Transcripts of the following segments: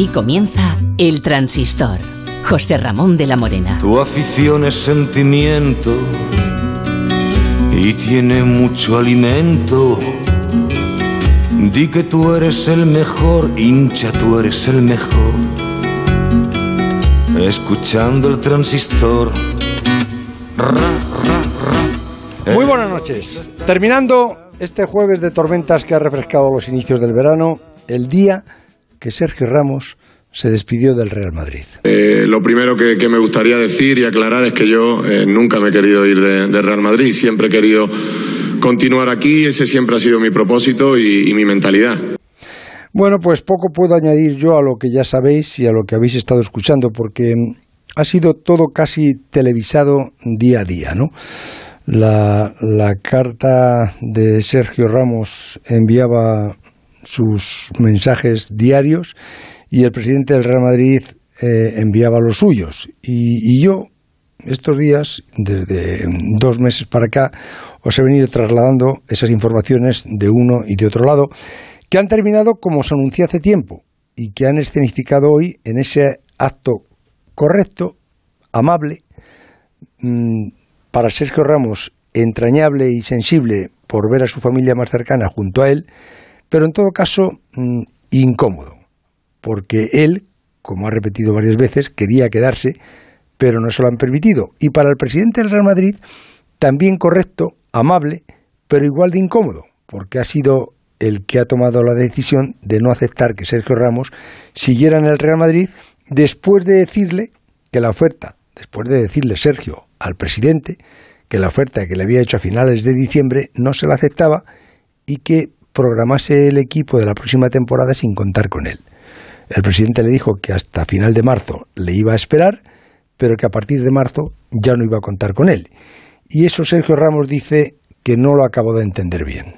Aquí comienza El Transistor. José Ramón de la Morena. Tu afición es sentimiento y tiene mucho alimento. Di que tú eres el mejor, hincha, tú eres el mejor. Escuchando el transistor. Muy buenas noches. Terminando este jueves de tormentas que ha refrescado los inicios del verano, el día que Sergio Ramos se despidió del Real Madrid. Eh, lo primero que, me gustaría decir y aclarar es que yo eh, nunca me he querido ir de, Real Madrid, siempre he querido continuar aquí, ese siempre ha sido mi propósito y, mi mentalidad. Bueno, pues poco puedo añadir yo a lo que ya sabéis y a lo que habéis estado escuchando, porque ha sido todo casi televisado día a día, ¿no? La, la carta de Sergio Ramos enviaba sus mensajes diarios y el presidente del Real Madrid eh, enviaba los suyos. Y, yo, estos días, desde dos meses para acá, os he venido trasladando esas informaciones de uno y de otro lado, que han terminado como se anunció hace tiempo y que han escenificado hoy en ese acto correcto, amable, mm, para Sergio Ramos entrañable y sensible por ver a su familia más cercana junto a él, pero en todo caso mm, incómodo, porque él, como ha repetido varias veces, quería quedarse, pero no se lo han permitido. Y para el presidente del Real Madrid, también correcto, amable, pero igual de incómodo, porque ha sido el que ha tomado la decisión de no aceptar que Sergio Ramos siguiera en el Real Madrid después de decirle que la oferta, después de decirle Sergio al presidente, que la oferta que le había hecho a finales de diciembre no se la aceptaba y que programase el equipo de la próxima temporada sin contar con él. El presidente le dijo que hasta final de marzo le iba a esperar, pero que a partir de marzo ya no iba a contar con él. Y eso Sergio Ramos dice que no lo acabó de entender bien.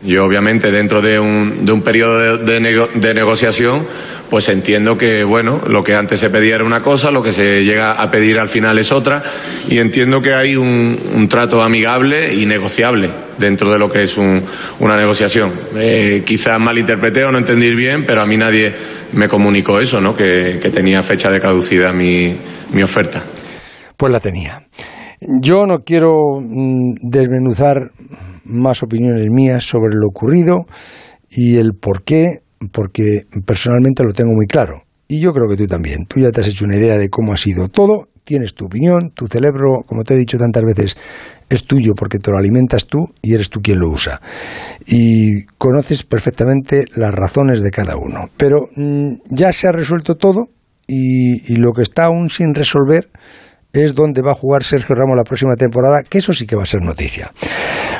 Yo obviamente dentro de un, de un periodo de, de, negociación, pues entiendo que, bueno, lo que antes se pedía era una cosa, lo que se llega a pedir al final es otra, y entiendo que hay un, un trato amigable y negociable dentro de lo que es una negociación. Eh, quizás malinterpreté o no entendí bien, pero a mí nadie me comunicó eso, ¿no? Que, que tenía fecha de caducidad mi, mi oferta. Pues la tenía. Yo no quiero mm, desmenuzar más opiniones mías sobre lo ocurrido y el por qué, porque personalmente lo tengo muy claro. Y yo creo que tú también. Tú ya te has hecho una idea de cómo ha sido todo, tienes tu opinión, tu cerebro, como te he dicho tantas veces, es tuyo porque te lo alimentas tú y eres tú quien lo usa. Y conoces perfectamente las razones de cada uno. Pero mm, ya se ha resuelto todo y lo que está aún sin resolver es donde va a jugar Sergio Ramos la próxima temporada, que eso sí que va a ser noticia.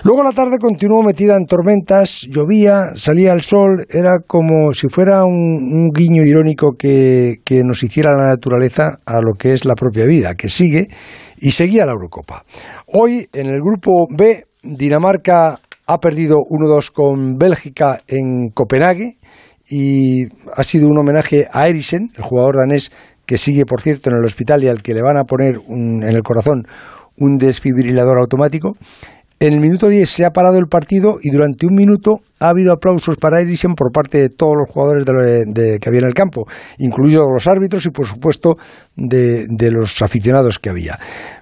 Luego la tarde continuó metida en tormentas, llovía, salía el sol, era como si fuera un, guiño irónico que, que, nos hiciera la naturaleza a lo que es la propia vida, que sigue y seguía la Eurocopa. Hoy en el grupo B, Dinamarca ha perdido 1-2 con Bélgica en Copenhague y ha sido un homenaje a Eriksen, el jugador danés que sigue, por cierto, en el hospital y al que le van a poner en el corazón un desfibrilador automático. En el minuto 10 se ha parado el partido y durante un minuto ha habido aplausos para Eriksen por parte de todos los jugadores de, que había en el campo, incluidos los árbitros y, por supuesto, de, los aficionados que había.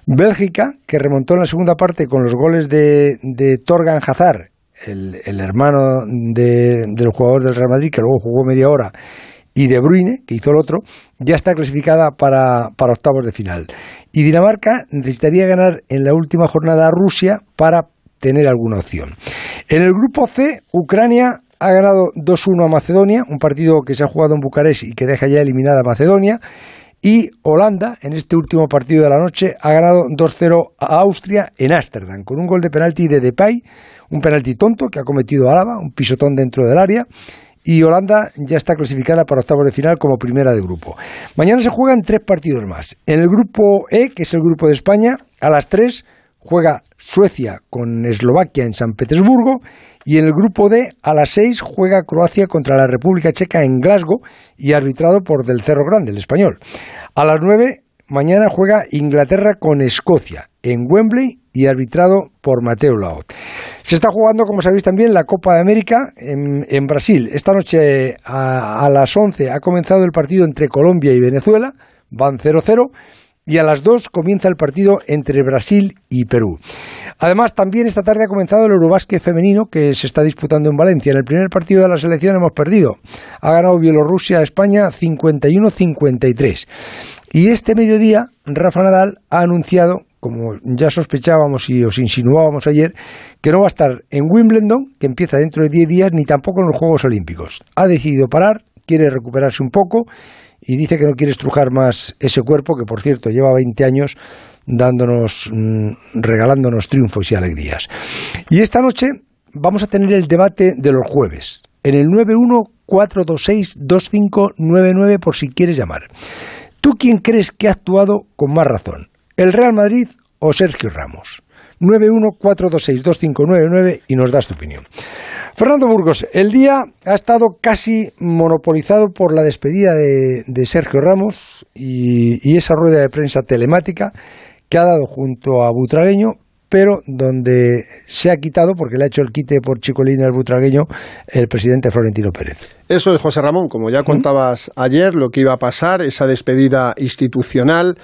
Bélgica, que remontó en la segunda parte con los goles de, Torgan Hazard, el, hermano del jugador del Real Madrid, que luego jugó media hora y De Bruyne, que hizo el otro, ya está clasificada para, para, octavos de final. Y Dinamarca necesitaría ganar en la última jornada a Rusia para tener alguna opción. En el grupo C, Ucrania ha ganado 2-1 a Macedonia, un partido que se ha jugado en Bucarest y que deja ya eliminada a Macedonia. Y Holanda, en este último partido de la noche, ha ganado 2-0 a Austria en Ámsterdam, con un gol de penalti de Depay, un penalti tonto que ha cometido Álava, un pisotón dentro del área, y Holanda ya está clasificada para octavos de final como primera de grupo. Mañana se juegan tres partidos más. En el grupo E, que es el grupo de España, a las tres juega Suecia con Eslovaquia en San Petersburgo y en el grupo D a las seis juega Croacia contra la República Checa en Glasgow y arbitrado por Del Cerro Grande, el español. A las nueve mañana juega Inglaterra con Escocia en Wembley y arbitrado por Mateo Laot. Se está jugando, como sabéis también, la Copa de América en, Brasil. Esta noche a, las 11 ha comenzado el partido entre Colombia y Venezuela, van 0-0 y a las 2 comienza el partido entre Brasil y Perú. Además, también esta tarde ha comenzado el Eurobásquet femenino que se está disputando en Valencia. En el primer partido de la selección hemos perdido. Ha ganado Bielorrusia a España 51-53. Y este mediodía, Rafa Nadal ha anunciado, como ya sospechábamos y os insinuábamos ayer, que no va a estar en Wimbledon, que empieza dentro de 10 días, ni tampoco en los Juegos Olímpicos. Ha decidido parar, quiere recuperarse un poco y dice que no quiere estrujar más ese cuerpo que, por cierto, lleva 20 años dándonos, mm, regalándonos triunfos y alegrías. Y esta noche vamos a tener el debate de los jueves en el 914262599 por si quieres llamar. ¿Tú quién crees que ha actuado con más razón? ¿El Real Madrid o Sergio Ramos? 914262599 y nos das tu opinión. Fernando Burgos, el día ha estado casi monopolizado por la despedida de, Sergio Ramos y, esa rueda de prensa telemática que ha dado junto a Butragueño, pero donde se ha quitado, porque le ha hecho el quite por Chicolina al Butragueño, el presidente Florentino Pérez. Eso es, José Ramón, como ya contabas ayer, lo que iba a pasar, esa despedida institucional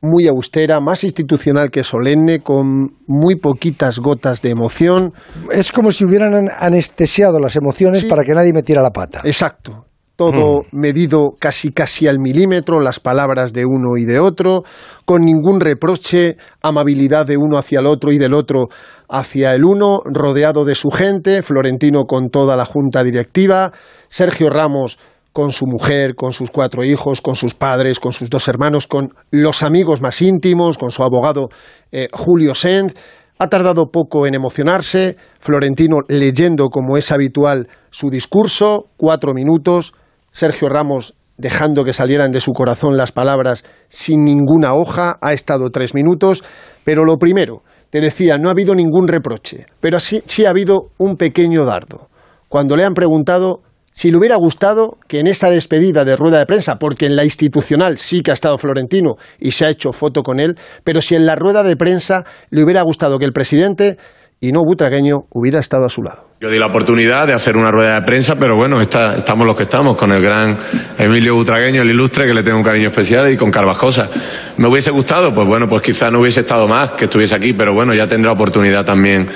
muy austera, más institucional que solemne, con muy poquitas gotas de emoción. Es como si hubieran anestesiado las emociones para que nadie metiera la pata. Exacto. Todo mm. medido casi casi al milímetro, las palabras de uno y de otro, con ningún reproche, amabilidad de uno hacia el otro y del otro hacia el uno, rodeado de su gente, Florentino con toda la junta directiva, Sergio Ramos con su mujer, con sus cuatro hijos, con sus padres, con sus dos hermanos, con los amigos más íntimos, con su abogado eh, Julio Send. Ha tardado poco en emocionarse. Florentino leyendo, como es habitual, su discurso, cuatro minutos. Sergio Ramos dejando que salieran de su corazón las palabras sin ninguna hoja. Ha estado tres minutos. Pero lo primero, te decía, no ha habido ningún reproche, pero sí, sí ha habido un pequeño dardo. Cuando le han preguntado si le hubiera gustado que en esa despedida de rueda de prensa, porque en la institucional sí que ha estado Florentino y se ha hecho foto con él, pero si en la rueda de prensa le hubiera gustado que el presidente y no Butragueño hubiera estado a su lado. Yo di la oportunidad de hacer una rueda de prensa, pero bueno, estamos los que estamos, con el gran Emilio Butragueño, el ilustre, que le tengo un cariño especial, y con Carvajosa. ¿Me hubiese gustado? Pues bueno, pues quizá no hubiese estado más que estuviese aquí, pero bueno, ya tendrá oportunidad también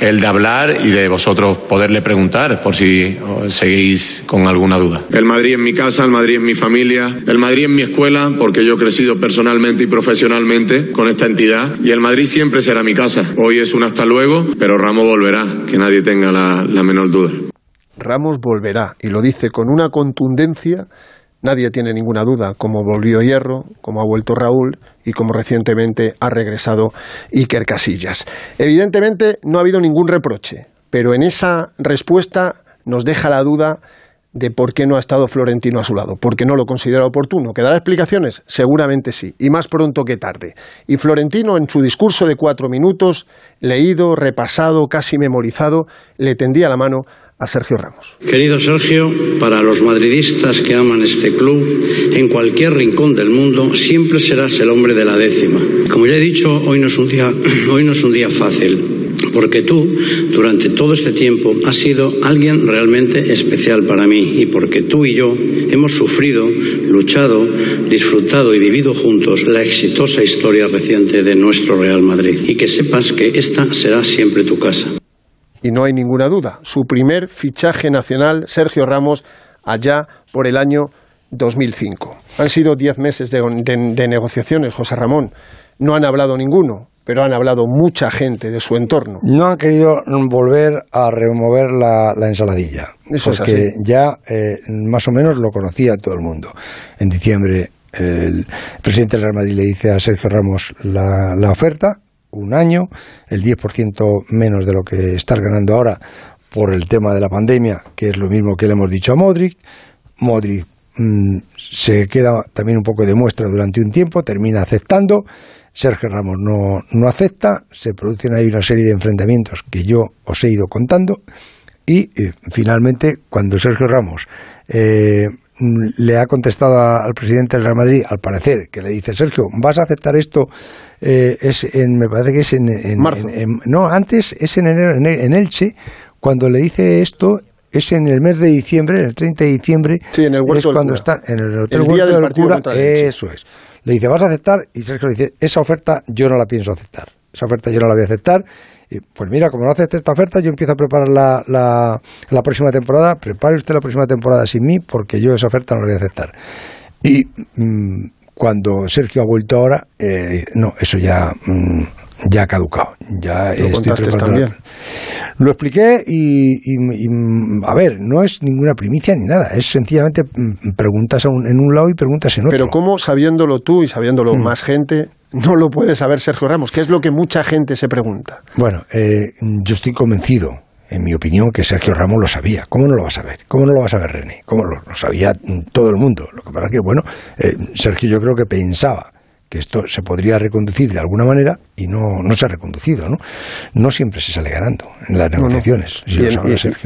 el de hablar y de vosotros poderle preguntar por si seguís con alguna duda. El Madrid en mi casa, el Madrid en mi familia, el Madrid en mi escuela, porque yo he crecido personalmente y profesionalmente con esta entidad y el Madrid siempre será mi casa. Hoy es un hasta luego, pero Ramos volverá, que nadie tenga la, la menor duda. Ramos volverá y lo dice con una contundencia Nadie tiene ninguna duda cómo volvió Hierro, cómo ha vuelto Raúl y cómo recientemente ha regresado Iker Casillas. Evidentemente no ha habido ningún reproche, pero en esa respuesta nos deja la duda de por qué no ha estado Florentino a su lado, porque no lo considera oportuno. ¿Que dará explicaciones? Seguramente sí, y más pronto que tarde. Y Florentino, en su discurso de cuatro minutos, leído, repasado, casi memorizado, le tendía la mano a. Querido Sergio, para los madridistas que aman este club, en cualquier rincón del mundo siempre serás el hombre de la décima. Como ya he dicho, hoy no es un día, hoy no es un día fácil, porque tú, durante todo este tiempo, has sido alguien realmente especial para mí y porque tú y yo hemos sufrido, luchado, disfrutado y vivido juntos la exitosa historia reciente de nuestro Real Madrid. Y que sepas que esta será siempre tu casa y no hay ninguna duda, su primer fichaje nacional, Sergio Ramos, allá por el año 2005. Han sido diez meses de, negociaciones, José Ramón. No han hablado ninguno, pero han hablado mucha gente de su entorno. No han querido volver a remover la, ensaladilla, Eso porque ya eh, más o menos lo conocía todo el mundo. En diciembre el presidente del Real Madrid le dice a Sergio Ramos la oferta, un año, el 10% menos de lo que está ganando ahora por el tema de la pandemia, que es lo mismo que le hemos dicho a Modric. Modric mm, se queda también un poco de muestra durante un tiempo, termina aceptando. Sergio Ramos no, no acepta, se producen ahí una serie de enfrentamientos que yo os he ido contando. Y eh, finalmente, cuando Sergio Ramos eh, mm, le ha contestado al presidente del Real Madrid, al parecer, que le dice, Sergio, ¿vas a aceptar esto? Eh, es en, me parece que es en, no, antes es en enero, en, Elche, cuando le dice esto, es en el mes de diciembre, el 30 de diciembre, sí, en el es cuando está en el hotel del, cura, eso es. Le dice, ¿vas a aceptar? Y Sergio le dice, esa oferta yo no la pienso aceptar. Esa oferta yo no la voy a aceptar pues mira, como no hace esta oferta, yo empiezo a preparar la, la, próxima temporada. Prepare usted la próxima temporada sin mí, porque yo esa oferta no la voy a aceptar. Y mm, cuando Sergio ha vuelto ahora, eh, no, eso ya, mm, ya ha caducado. Ya ¿Lo estoy también? Lo expliqué y, a ver, no es ninguna primicia ni nada. Es sencillamente mm, preguntas en un lado y preguntas en otro. Pero ¿cómo, sabiéndolo tú y sabiéndolo más gente, no lo puede saber Sergio Ramos, que es lo que mucha gente se pregunta. Bueno, eh, yo estoy convencido, en mi opinión, que Sergio Ramos lo sabía. ¿Cómo no lo va a saber? ¿Cómo no lo va a saber René? ¿Cómo lo, sabía todo el mundo? Lo que pasa es que, bueno, eh, Sergio yo creo que pensaba que esto se podría reconducir de alguna manera y no, no se ha reconducido, ¿no? No siempre se sale ganando en las negociaciones,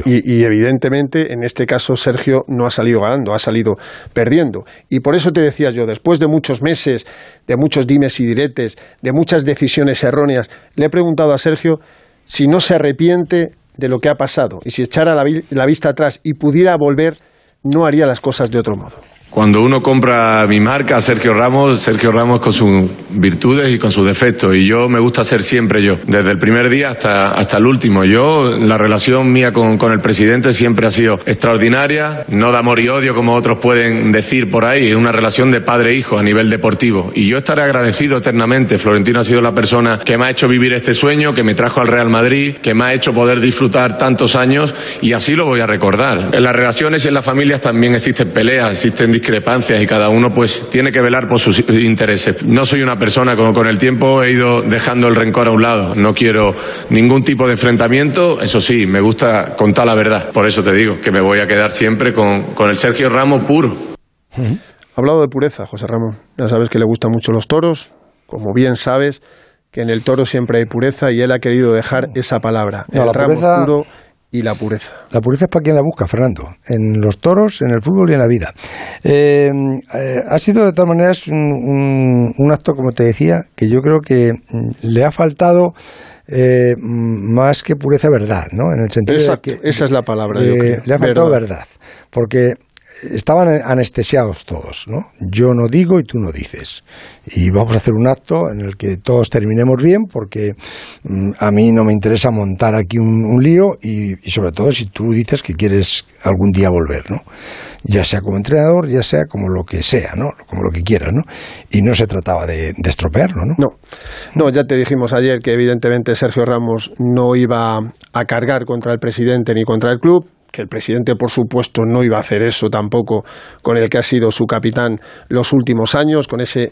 y, evidentemente, en este caso, Sergio no ha salido ganando, ha salido perdiendo. Y por eso te decía yo, después de muchos meses, de muchos dimes y diretes, de muchas decisiones erróneas, le he preguntado a Sergio si no se arrepiente de lo que ha pasado y si echara la vista atrás y pudiera volver, no haría las cosas de otro modo. Cuando uno compra mi marca, Sergio Ramos, Sergio Ramos con sus virtudes y con sus defectos. Y yo me gusta ser siempre yo, desde el primer día hasta, hasta el último. Yo, la relación mía con, con el presidente siempre ha sido extraordinaria, no de amor y odio como otros pueden decir por ahí, es una relación de padre e a nivel deportivo. Y yo estaré agradecido eternamente. Florentino ha sido la persona que me ha hecho vivir este sueño, que me trajo al Real Madrid, que me ha hecho poder disfrutar tantos años y así lo voy a recordar. En las relaciones y en las familias también existen peleas, existen discrepancias y cada uno pues tiene que velar por sus intereses. No soy una persona como con el tiempo he ido dejando el rencor a un lado. No quiero ningún tipo de enfrentamiento. Eso sí, me gusta contar la verdad. Por eso te digo que me voy a quedar siempre con, con el Sergio Ramos puro. Ha hablado de pureza, José Ramón. Ya sabes que le gustan mucho los toros. Como bien sabes, que en el toro siempre hay pureza y él ha querido dejar esa palabra. el la puro y la pureza. La pureza es para quien la busca, Fernando, en los toros, en el fútbol y en la vida. Eh, eh, ha sido de todas maneras un, acto, como te decía, que yo creo que mm, le ha faltado eh, más que pureza, verdad, ¿no? En el sentido de que, esa es la palabra. le ha faltado verdad, porque estaban anestesiados todos, ¿no? Yo no digo y tú no dices. Y vamos a hacer un acto en el que todos terminemos bien, porque mm, a mí no me interesa montar aquí un, lío y, sobre todo si tú dices que quieres algún día volver, ¿no? Ya sea como entrenador, ya sea como lo que sea, ¿no? Como lo que quieras, ¿no? Y no se trataba de, de estropearlo, ¿no? No, no, ya te dijimos ayer que evidentemente Sergio Ramos no iba a cargar contra el presidente ni contra el club, que el presidente, por supuesto, no iba a hacer eso tampoco con el que ha sido su capitán los últimos años, con ese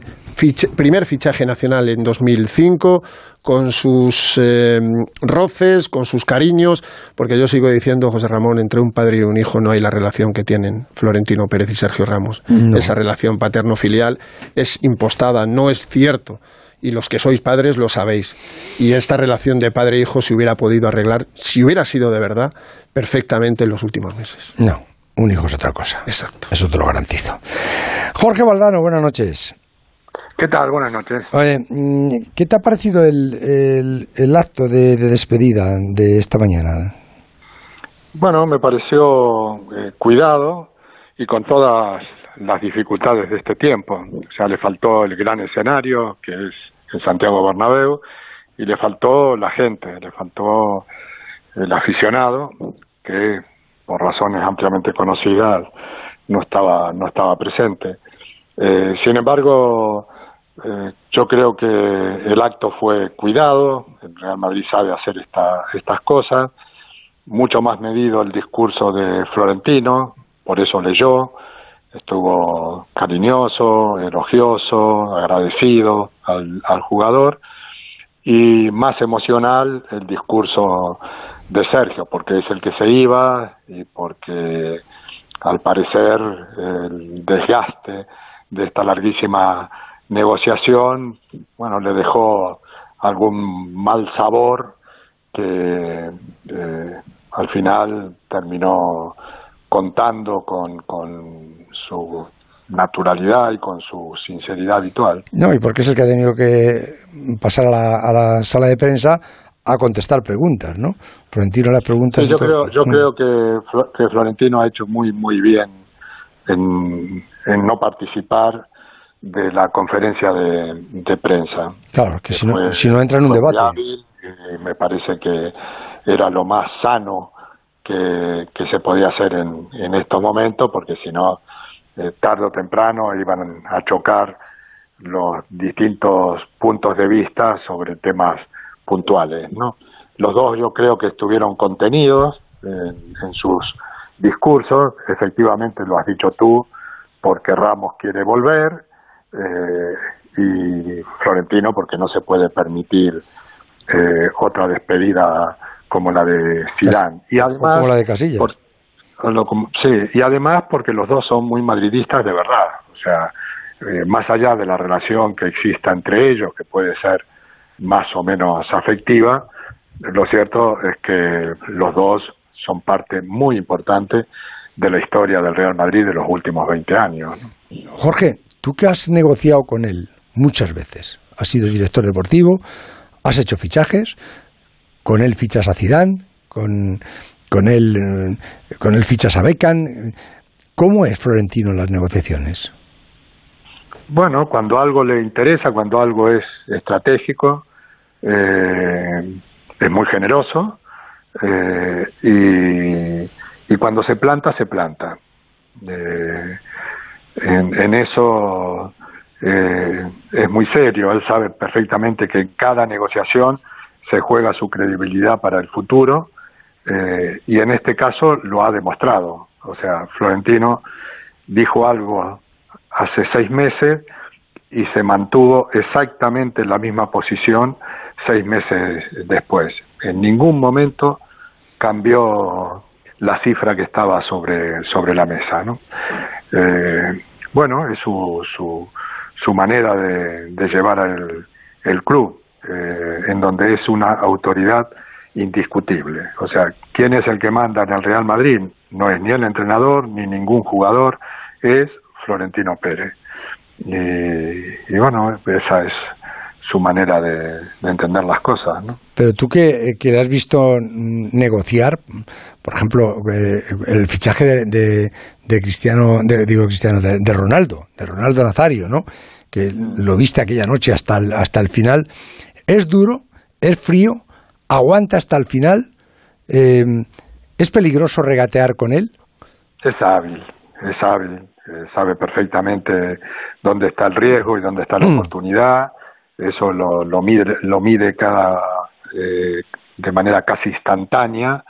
primer fichaje nacional en 2005, con sus eh, roces, con sus cariños, porque yo sigo diciendo, José Ramón, entre un padre y un hijo no hay la relación que tienen Florentino Pérez y Sergio Ramos. Esa relación paterno-filial es impostada, no es cierto y los que sois padres lo sabéis. Y esta relación de padre-hijo se hubiera podido arreglar, si hubiera sido de verdad, perfectamente en los últimos meses. No, un hijo es otra cosa. Exacto. Eso te lo garantizo. Jorge Valdano, buenas noches. ¿Qué tal? Buenas noches. Oye, mm, ¿qué te ha parecido el, el, acto de, despedida de esta mañana? Bueno, me pareció eh, cuidado y con todas las dificultades de este tiempo. O sea, le faltó el gran escenario, que es en Santiago Bernabéu, y le faltó la gente, le faltó el aficionado, que por razones ampliamente conocidas no estaba, no estaba presente. Eh, sin embargo, eh, yo creo que el acto fue cuidado, el Real Madrid sabe hacer esta, estas cosas, mucho más medido el discurso de Florentino, por eso leyó, estuvo cariñoso, elogioso, agradecido al, al jugador y más emocional el discurso de Sergio, porque es el que se iba y porque al parecer el desgaste de esta larguísima negociación, bueno, le dejó algún mal sabor que eh, al final terminó contando con, con su naturalidad y con su sinceridad habitual. No, y porque es el que ha tenido que pasar a la, a la sala de prensa a contestar preguntas, ¿no? Florentino las preguntas... Sí, yo creo, yo creo que, que, Florentino ha hecho muy, muy bien en, en no participar de la conferencia de, prensa. Claro, que, si, no, si no entra en un debate. me parece que era lo más sano que, que se podía hacer en, en estos momentos, porque si no, eh, tarde o temprano iban a chocar los distintos puntos de vista sobre temas puntuales, ¿no? Los dos yo creo que estuvieron contenidos en, sus discursos, efectivamente lo has dicho tú, porque Ramos quiere volver eh, y Florentino porque no se puede permitir eh, otra despedida como la de Zidane y además como la de Casillas. Sí, y además porque los dos son muy madridistas de verdad, o sea, eh, más allá de la relación que exista entre ellos, que puede ser más o menos afectiva, lo cierto es que los dos son parte muy importante de la historia del Real Madrid de los últimos 20 años. Jorge, tú que has negociado con él muchas veces, has sido director deportivo, has hecho fichajes, con él fichas a Zidane, con, con él eh, con él fichas a Beckham. ¿Cómo es Florentino en las negociaciones? Bueno, cuando algo le interesa, cuando algo es estratégico, eh, es muy generoso eh, y, cuando se planta, se planta. Eh, en, eso es muy serio, él sabe perfectamente que en cada negociación se juega su credibilidad para el futuro y en este caso lo ha demostrado. O sea, Florentino dijo algo hace seis meses y se mantuvo exactamente en la misma posición seis meses después. En ningún momento cambió la cifra que estaba sobre, sobre la mesa. ¿no? Eh, bueno, es su, su, su manera de, de llevar el, el club, eh, en donde es una autoridad indiscutible. O sea, ¿quién es el que manda en el Real Madrid? No es ni el entrenador ni ningún jugador, es Florentino Pérez. Y, y bueno, esa es su manera de, entender las cosas. ¿no? Pero tú que, que has visto negociar, por ejemplo, eh, el fichaje de, de, Cristiano, digo Cristiano, de, Ronaldo, de Ronaldo Nazario, ¿no? que lo viste aquella noche hasta el, hasta el final, es duro, es frío, aguanta hasta el final, eh, es peligroso regatear con él. Es hábil, es hábil, eh, sabe perfectamente dónde está el riesgo y dónde está la oportunidad eso lo, lo mide, lo mide cada, eh, de manera casi instantánea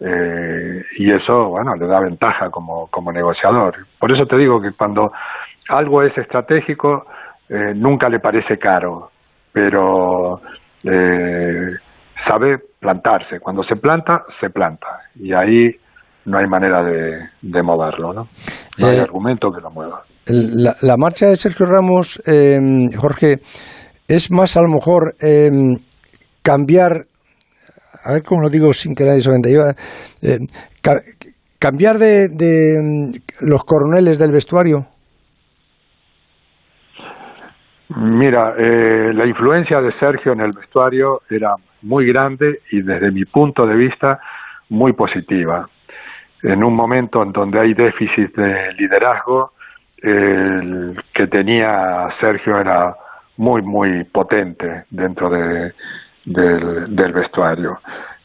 eh, y eso, bueno, le da ventaja como, como negociador. Por eso te digo que cuando algo es estratégico, eh, nunca le parece caro, pero eh, sabe plantarse. Cuando se planta, se planta. Y ahí no hay manera de, de moverlo, ¿no? No hay argumento que lo mueva. La, la marcha de Sergio Ramos, Jorge, es más a lo mejor em, cambiar, a ver cómo lo digo sin que nadie se venda, eh, cambiar de, em, los coroneles del vestuario. Mira, eh, la influencia de Sergio en el vestuario era muy grande y desde mi punto de vista muy positiva. En un momento en donde hay déficit de liderazgo, el que tenía Sergio era muy, muy potente dentro de, del, vestuario.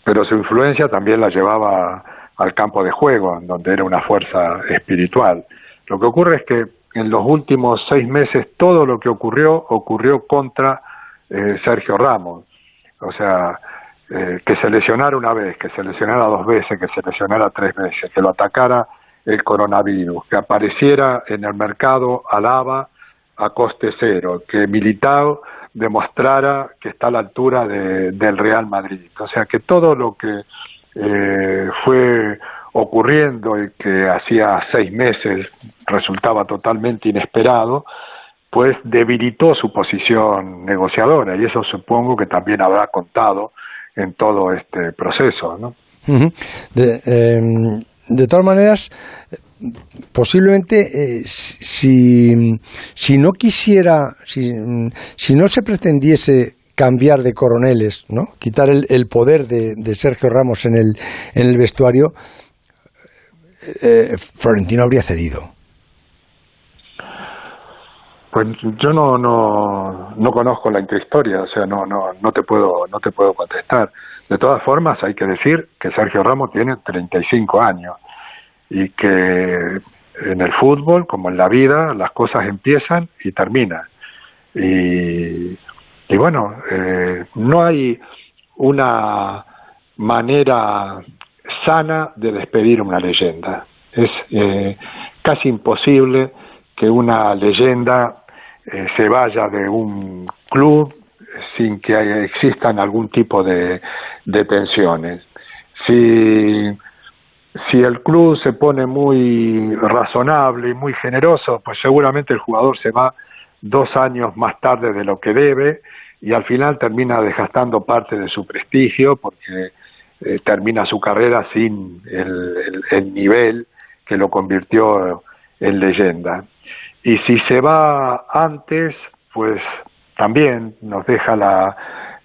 Pero su influencia también la llevaba al campo de juego, donde era una fuerza espiritual. Lo que ocurre es que en los últimos seis meses todo lo que ocurrió ocurrió contra eh, Sergio Ramos. O sea, eh, que se lesionara una vez, que se lesionara dos veces, que se lesionara tres veces, que lo atacara el coronavirus, que apareciera en el mercado Alaba a coste cero, que Militao demostrara que está a la altura de, del Real Madrid. O sea que todo lo que eh, fue ocurriendo y que hacía seis meses resultaba totalmente inesperado, pues debilitó su posición negociadora y eso supongo que también habrá contado en todo este proceso. ¿no? de, em, de todas maneras, posiblemente eh, si, si no quisiera, si, si no se pretendiese cambiar de coroneles, ¿no? quitar el, el poder de, de, Sergio Ramos en el, en el vestuario, eh, Florentino habría cedido. Pues yo no, no, no conozco la intrahistoria, o sea, no, no, no te puedo, no te puedo contestar. De todas formas, hay que decir que Sergio Ramos tiene 35 años y que en el fútbol, como en la vida, las cosas empiezan y terminan. Y, y bueno, eh, no hay una manera sana de despedir una leyenda. Es eh, casi imposible que una leyenda eh, se vaya de un club sin que existan algún tipo de, de tensiones. Si, si el club se pone muy razonable y muy generoso, pues seguramente el jugador se va dos años más tarde de lo que debe y al final termina desgastando parte de su prestigio porque eh, termina su carrera sin el, el, nivel que lo convirtió en leyenda. Y si se va antes, pues también nos deja la,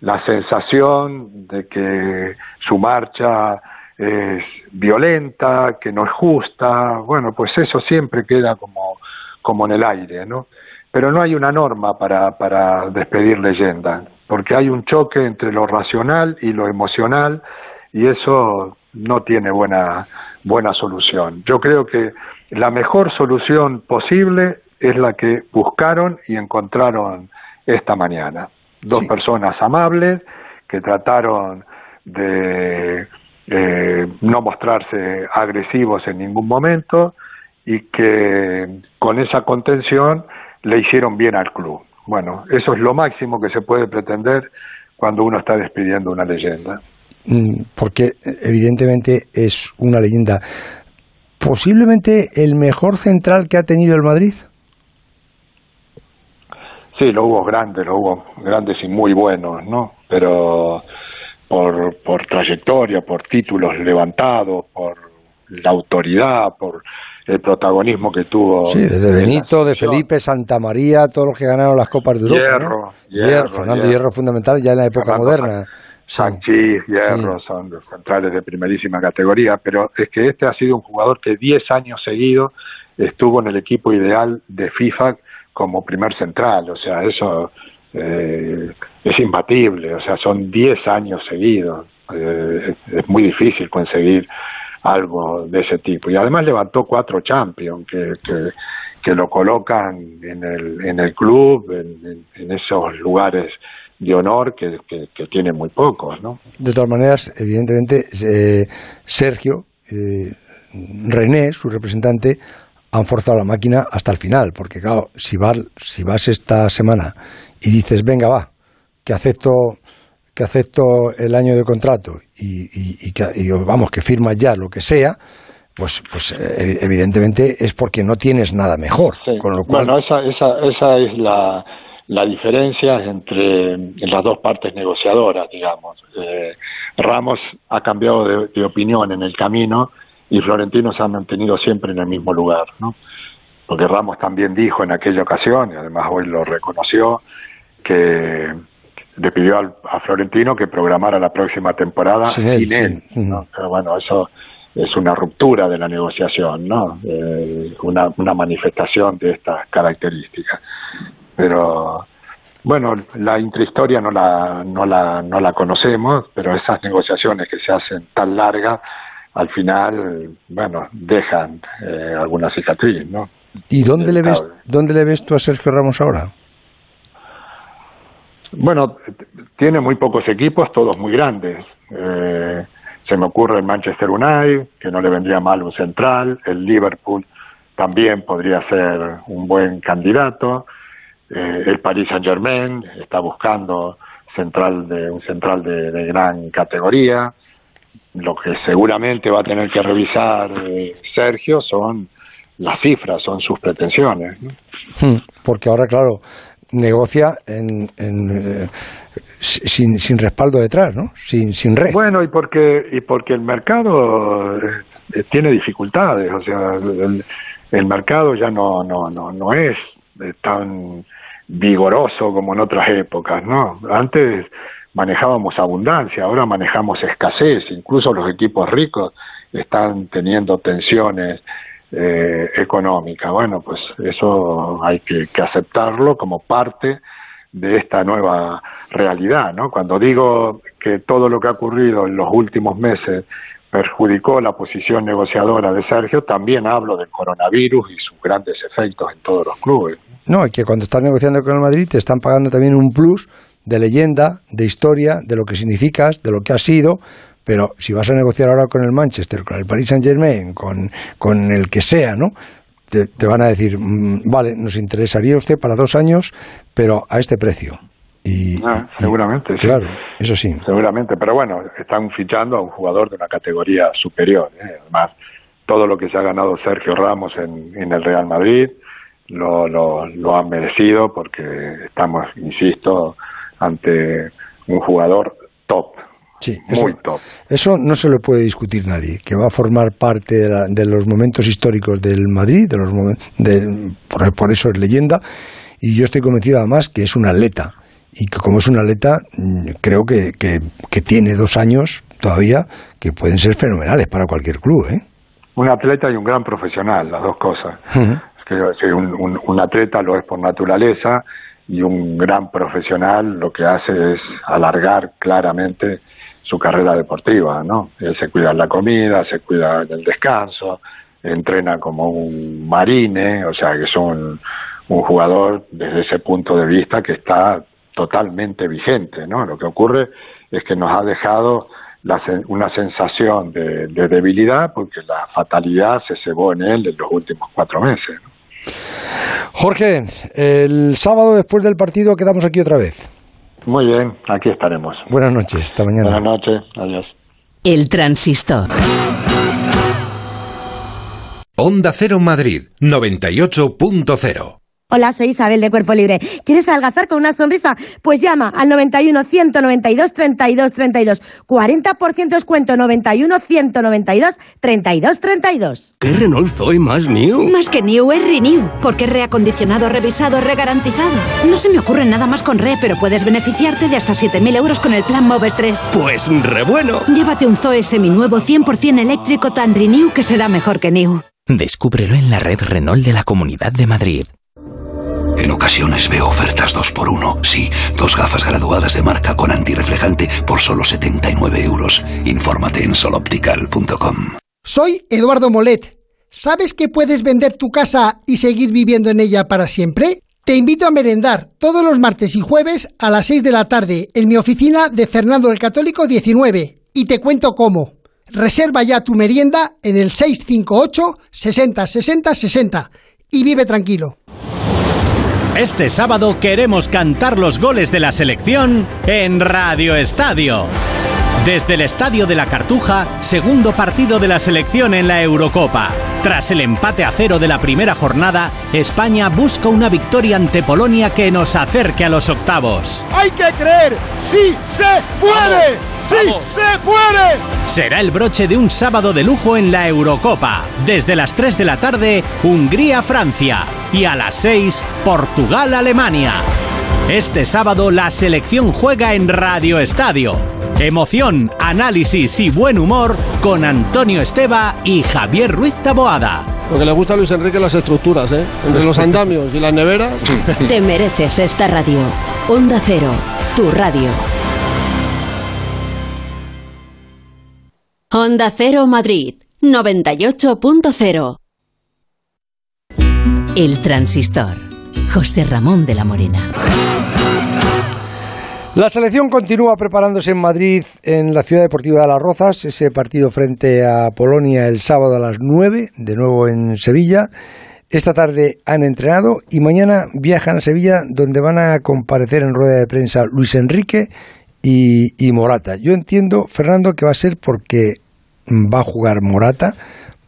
la sensación de que su marcha es violenta, que no es justa, bueno, pues eso siempre queda como, como en el aire, ¿no? Pero no hay una norma para, para despedir leyenda, porque hay un choque entre lo racional y lo emocional y eso no tiene buena, buena solución. Yo creo que la mejor solución posible es la que buscaron y encontraron esta mañana. Dos personas amables que trataron de no mostrarse agresivos en ningún momento y que con esa contención le hicieron bien al club. Bueno, eso es lo máximo que se puede pretender cuando uno está despidiendo una leyenda. Mm, porque evidentemente es una leyenda. Posiblemente el mejor central que ha tenido el Madrid. Sí, lo hubo grandes, lo hubo grandes y muy buenos, ¿no? Pero por, por trayectoria, por títulos levantados, por la autoridad, por el protagonismo que tuvo. Sí, desde Benito, de Felipe, Santa María, todos los que ganaron las Copas de Europa. Hierro, Fernando Hierro. fundamental ya en la época moderna. Sanchis, Hierro, son centrales de primerísima categoría, pero es que este ha sido un jugador que 10 años seguidos estuvo en el equipo ideal de FIFA como primer central, o sea, eso eh, es imbatible, o sea, son 10 años seguidos, eh, es muy difícil conseguir algo de ese tipo. Y además levantó cuatro champions que, que, lo colocan en el, en el club, en, esos lugares de honor que, que, tiene muy pocos, ¿no? De todas maneras, evidentemente, eh, Sergio, René, su representante, han forzado la máquina hasta el final, porque claro, si vas, si vas esta semana y dices, venga, va, que acepto que acepto el año de contrato y, y, que, vamos, que firmas ya lo que sea, pues, pues eh, evidentemente es porque no tienes nada mejor. Con lo cual... Bueno, esa, esa, esa es la, la diferencia entre las dos partes negociadoras, digamos. Eh, Ramos ha cambiado de, opinión en el camino y Florentino se ha mantenido siempre en el mismo lugar, ¿no? Porque Ramos también dijo en aquella ocasión, y además hoy lo reconoció, que le pidió a Florentino que programara la próxima temporada sin él, ¿no? Pero bueno, eso es una ruptura de la negociación, ¿no? Eh, una, una manifestación de estas características. Pero bueno, la intrahistoria no la, no la, no la conocemos, pero esas negociaciones que se hacen tan largas, al final, bueno, dejan eh, alguna cicatriz, ¿no? ¿Y dónde le ves, dónde le ves tú a Sergio Ramos ahora? Bueno, tiene muy pocos equipos, todos muy grandes. Eh, se me ocurre el Manchester United, que no le vendría mal un central, el Liverpool también podría ser un buen candidato, eh, el Paris Saint Germain está buscando central de un central de, gran categoría. Lo que seguramente va a tener que revisar eh, Sergio son las cifras, son sus pretensiones. Hmm, porque ahora, claro, negocia en, en, sin, sin respaldo detrás, ¿no? Sin, sin red. Bueno, y porque, y porque el mercado eh, tiene dificultades, o sea, el, el mercado ya no, no, no, no es tan vigoroso como en otras épocas, ¿no? Antes manejábamos abundancia, ahora manejamos escasez, incluso los equipos ricos están teniendo tensiones eh, económicas. Bueno, pues eso hay que, que, aceptarlo como parte de esta nueva realidad, ¿no? Cuando digo que todo lo que ha ocurrido en los últimos meses perjudicó la posición negociadora de Sergio, también hablo del coronavirus y sus grandes efectos en todos los clubes. No, y que cuando estás negociando con el Madrid te están pagando también un plus de leyenda, de historia, de lo que significas, de lo que has sido, pero si vas a negociar ahora con el Manchester, con el Paris Saint Germain, con, con el que sea, ¿no? Te, te, van a decir, mm, vale, nos interesaría usted para dos años, pero a este precio. Y, ah, seguramente, y, sí. Claro, eso sí. Seguramente, pero bueno, están fichando a un jugador de una categoría superior. ¿eh? Además, todo lo que se ha ganado Sergio Ramos en, en el Real Madrid lo, lo, lo han merecido porque estamos, insisto, ante un jugador top. Sí, muy eso, top. Eso no se lo puede discutir nadie, que va a formar parte de, la, de los momentos históricos del Madrid, de los de, por, por, eso es leyenda, y yo estoy convencido además que es un atleta, y que como es un atleta, creo que, que, que tiene dos años todavía que pueden ser fenomenales para cualquier club. ¿eh? Un atleta y un gran profesional, las dos cosas. Uh -huh. Quiero decir, un, un, un atleta lo es por naturaleza, y un gran profesional lo que hace es alargar claramente su carrera deportiva, ¿no? Él se cuida la comida, se cuida del descanso, entrena como un marine, o sea que es un, un jugador desde ese punto de vista que está totalmente vigente, ¿no? Lo que ocurre es que nos ha dejado la, una sensación de, de, debilidad porque la fatalidad se cebó en él en los últimos cuatro meses. ¿no? Jorge, el sábado después del partido quedamos aquí otra vez. Muy bien, aquí estaremos. Buenas noches, hasta mañana. Buenas noches, adiós. El transistor. Onda Cero Madrid, 98.0. Hola, soy Isabel de Cuerpo Libre. ¿Quieres adelgazar con una sonrisa? Pues llama al 91 192 32 32. 40% descuento 91 192 32 32. ¿Qué Renault Zoe más new? Más que new es renew, porque es reacondicionado, revisado, regarantizado. No se me ocurre nada más con re, pero puedes beneficiarte de hasta 7.000 euros con el plan Moves 3. Pues re bueno. Llévate un Zoe seminuevo 100% eléctrico tan renew que será mejor que new. Descúbrelo en la red Renault de la Comunidad de Madrid. En ocasiones veo ofertas 2 por 1 Sí, dos gafas graduadas de marca con antirreflejante por solo 79 euros. Infórmate en soloptical.com. Soy Eduardo Molet. ¿Sabes que puedes vender tu casa y seguir viviendo en ella para siempre? Te invito a merendar todos los martes y jueves a las 6 de la tarde en mi oficina de Fernando el Católico 19 y te cuento cómo. Reserva ya tu merienda en el 658 60 60 60 y vive tranquilo. Este sábado queremos cantar los goles de la selección en Radio Estadio. Desde el Estadio de la Cartuja, segundo partido de la selección en la Eurocopa. Tras el empate a cero de la primera jornada, España busca una victoria ante Polonia que nos acerque a los octavos. ¡Hay que creer! ¡Sí se puede! ¡Sí Vamos. se puede! Será el broche de un sábado de lujo en la Eurocopa. Desde las 3 de la tarde, Hungría-Francia. Y a las 6, Portugal-Alemania. Este sábado la selección juega en Radio Estadio. Emoción, análisis y buen humor con Antonio Esteba y Javier Ruiz Taboada. Lo que le gusta a Luis Enrique las estructuras, ¿eh? Entre los andamios y las neveras. Te mereces esta radio. Onda Cero, tu radio. Onda Cero Madrid, 98.0. El transistor. José Ramón de la Morena. La selección continúa preparándose en Madrid, en la ciudad deportiva de Las Rozas, ese partido frente a Polonia el sábado a las 9, de nuevo en Sevilla. Esta tarde han entrenado y mañana viajan a Sevilla, donde van a comparecer en rueda de prensa Luis Enrique y, y Morata. Yo entiendo, Fernando, que va a ser porque va a jugar Morata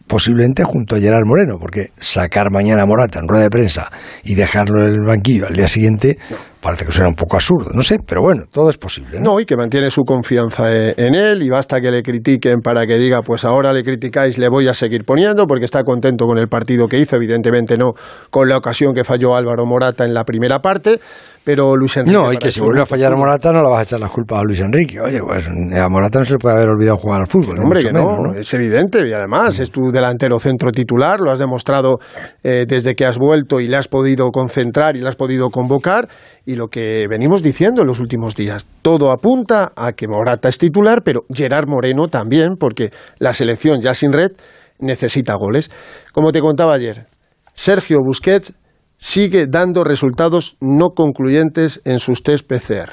posiblemente junto a Gerard Moreno, porque sacar mañana Morata en rueda de prensa y dejarlo en el banquillo al día siguiente, parece que suena un poco absurdo, no sé, pero bueno, todo es posible. No, y que mantiene su confianza e- en él y basta que le critiquen para que diga, pues ahora le criticáis, le voy a seguir poniendo porque está contento con el partido que hizo, evidentemente no con la ocasión que falló Álvaro Morata en la primera parte, pero Luis Enrique... No, y que si vuelve no a fallar a. Morata no le vas a echar las culpas a Luis Enrique. Oye, pues a Morata no se le puede haber olvidado jugar al fútbol. ni Hombre, que no, menos, es evidente y además es tu delantero centro titular, lo has demostrado eh, desde que has vuelto y le has podido concentrar y le has podido convocar y lo que venimos diciendo en los últimos días, todo apunta a que Morata es titular, pero Gerard Moreno también, porque la selección ya sin red necesita goles. Como te contaba ayer, Sergio Busquets sigue dando resultados no concluyentes en sus test PCR.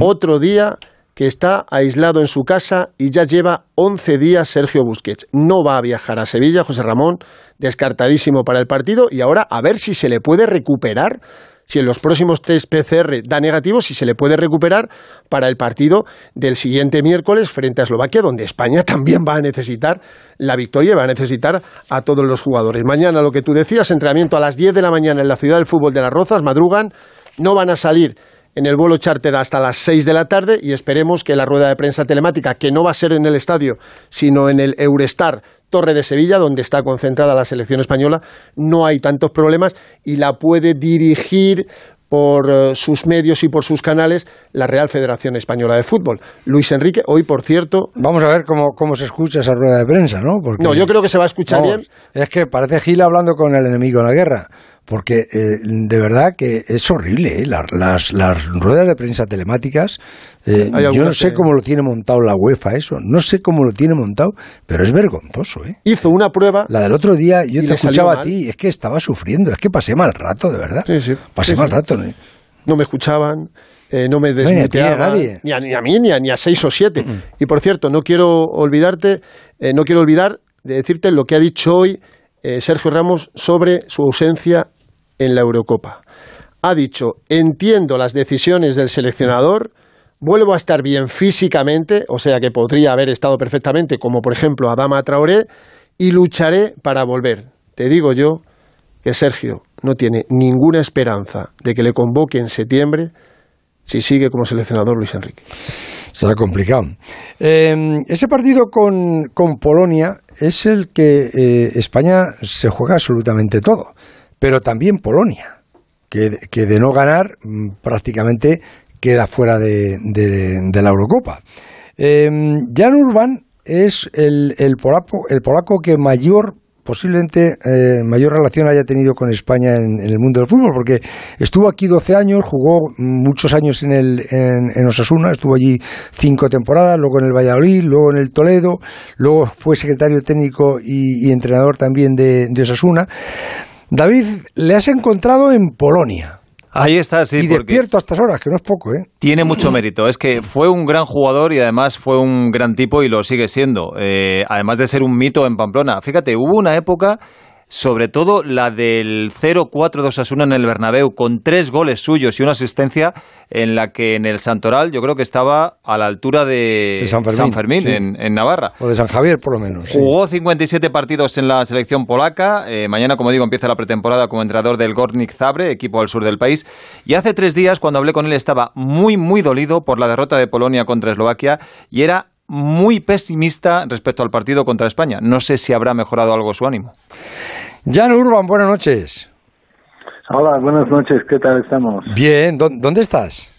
Otro día que está aislado en su casa y ya lleva 11 días Sergio Busquets. No va a viajar a Sevilla, José Ramón, descartadísimo para el partido y ahora a ver si se le puede recuperar, si en los próximos test PCR da negativo, si se le puede recuperar para el partido del siguiente miércoles frente a Eslovaquia, donde España también va a necesitar la victoria y va a necesitar a todos los jugadores. Mañana, lo que tú decías, entrenamiento a las 10 de la mañana en la ciudad del fútbol de las Rozas, madrugan, no van a salir en el vuelo charter hasta las 6 de la tarde y esperemos que la rueda de prensa telemática, que no va a ser en el estadio, sino en el Eurestar Torre de Sevilla, donde está concentrada la selección española, no hay tantos problemas y la puede dirigir por eh, sus medios y por sus canales la Real Federación Española de Fútbol. Luis Enrique, hoy por cierto... Vamos a ver cómo, cómo se escucha esa rueda de prensa, ¿no? Porque, No, yo creo que se va a escuchar vamos, bien. Es que parece Gil hablando con el enemigo en la guerra. Porque eh, de verdad que es horrible, ¿eh? Las, las, las ruedas de prensa telemáticas. eh, yo no sé que- cómo lo tiene montado la UEFA, eso. No sé cómo lo tiene montado, pero es vergonzoso, ¿eh? Hizo una prueba. La del otro día, yo te escuchaba a ti, es que estaba sufriendo, es que pasé mal rato, de verdad. Sí, sí. Pasé Sí, mal rato, ¿no? no me escuchaban, eh, no me No, ni a ni a, ni a mí, ni a, ni a seis o siete. Y por cierto, no quiero olvidarte, eh, no quiero olvidar de decirte lo que ha dicho hoy eh, Sergio Ramos sobre su ausencia en la Eurocopa. Ha dicho, entiendo las decisiones del seleccionador, vuelvo a estar bien físicamente, o sea que podría haber estado perfectamente, como por ejemplo Adama Traoré, y lucharé para volver. Te digo yo que Sergio no tiene ninguna esperanza de que le convoque en septiembre si sigue como seleccionador Luis Enrique. Será complicado. Eh, ese partido con, con Polonia es el que eh, España se juega absolutamente todo, pero también Polonia, que, que de no ganar mm, prácticamente queda fuera de, de- de la Eurocopa. Eh, Jan Urban es el, el polaco, el polaco que mayor posiblemente eh, mayor relación haya tenido con España en, el mundo del fútbol, porque estuvo aquí 12 años, jugó muchos años en, el, en, en Osasuna, estuvo allí cinco temporadas, luego en el Valladolid, luego en el Toledo, luego fue secretario técnico y, entrenador también de Osasuna. David, le has encontrado en Polonia. Ahí está, sí. y porque despierto a estas horas, que no es poco, ¿eh? Tiene mucho mérito. Es que fue un gran jugador y además fue un gran tipo y lo sigue siendo. Eh, además de ser un mito en Pamplona. Fíjate, hubo una época, sobre todo la del 0-4 de Osasuna en el Bernabéu, con tres goles suyos y una asistencia en la que en el Santoral yo creo que estaba a la altura de, De San Fermín, sí. en, en Navarra. O de San Javier, por lo menos. sí. Jugó 57 partidos en la selección polaca. Eh, mañana, como digo, empieza la pretemporada como entrenador del Gornik Zabre, equipo al sur del país. Y hace tres días, cuando hablé con él, estaba muy, muy dolido por la derrota de Polonia contra Eslovaquia y era muy pesimista respecto al partido contra España. No sé si habrá mejorado algo su ánimo. Jan Urban, buenas noches. Hola, buenas noches, ¿qué tal estamos? Bien, ¿dó- ¿dónde estás?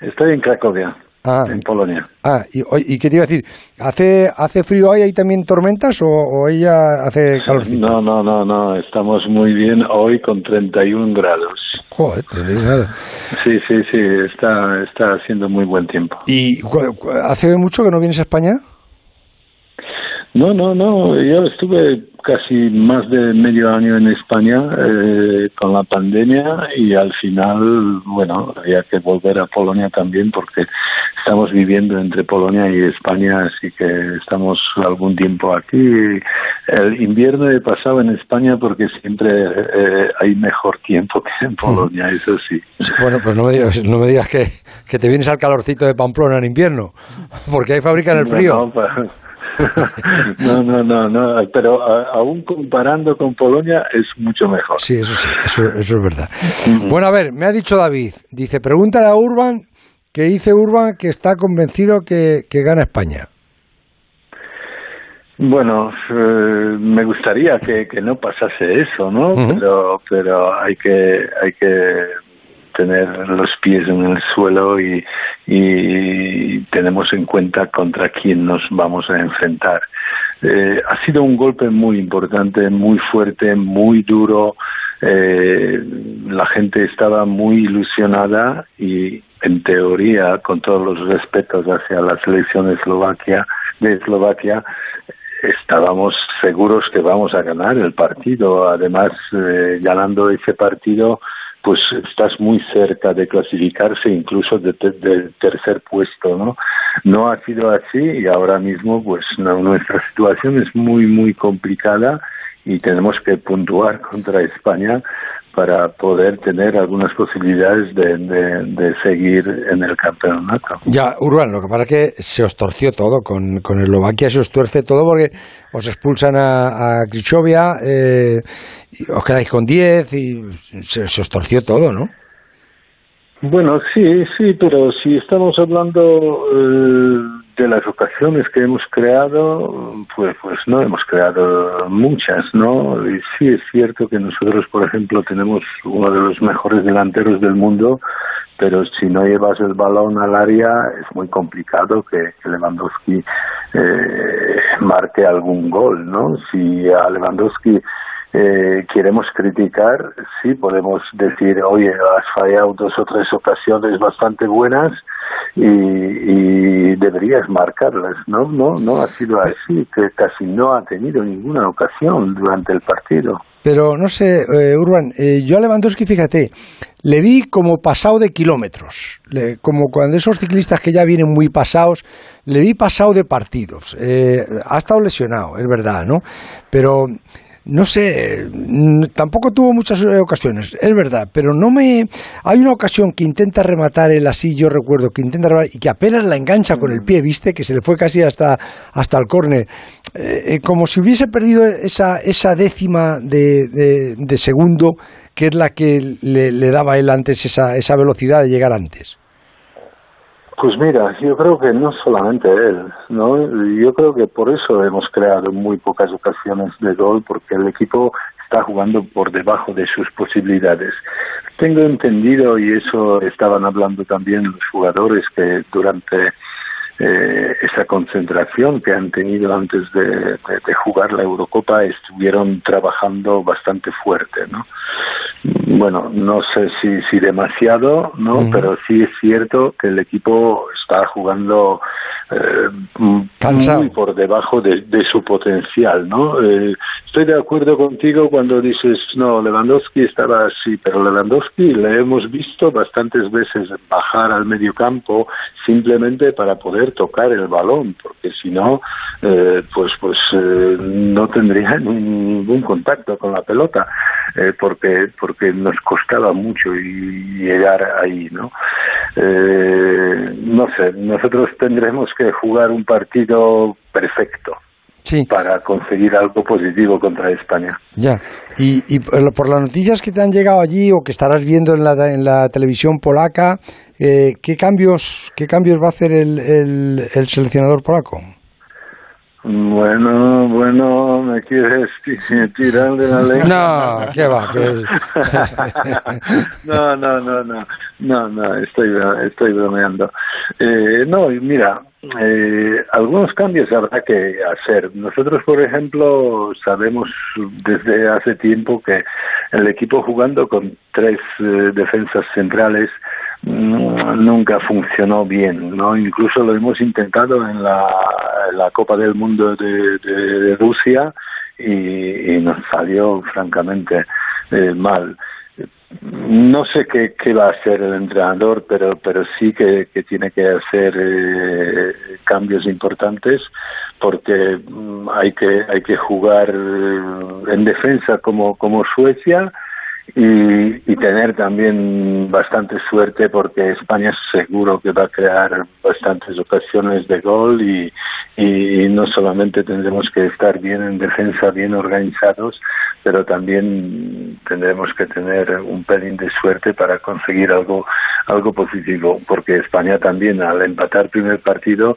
Estoy en Cracovia, Ah, en Polonia. Ah, y, oye, ¿y qué te iba a decir? ¿Hace, hace frío ahí? ¿Hay también tormentas o, o ella hace calorcito? No, no, no, no, estamos muy bien hoy con 31 grados. Joder, te digo nada. Sí, sí, sí, está, está haciendo muy buen tiempo. ¿Y hace mucho que no vienes a España? No, no, no, yo estuve casi más de medio año en España eh, con la pandemia y al final, bueno, había que volver a Polonia también porque estamos viviendo entre Polonia y España, así que estamos algún tiempo aquí. El invierno he pasado en España porque siempre eh, hay mejor tiempo que en Polonia, eso sí. Sí, Bueno, pues no me digas, no me digas que, que te vienes al calorcito de Pamplona en invierno, porque ahí fabrican el frío. Bueno, no, no, no, no, pero a- aún comparando con Polonia es mucho mejor. Sí, eso sí, eso, eso es verdad. Bueno, a ver, me ha dicho David, dice, pregúntale a Urban, que dice Urban que está convencido que, que gana España. Bueno, eh, me gustaría que, que no pasase eso, ¿no? Pero, pero hay que, hay que tener los pies en el suelo y, y tenemos en cuenta contra quién nos vamos a enfrentar. Eh, ha sido un golpe muy importante, muy fuerte, muy duro. Eh, la gente estaba muy ilusionada y, en teoría, con todos los respetos hacia la selección de Eslovaquia, de Eslovaquia, estábamos seguros que vamos a ganar el partido. Además, eh, ganando ese partido, pues estás muy cerca de clasificarse, incluso de, te- del tercer puesto, ¿no? No ha sido así y ahora mismo, pues no- nuestra situación es muy, muy complicada y tenemos que puntuar contra España para poder tener algunas posibilidades de, de, seguir en el campeonato. Ya, Urban, lo que pasa es que se os torció todo, con, con Eslovaquia se os tuerce todo porque os expulsan a, a Krichovia, eh, os quedáis con 10 y se, se os torció todo, ¿no? Bueno, sí, sí, pero si estamos hablando eh, de las ocasiones que hemos creado, pues, pues no hemos creado muchas, ¿no? Y sí es cierto que nosotros, por ejemplo, tenemos uno de los mejores delanteros del mundo, pero si no llevas el balón al área es muy complicado que, Lewandowski eh, marque algún gol, ¿no? Si a Lewandowski eh, queremos criticar, sí podemos decir, oye, has fallado dos o tres ocasiones bastante buenas y, y deberías marcarlas, ¿no? No, no ha sido así, que casi no ha tenido ninguna ocasión durante el partido. Pero no sé, eh, Urban, eh, yo a Lewandowski, fíjate, le vi como pasado de kilómetros, le- como cuando esos ciclistas que ya vienen muy pasados, le vi pasado de partidos. Eh, ha estado lesionado, es verdad, ¿no? Pero no sé, tampoco tuvo muchas eh, ocasiones, es verdad, pero no me... Hay una ocasión que intenta rematar él así, yo recuerdo, que intenta rematar y que apenas la engancha con el pie, ¿viste? Que se le fue casi hasta, hasta el córner. Eh, eh, como si hubiese perdido esa, esa décima de, de- segundo, que es la que le, le daba él antes esa, esa velocidad de llegar antes. Pues mira, yo creo que no solamente él, ¿no? Yo creo que por eso hemos creado muy pocas ocasiones de gol, porque el equipo está jugando por debajo de sus posibilidades. Tengo entendido, y eso estaban hablando también los jugadores, que durante eh, esa concentración que han tenido antes de, de- de jugar la Eurocopa estuvieron trabajando bastante fuerte, ¿no? Bueno, no sé si, si demasiado, ¿no? Pero sí es cierto que el equipo está jugando eh, Cansado. muy por debajo de, de su potencial, ¿no? Eh, estoy de acuerdo contigo cuando dices, no, Lewandowski estaba así, pero Lewandowski le hemos visto bastantes veces bajar al mediocampo simplemente para poder tocar el balón, porque si no, eh, pues, pues eh, no tendría ningún contacto con la pelota, porque, porque nos costaba mucho y llegar ahí, ¿no? Eh, no sé, nosotros tendremos que jugar un partido perfecto para conseguir algo positivo contra España. Ya. Y, y por por las noticias que te han llegado allí o que estarás viendo en la, en la televisión polaca, eh, ¿qué, cambios, ¿qué cambios va a hacer el, el, el seleccionador polaco? Bueno, bueno, me quieres ti- tirar de la lengua. No, ¿qué va? que- no, no, no, no, no, no, estoy, estoy bromeando. Eh, no, y mira, eh, algunos cambios habrá que hacer. Nosotros, por ejemplo, sabemos desde hace tiempo que el equipo jugando con tres eh, defensas centrales nunca funcionó bien, ¿no? Incluso lo hemos intentado en la, Copa del Mundo de, Rusia y, nos salió francamente eh, mal. No sé qué, va a hacer el entrenador, pero pero sí que, que tiene que hacer eh, cambios importantes porque mm, hay que hay que jugar eh, en defensa como como Suecia y, y tener también bastante suerte porque España seguro que va a crear bastantes ocasiones de gol y, no solamente tendremos que estar bien en defensa, bien organizados, pero también tendremos que tener un pelín de suerte para conseguir algo algo positivo, porque España también al empatar primer partido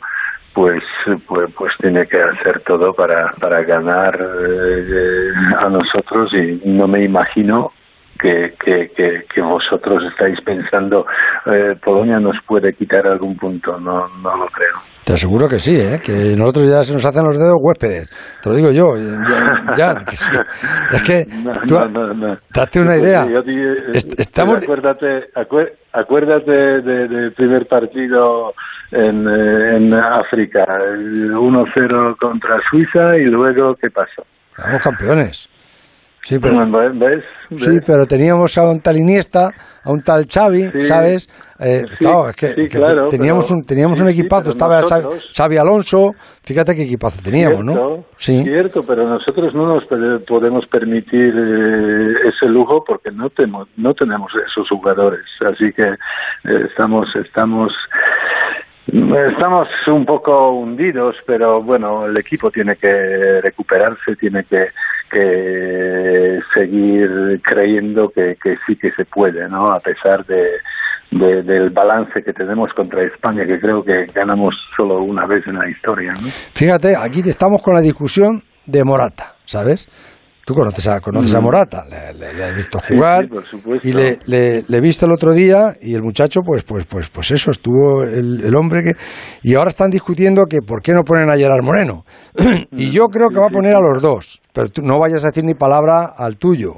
pues, pues, pues tiene que hacer todo para, para ganar eh, a nosotros y no me imagino que, que, que, vosotros estáis pensando eh, Polonia nos puede quitar algún punto, no, no lo creo. Te aseguro que sí, ¿eh? que nosotros ya se nos hacen los dedos huéspedes, te lo digo yo, ya, es que tú, date una idea. estamos... Acuérdate, acuérdate del de, primer partido en, eh, en África, 1-0 contra Suiza y luego, ¿qué pasó? Somos campeones. Sí, pero, sí, pero teníamos a un tal Iniesta, a un tal Xavi, ¿sabes? Eh, claro, es que, teníamos un teníamos un equipazo, estaba Xavi Alonso, fíjate qué equipazo teníamos, ¿no? Sí. Cierto, pero nosotros no nos podemos permitir eh, ese lujo porque no tenemos no tenemos esos jugadores, así que eh, estamos estamos Estamos un poco hundidos, pero bueno, el equipo tiene que recuperarse, tiene que, que seguir creyendo que, que, sí que se puede, ¿no? A pesar de, del balance que tenemos contra España, que creo que ganamos solo una vez en la historia, ¿no? Fíjate, aquí estamos con la discusión de Morata, ¿sabes? Tú conoces a, conoces a Morata, le, has visto jugar y le, le, he visto el otro día y el muchacho, pues, pues, pues, pues eso, estuvo el, hombre que... Y ahora están discutiendo que por qué no ponen a Gerard Moreno. y yo creo que va a poner a los dos, pero tú no vayas a decir ni palabra al tuyo.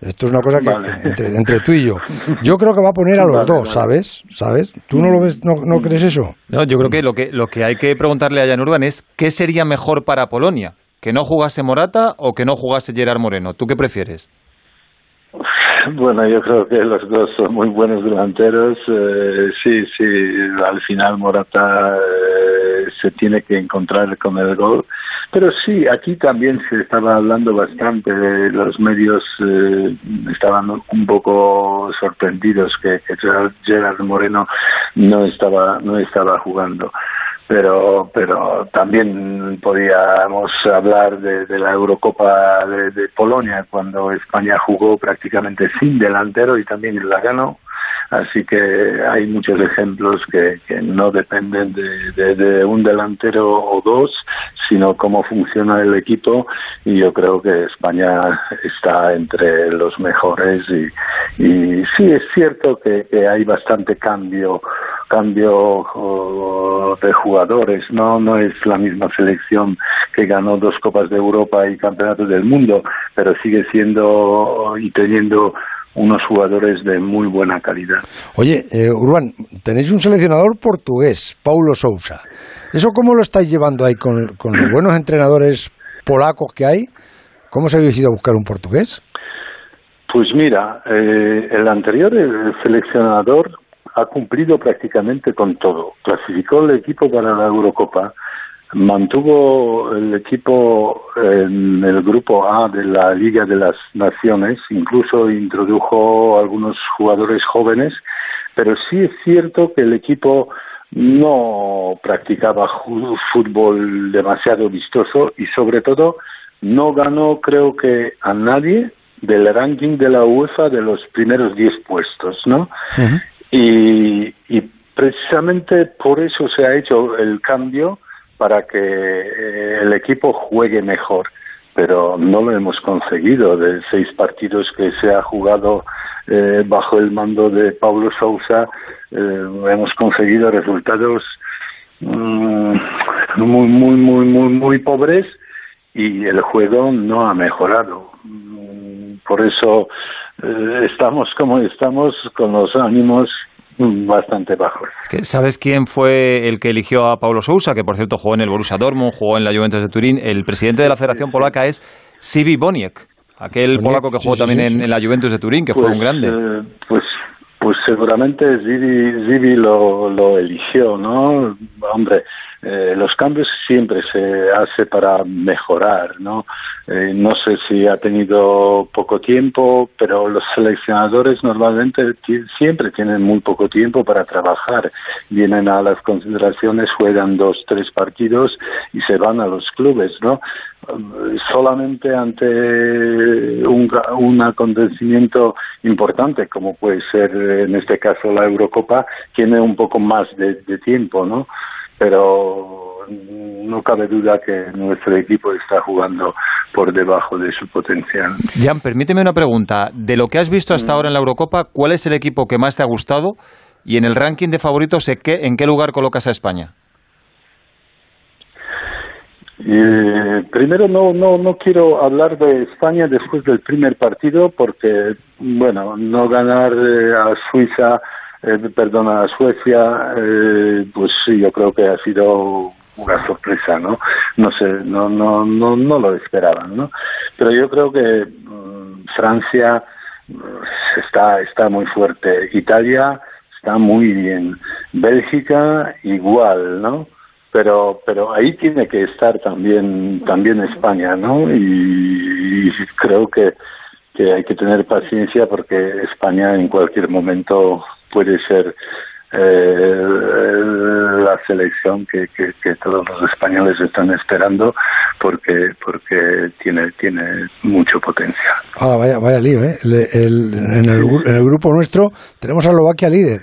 Esto es una cosa que entre, tú y yo. Yo creo que va a poner a los dos, ¿sabes? ¿Sabes? ¿Tú no lo ves, no, no crees eso? No, yo creo que lo que lo que hay que preguntarle a Jan Urban es qué sería mejor para Polonia. ¿Que no jugase Morata o que no jugase Gerard Moreno? ¿Tú qué prefieres? Bueno, yo creo que los dos son muy buenos delanteros. Eh, sí, sí, al final Morata eh, se tiene que encontrar con el gol. Pero sí, aquí también se estaba hablando bastante, los medios eh, estaban un poco sorprendidos que, que Gerard Moreno no estaba, no estaba jugando pero pero también podíamos hablar de, la Eurocopa de, Polonia cuando España jugó prácticamente sin delantero y también la ganó así que hay muchos ejemplos que, no dependen de, de, un delantero o dos sino cómo funciona el equipo. Y yo creo que España está entre los mejores. Y, y sí es cierto que, que hay bastante cambio cambio de jugadores, no no es la misma selección que ganó dos copas de Europa y campeonatos del mundo, pero sigue siendo y teniendo unos jugadores de muy buena calidad. Oye, eh, Urban, tenéis un seleccionador portugués, Paulo Sousa. ¿Eso cómo lo estáis llevando ahí con, con los buenos entrenadores polacos que hay? ¿Cómo se habéis ido a buscar un portugués? Pues mira, eh, el anterior el seleccionador ha cumplido prácticamente con todo. Clasificó el equipo para la Eurocopa, mantuvo el equipo en el grupo A de la Liga de las Naciones, incluso introdujo algunos jugadores jóvenes, pero sí es cierto que el equipo no practicaba fútbol demasiado vistoso y sobre todo no ganó creo que a nadie del ranking de la UEFA de los primeros 10 puestos, ¿no? Y, precisamente por eso se ha hecho el cambio para que eh, el equipo juegue mejor, pero no lo hemos conseguido. De seis partidos que se ha jugado eh, bajo el mando de Pablo Sousa, eh, hemos conseguido resultados mm, muy, muy, muy, muy, muy pobres y el juego no ha mejorado. Mm, por eso estamos como estamos con los ánimos bastante bajos. ¿Sabes quién fue el que eligió a Paulo Sousa? Que por cierto jugó en el Borussia Dortmund, jugó en la Juventus de Turín. El presidente de la Federación Polaca es Sibi Boniek, aquel polaco que jugó también en, la Juventus de Turín, que fue un pues, grande. Eh, pues pues seguramente Zibi, lo, lo eligió, ¿no? Hombre, eh, los cambios siempre se hace para mejorar, ¿no? Eh, no sé si ha tenido poco tiempo, pero los seleccionadores normalmente siempre tienen muy poco tiempo para trabajar. Vienen a las consideraciones, juegan dos, tres partidos y se van a los clubes, ¿no? solamente ante un, un acontecimiento importante como puede ser en este caso la Eurocopa tiene un poco más de, de tiempo, ¿no? Pero no cabe duda que nuestro equipo está jugando por debajo de su potencial. Jan, permíteme una pregunta. De lo que has visto hasta ahora en la Eurocopa, ¿cuál es el equipo que más te ha gustado? Y en el ranking de favoritos, ¿en qué lugar colocas a España? Eh, primero no, no, no quiero hablar de España después del primer partido porque, bueno, no ganar eh, a Suiza, eh, perdón, a Suecia, eh, pues sí, yo creo que ha sido una sorpresa, ¿no? No sé, no, no, no, no lo esperaban, ¿no? Pero yo creo que mm, Francia mm, está, está muy fuerte, Italia está muy bien, Bélgica igual, ¿no? pero pero ahí tiene que estar también también España no y, creo que que hay que tener paciencia porque España en cualquier momento puede ser eh, la selección que, que, todos los españoles están esperando porque porque tiene tiene mucho potencial. Ah, vaya, vaya lío, ¿eh? en, el, en, el, grupo nuestro tenemos a Eslovaquia líder,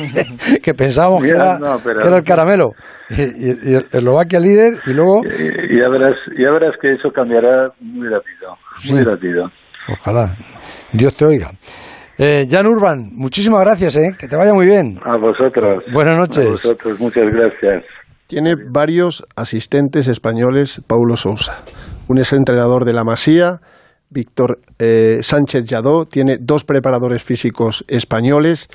que pensábamos que, era, era, el caramelo. Y, Eslovaquia líder y luego... Y, ya, verás, ya verás que eso cambiará muy rápido, muy rápido. Ojalá. Dios te oiga. Eh, Jan Urban, muchísimas gracias, ¿eh? que te vaya muy bien. A vosotros. Buenas noches. A vosotros, muchas gracias. Tiene varios asistentes españoles, Paulo Sousa. Un es entrenador de la Masía, Víctor eh, Sánchez Lladó, tiene dos preparadores físicos españoles.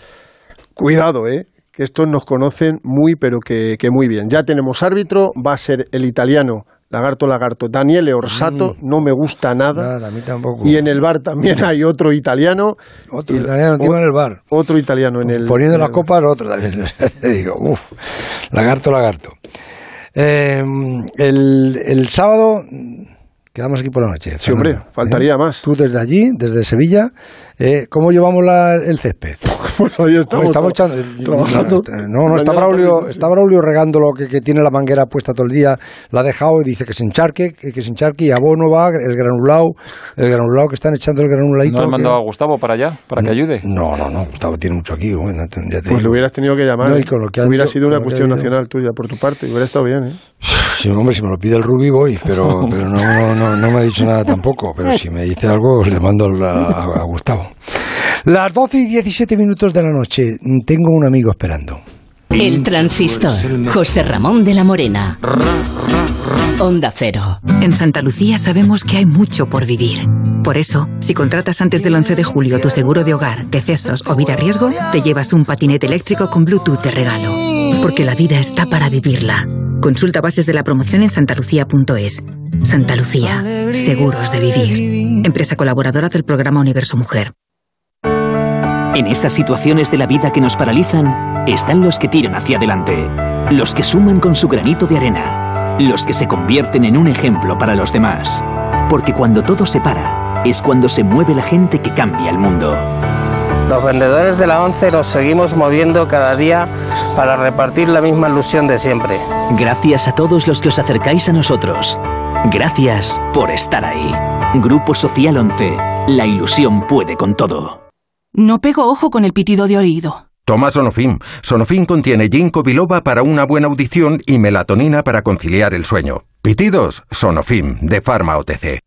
Cuidado, ¿eh? que estos nos conocen muy, pero que, que muy bien. Ya tenemos árbitro, va a ser el italiano Lagarto, lagarto. Daniele Orsato, mm. no me gusta nada. Nada, a mí tampoco. Y en el bar también hay otro italiano. Otro italiano en el bar. Otro italiano en el. Poniendo las copas, otro también. digo, uff, lagarto, lagarto. Eh, el, el sábado quedamos aquí por la noche. Sí, hombre, faltaría ¿Eh? más. Tú desde allí, desde Sevilla, eh, ¿cómo llevamos la, el césped? Pues ahí estamos. estamos echando, trabajando. No, no, está Braulio, está Braulio regando lo que, que, tiene la manguera puesta todo el día, la ha dejado y dice que se encharque, que, que se encharque y abono va, el granulado, el granulado que están echando el granuladito. ¿No has mandado a Gustavo para allá, para que ayude? No, no, no, Gustavo tiene mucho aquí. Bueno, ya te pues lo hubieras tenido que llamar. No, y con lo que hubiera sido una cuestión nacional tuya por tu parte, hubiera estado bien, ¿eh? Sí, hombre, si me lo pide el Rubi voy, pero, pero no, no, no, no me ha dicho nada tampoco. Pero si me dice algo, le mando a, a Gustavo. Las 12 y 17 minutos de la noche. Tengo un amigo esperando. El transistor. José Ramón de la Morena. Onda Cero. En Santa Lucía sabemos que hay mucho por vivir. Por eso, si contratas antes del 11 de julio tu seguro de hogar, decesos o vida riesgo, te llevas un patinete eléctrico con Bluetooth de regalo. Porque la vida está para vivirla. Consulta bases de la promoción en santalucía.es. Santa Lucía, seguros de vivir. Empresa colaboradora del programa Universo Mujer. En esas situaciones de la vida que nos paralizan, están los que tiran hacia adelante, los que suman con su granito de arena, los que se convierten en un ejemplo para los demás. Porque cuando todo se para, es cuando se mueve la gente que cambia el mundo. Los vendedores de la ONCE nos seguimos moviendo cada día para repartir la misma ilusión de siempre. Gracias a todos los que os acercáis a nosotros. Gracias por estar ahí. Grupo Social 11. La ilusión puede con todo. No pego ojo con el pitido de oído. Toma Sonofim. Sonofim contiene ginkgo biloba para una buena audición y melatonina para conciliar el sueño. Pitidos, Sonofim, de Pharma OTC.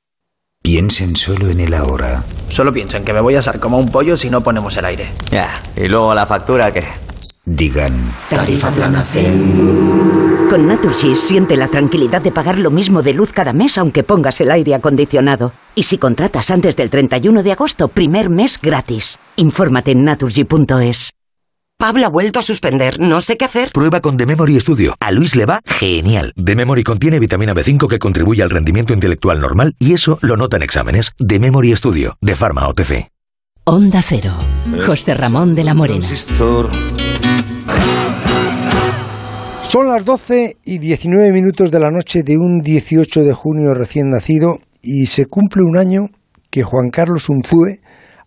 Piensen solo en el ahora. Solo pienso en que me voy a asar como un pollo si no ponemos el aire. Ya, y luego la factura, ¿qué? digan... Tarifa plana Zen. Con Naturgy siente la tranquilidad de pagar lo mismo de luz cada mes aunque pongas el aire acondicionado. Y si contratas antes del 31 de agosto, primer mes gratis. Infórmate en naturgy.es. Pablo ha vuelto a suspender. No sé qué hacer. Prueba con The Memory Studio. A Luis le va genial. The Memory contiene vitamina B5 que contribuye al rendimiento intelectual normal y eso lo nota en exámenes. The Memory Studio, de Pharma OTC. Onda Cero. José Ramón de la Morena. Son las 12 y 19 minutos de la noche de un 18 de junio recién nacido y se cumple un año que Juan Carlos Unzúe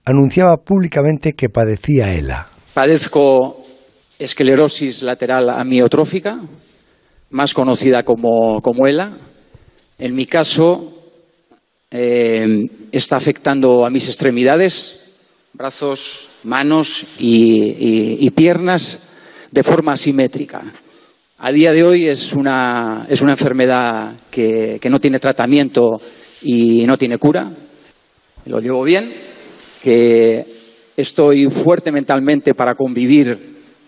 anunciaba públicamente que padecía ELA. Padezco esclerosis lateral amiotrófica, más conocida como, como ELA. En mi caso, eh, está afectando a mis extremidades, brazos, manos y, piernas de forma asimétrica. A día de hoy es una, es una enfermedad que, que no tiene tratamiento y no tiene cura. Lo llevo bien, que estoy fuerte mentalmente para convivir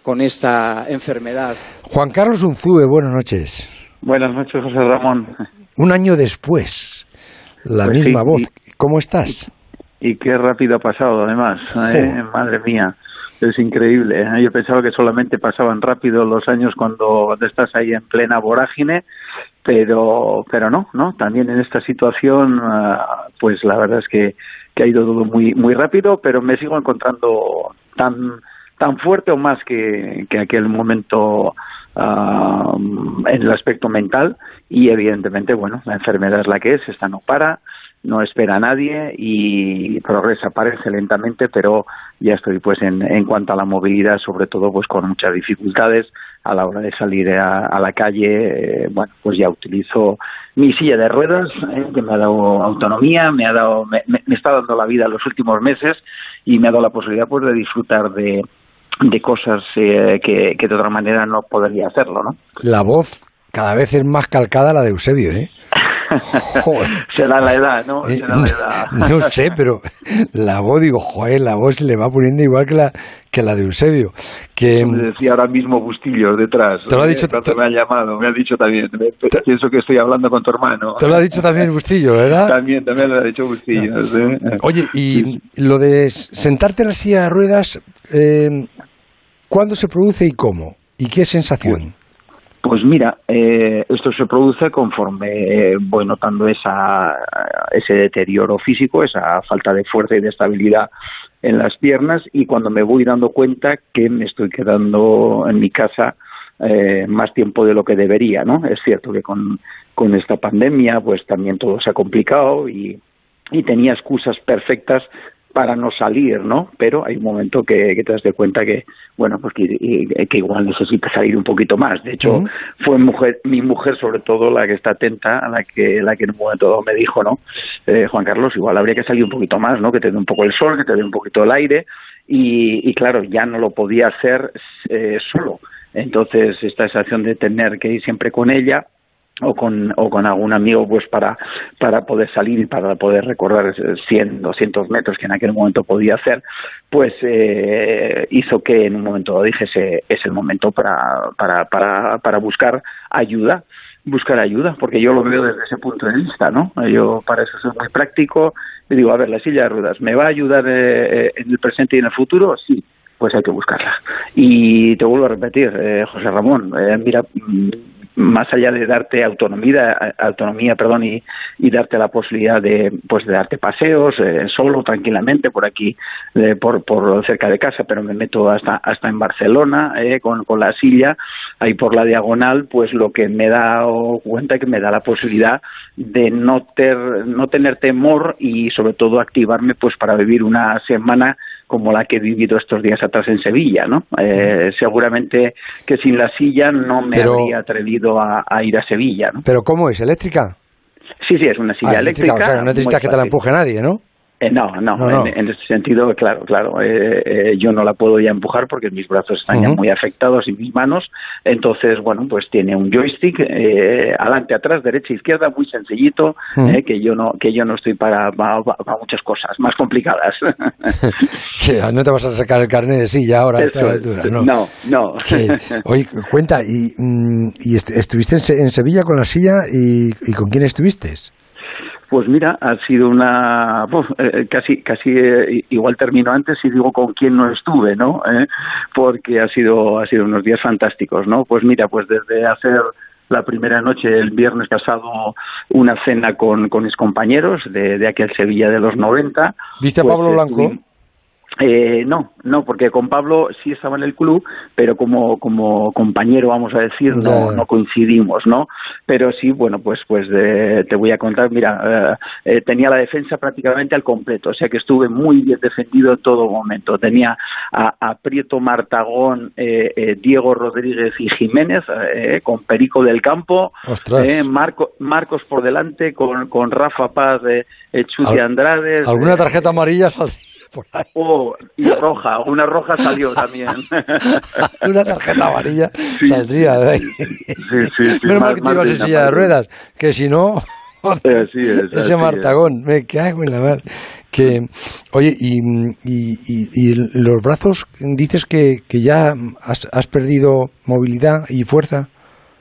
con esta enfermedad. Juan Carlos Unzúe, buenas noches. Buenas noches, José Ramón. Un año después, la Pues misma sí, voz. y- ¿Cómo estás? Y qué rápido ha pasado, además. ¿eh? Madre mía, es increíble. ¿eh? Yo pensaba que solamente pasaban rápido los años cuando estás ahí en plena vorágine, pero, pero no, ¿no? También en esta situación, ah, pues la verdad es que, que ha ido todo muy, muy rápido, pero me sigo encontrando tan, tan fuerte o más que, que aquel momento ah, en el aspecto mental. Y evidentemente, bueno, la enfermedad es la que es, esta no para, no espera a nadie y progresa, parece lentamente, pero ya estoy pues en, en cuanto a la movilidad, sobre todo pues con muchas dificultades a la hora de salir a, la calle, eh, bueno, pues ya utilizo mi silla de ruedas, eh, que me ha dado autonomía, me ha dado, me, está dando la vida los últimos meses y me ha dado la posibilidad pues de disfrutar de, de cosas eh, que, que de otra manera no podría hacerlo, ¿no? La voz cada vez es más calcada la de Eusebio, ¿eh? Joder. Será la edad, ¿no? Eh, Será la edad. No sé, pero la voz, digo, joder, la voz se le va poniendo igual que la, que la de Eusebio. Que, Me decía ahora mismo Bustillos detrás. Te lo ha dicho- cuando me ha llamado, me ha dicho también. me- pienso que estoy hablando con tu hermano. te lo ha dicho también Bustillo, ¿verdad? También, también lo ha dicho Bustillos. ¿eh? Oye, y lo de sentarte en la silla de ruedas, eh, ¿cuándo se produce y cómo? ¿Y qué sensación? Pues mira, eh, esto se produce conforme eh, voy notando esa, ese deterioro físico, esa falta de fuerza y de estabilidad en las piernas y cuando me voy dando cuenta que me estoy quedando en mi casa eh, más tiempo de lo que debería, ¿no? Es cierto que con, con esta pandemia pues también todo se ha complicado y tenía excusas perfectas para no salir, ¿no? Pero hay un momento que, que te das de cuenta que, bueno, pues que, igual necesitas salir un poquito más. De hecho, fue mujer, mi mujer sobre todo la que está atenta, a la que, la que en un momento dado me dijo, ¿no? Eh, Juan Carlos, igual habría que salir un poquito más, ¿no? Que te dé un poco el sol, que te dé un poquito el aire. Y, y claro, ya no lo podía hacer eh, solo. Entonces, esta sensación de tener que ir siempre con ella, o con, o con algún amigo pues para, para poder salir y para poder recorrer esos 100, 200 metros que en aquel momento podía hacer, pues eh, hizo que en un momento dijese es el momento para, para, para, para buscar ayuda buscar ayuda, porque yo lo veo desde ese punto de vista, ¿no? Yo para eso soy muy práctico y digo, a ver, la silla de ruedas, ¿me va a ayudar eh, eh, en el presente y en el futuro? Sí, pues hay que buscarla. Y te vuelvo a repetir, eh, José Ramón, eh, mira, más allá de darte autonomía, autonomía perdón, y, y darte la posibilidad de, pues, de darte paseos eh, solo, tranquilamente, por aquí, eh, por, por cerca de casa, pero me meto hasta, hasta en Barcelona eh, con, con la silla, ahí por la diagonal, pues lo que me da cuenta que me da la posibilidad de no, ter, no tener temor y sobre todo activarme pues para vivir una semana como la que he vivido estos días atrás en Sevilla, ¿no? Eh, seguramente que sin la silla no me Pero- habría atrevido a, a ir a Sevilla, ¿no? ¿Pero cómo es? ¿Eléctrica? Sí, sí, es una silla Ah, eléctrica. O sea, no necesitas que te la empuje nadie, ¿no? Eh, no, no, No, no. En, en este sentido, claro, claro, eh, eh, yo no la puedo ya empujar porque mis brazos están ya muy afectados y mis manos, entonces, bueno, pues tiene un joystick, eh, adelante, atrás, derecha, izquierda, muy sencillito, eh, que yo no que yo no estoy para, para, para muchas cosas más complicadas. No te vas a sacar el carnet de silla ahora a esta Eso es. altura, ¿no? no, no. Que- oye, cuenta, ¿y, mm, y est- estuviste en, Se- en Sevilla con la silla y, y con quién estuviste? Pues mira, ha sido una uf, eh, casi casi eh, igual termino antes y digo con quién no estuve, ¿no? Eh, porque ha sido ha sido unos días fantásticos, ¿no? Pues mira, pues desde hacer la primera noche el viernes pasado una cena con con mis compañeros de, de aquel Sevilla de los 90. ¿Viste a pues, Pablo Blanco? Eh, no, no, porque con Pablo sí estaba en el club, pero como, como compañero, vamos a decir, no, no coincidimos, ¿no? Pero sí, bueno, pues, pues eh, te voy a contar, mira, eh, eh, tenía la defensa prácticamente al completo, o sea que estuve muy bien defendido en todo momento. Tenía a, a Prieto Martagón, eh, eh, Diego Rodríguez y Jiménez, eh, con Perico del Campo, eh, Marco, Marcos por delante, con, con Rafa Paz, Chuti Andrade. ¿Alguna tarjeta amarilla saldría por ahí? Oh, y roja, una roja salió también. Una tarjeta amarilla saldría de ahí. Sí, sí, sí, Menos mal que te ibas en silla de ruedas, que si no... Así es, así Ese es. martagón, me cago en la mar. Que, oye, y, y, y- y los brazos, dices que, que ya has, has perdido movilidad y fuerza.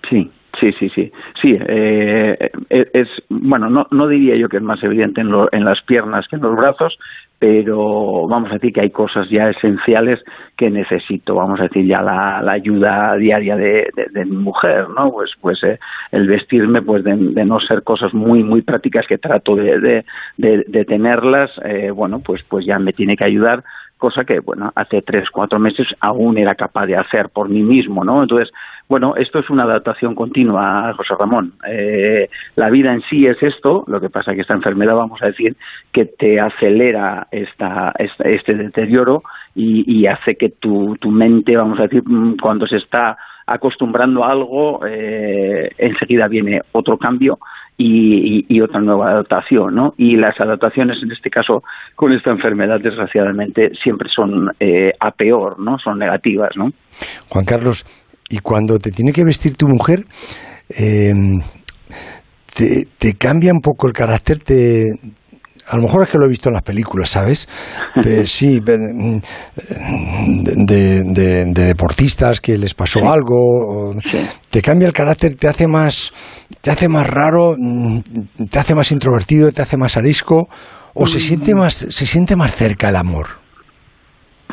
Sí, sí, sí, sí. Sí, eh, es, es- bueno, no, no diría yo que es más evidente en, lo- en las piernas que en los brazos, pero vamos a decir que hay cosas ya esenciales que necesito, vamos a decir ya la, la ayuda diaria de, de- mi mujer, ¿no? Pues, pues eh, el vestirme, pues de, no ser cosas muy, muy prácticas que trato de tenerlas, eh, bueno, pues, pues ya me tiene que ayudar cosa que, bueno, hace tres, cuatro meses aún era capaz de hacer por mí mismo, ¿no? Entonces, bueno, esto es una adaptación continua, José Ramón. Eh, la vida en sí es esto, lo que pasa que esta enfermedad, vamos a decir, que te acelera esta, esta- este deterioro y, hace que tu, tu mente, vamos a decir, mm, cuando se está acostumbrando a algo, eh, enseguida viene otro cambio y, y- y otra nueva adaptación, ¿no? Y las adaptaciones, en este caso, con esta enfermedad, desgraciadamente, siempre son eh, a peor, ¿no? Son negativas, ¿no? Juan Carlos, y cuando te tiene que vestir tu mujer, eh, te, te cambia un poco el carácter, te... A lo mejor es que lo he visto en las películas, ¿sabes? Pero sí, mm, de, de- de deportistas que les pasó algo, o- te cambia el carácter, te hace más, te hace más raro, mm, te hace más introvertido, te hace más arisco, o se siente más, se siente más cerca el amor.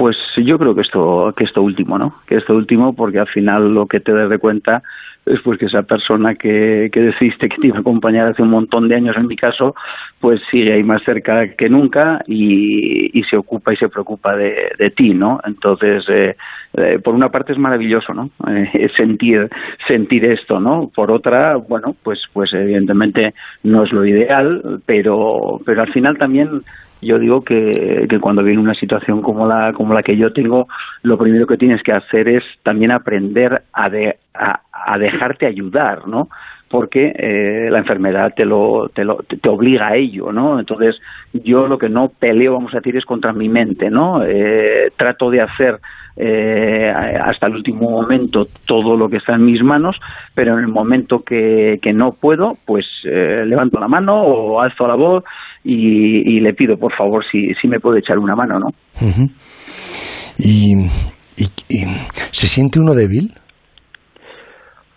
Pues yo creo que esto, que esto último, ¿no? Que esto último, porque al final lo que te das de cuenta es pues que esa persona que, que decidiste que te iba a acompañar hace un montón de años, en mi caso, pues sigue ahí más cerca que nunca y, y se ocupa y se preocupa de, de ti, ¿no? Entonces, eh, eh, por una parte es maravilloso, ¿no? Eh, sentir, sentir esto, ¿no? Por otra, bueno, pues, pues evidentemente no es lo ideal, pero, pero al final también yo digo que, cuando viene una situación como la como la que yo tengo lo primero que tienes que hacer es también aprender a, de- a, a dejarte ayudar no porque eh, la enfermedad te lo, te lo te obliga a ello no entonces yo lo que no peleo vamos a decir es contra mi mente no Eh, trato de hacer eh, hasta el último momento todo lo que está en mis manos, pero en el momento que, que no puedo, pues eh, levanto la mano o alzo la voz y, y le pido por favor si, si me puede echar una mano, ¿no? Y, y- y se siente uno débil.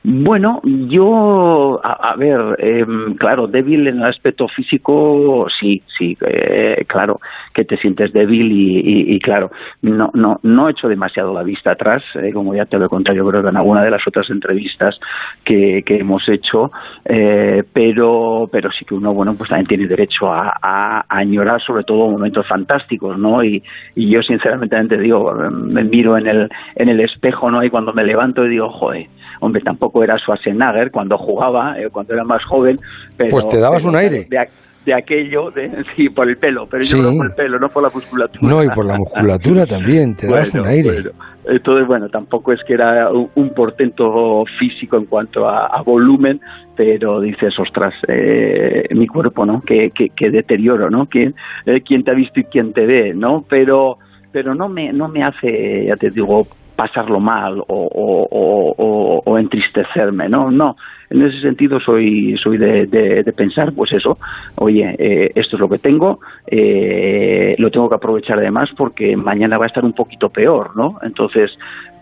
Bueno, yo, a, ver, em, claro, débil en el aspecto físico, sí, sí, eh, claro, que te sientes débil y, y- y, claro, no, no, no he hecho demasiado la vista atrás, eh, como ya te lo he contado, yo creo que en alguna de las otras entrevistas que, que hemos hecho, eh, pero, pero sí que uno, bueno, pues también tiene derecho a, a, a añorar sobre todo momentos fantásticos, ¿no? Y, y yo sinceramente te digo, me miro en el, en el espejo, ¿no? Y cuando me levanto y digo, joder, hombre, tampoco era Schwarzenegger cuando jugaba, eh, cuando era más joven. Pero, pues te dabas un aire. De, aquello, de, sí, por el pelo, pero yo no por el pelo, no por la musculatura. No, y por la musculatura también, te dabas un aire. Entonces, bueno, tampoco es que era un, portento físico en cuanto a, volumen, pero dices, ostras, eh, mi cuerpo, ¿no? Qué, deterioro, ¿no? ¿Quién, eh, ¿Quién te ha visto y quién te ve, ¿no? Pero, pero no me, no me hace, ya te digo, pasarlo mal o, o, entristecerme, ¿no? No, en ese sentido soy, soy de, pensar, pues eso, oye, eh, esto es lo que tengo, eh, lo tengo que aprovechar además porque mañana va a estar un poquito peor, ¿no? Entonces,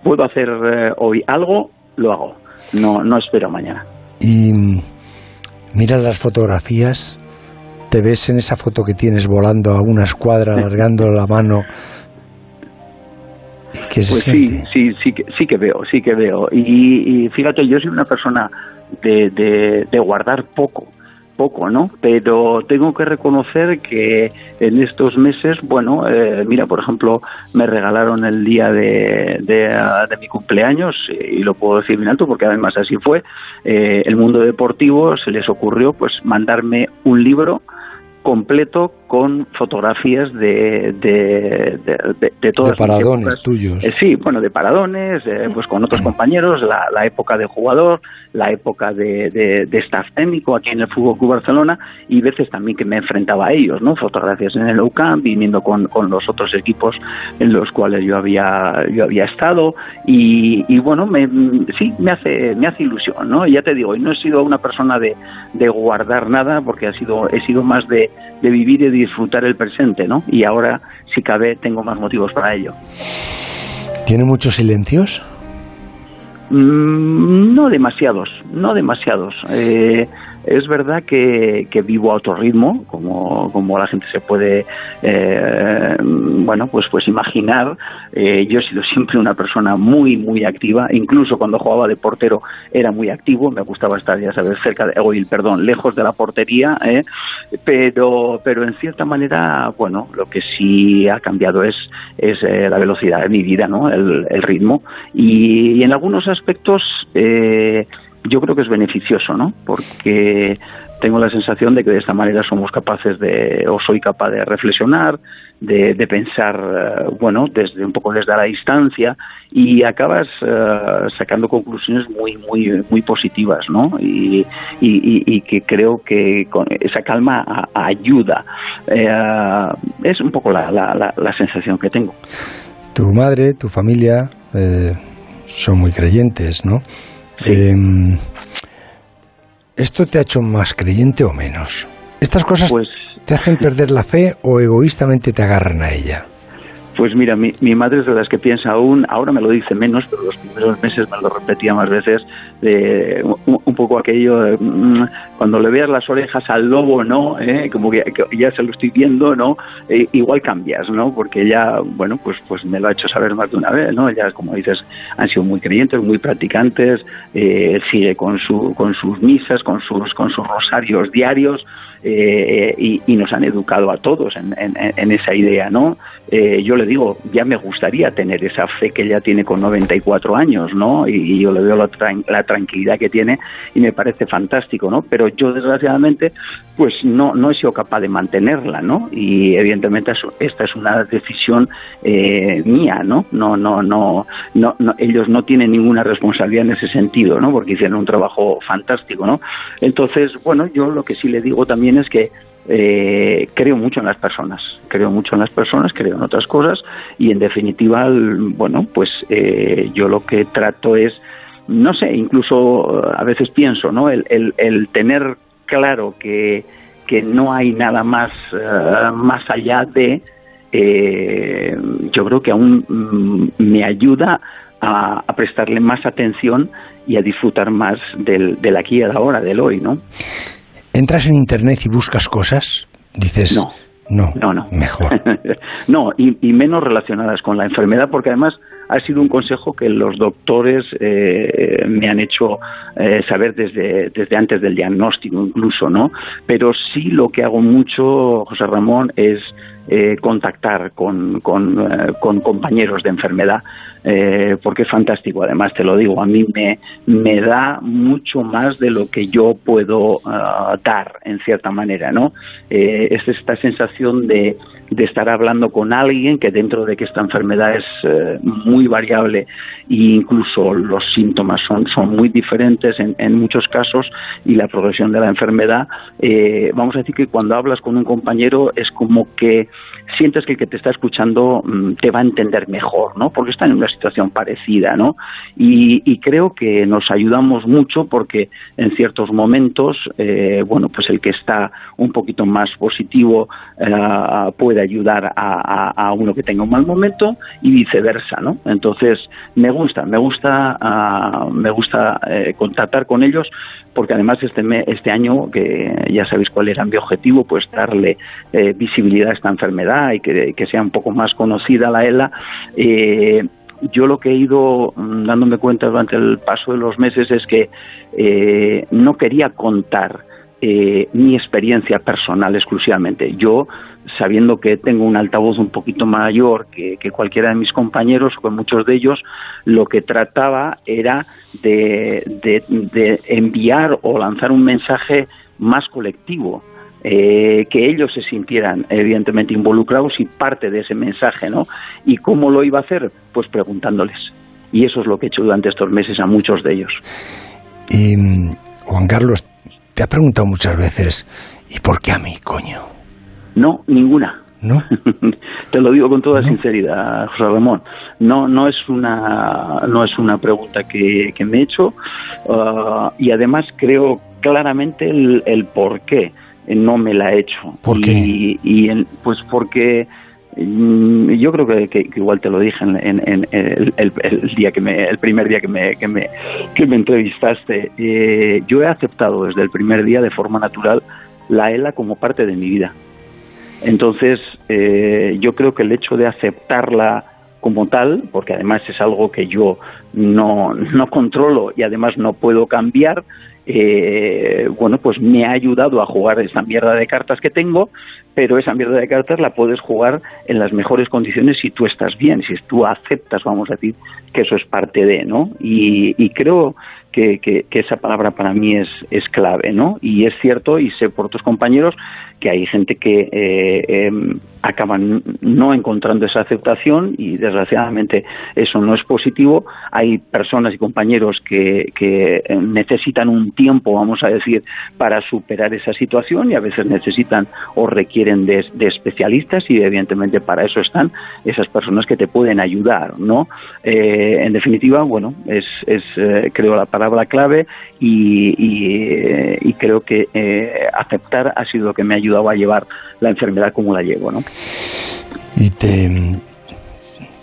puedo hacer eh, hoy algo, lo hago, no, no espero mañana. Y mira las fotografías, te ves en esa foto que tienes volando a una escuadra, alargando la mano pues sí, sí, sí que, sí que veo, sí que veo. Y, fíjate, yo soy una persona de, de, guardar poco poco, ¿no? Pero tengo que reconocer que en estos meses, bueno, eh, mira, por ejemplo, me regalaron el día de, de, mi cumpleaños, y lo puedo decir bien alto porque además así fue, eh, el mundo deportivo se les ocurrió pues mandarme un libro completo con fotografías de, de, de, de, todas de paradones tuyos. Eh, sí, bueno, de paradones, eh, pues con otros compañeros, la, la, época de jugador, la época de, de, staff técnico aquí en el Fútbol Club Barcelona y veces también que me enfrentaba a ellos, ¿no? Fotografías en el UCAM, viniendo con, con los otros equipos en los cuales yo había yo había estado y, bueno, me, sí, me hace me hace ilusión, ¿no? ya te digo, no he sido una persona de, de guardar nada porque ha sido he sido más de, de vivir y disfrutar el presente, ¿no? Y ahora, si cabe, tengo más motivos para ello. ¿Tiene muchos silencios? Mm, no demasiados, no demasiados. Eh, es verdad que, vivo a otro ritmo, como, como la gente se puede, eh, bueno, pues, pues imaginar. Eh, yo he sido siempre una persona muy, muy activa. Incluso cuando jugaba de portero era muy activo. Me gustaba estar, ya sabes, cerca de, oír, perdón, lejos de la portería. ¿eh? Pero, pero en cierta manera, bueno, lo que sí ha cambiado es, es la velocidad de mi vida, ¿no? El, ritmo. Y, y, en algunos aspectos, eh, yo creo que es beneficioso, ¿no? Porque tengo la sensación de que de esta manera somos capaces de, o soy capaz de reflexionar, de, pensar, eh, bueno, desde un poco desde la distancia y acabas eh, sacando conclusiones muy, muy, muy positivas, ¿no? Y, y, que creo que con esa calma ayuda. Eh, es un poco la, la, la, sensación que tengo. Tu madre, tu familia son muy creyentes, ¿no? Em, ¿Esto te ha hecho más creyente o menos? ¿Estas cosas pues te hacen perder la fe o egoístamente te agarran a ella? Pues mira, mi, mi, madre es de las que piensa aún, ahora me lo dice menos, pero los primeros meses me lo repetía más veces, de un, poco aquello, de, mm, cuando le veas las orejas al lobo, ¿no? ¿Eh? Como que, ya se lo estoy viendo, ¿no? Eh, igual cambias, ¿no? Porque ya, bueno, pues, pues me lo ha hecho saber más de una vez, ¿no? Ya, como dices, han sido muy creyentes, muy practicantes, eh, sigue con, su, con sus misas, con sus, con sus rosarios diarios, eh, y, nos han educado a todos en, esa idea, ¿no? Eh, yo le digo, ya me gustaría tener esa fe que ella tiene con 94 años, ¿no? Y, yo le veo la, la, tranquilidad que tiene y me parece fantástico, ¿no? Pero yo, desgraciadamente, pues no, no he sido capaz de mantenerla, ¿no? Y evidentemente esta es una decisión eh, mía, ¿no? No, no, no, no, no, ellos no tienen ninguna responsabilidad en ese sentido, ¿no? Porque hicieron un trabajo fantástico, ¿no? Entonces, bueno, yo lo que sí le digo también es que eh, creo mucho en las personas, creo mucho en las personas, creo en otras cosas y en definitiva, bueno, pues eh, yo lo que trato es, no sé, incluso a veces pienso, ¿no? El, el, tener claro que, que no hay nada más, eh, más allá de, yo creo que aún mm, me ayuda a, prestarle más atención y a disfrutar más del, del aquí y ahora, del hoy, ¿no? ¿Entras en Internet y buscas cosas? Dices, no. No, no, no. mejor. no, y, menos relacionadas con la enfermedad, porque además ha sido un consejo que los doctores eh, me han hecho eh, saber desde, antes del diagnóstico incluso, ¿no? Pero sí lo que hago mucho, José Ramón, es eh, contactar con, con, eh, compañeros de enfermedad, eh, porque es fantástico. Además, te lo digo, a mí me, me da mucho más de lo que yo puedo uh, dar, en cierta manera, ¿no? es esta sensación de, de estar hablando con alguien que dentro de que esta enfermedad es eh, muy variable e incluso los síntomas son, son muy diferentes en, en muchos casos y la progresión de la enfermedad, eh, vamos a decir que cuando hablas con un compañero es como que sientes que el que te está escuchando mm, te va a entender mejor, ¿no? Porque está en una situación parecida, ¿no? Y, y creo que nos ayudamos mucho porque en ciertos momentos, eh, bueno, pues el que está un poquito más positivo eh, puede ayudar a, uno que tenga un mal momento y viceversa, ¿no? Entonces me gusta, me gusta, uh, me gusta eh, contactar con ellos porque además este, me, este año, que ya sabéis cuál era mi objetivo, pues darle eh, visibilidad a esta enfermedad y que, que, sea un poco más conocida la ELA, eh, yo lo que he ido mm, dándome cuenta durante el paso de los meses es que eh, no quería contar eh, mi experiencia personal exclusivamente. Yo, sabiendo que tengo un altavoz un poquito mayor que, que, cualquiera de mis compañeros con muchos de ellos, lo que trataba era de, de, enviar o lanzar un mensaje más colectivo. Eh, que ellos se sintieran evidentemente involucrados y parte de ese mensaje, ¿no? ¿Y cómo lo iba a hacer? Pues preguntándoles. Y eso es lo que he hecho durante estos meses a muchos de ellos. Y Juan Carlos, te ha preguntado muchas veces, ¿y por qué a mí, coño? No, ninguna. ¿No? Te lo digo con toda ¿No? sinceridad, José Ramón. No, no es una, no es una pregunta que, que me he hecho uh, y además creo claramente el, el por qué no me la he hecho. ¿Por qué? Y, y en, pues porque yo creo que, igual te lo dije en, en, en el, el, el, día que me, el primer día que me, que me, que me entrevistaste. Eh, yo he aceptado desde el primer día de forma natural la ELA como parte de mi vida. Entonces, eh, yo creo que el hecho de aceptarla como tal, porque además es algo que yo no, no controlo y además no puedo cambiar, eh, bueno, pues me ha ayudado a jugar esta mierda de cartas que tengo, pero esa mierda de cartas la puedes jugar en las mejores condiciones si tú estás bien, si tú aceptas, vamos a decir, que eso es parte de, ¿no? Y, y creo que, que, que, esa palabra para mí es, es clave, ¿no? Y es cierto, y sé por otros compañeros, que hay gente que eh, eh, acaban no encontrando esa aceptación y desgraciadamente eso no es positivo. Hay personas y compañeros que, que necesitan un tiempo, vamos a decir, para superar esa situación y a veces necesitan o requieren de, de especialistas y evidentemente para eso están esas personas que te pueden ayudar, ¿no? Eh, en definitiva, bueno, es, es creo la palabra clave y, y, y creo que aceptar ha sido lo que me ha ayudado a llevar la enfermedad como la llevo, ¿no? ¿Y te,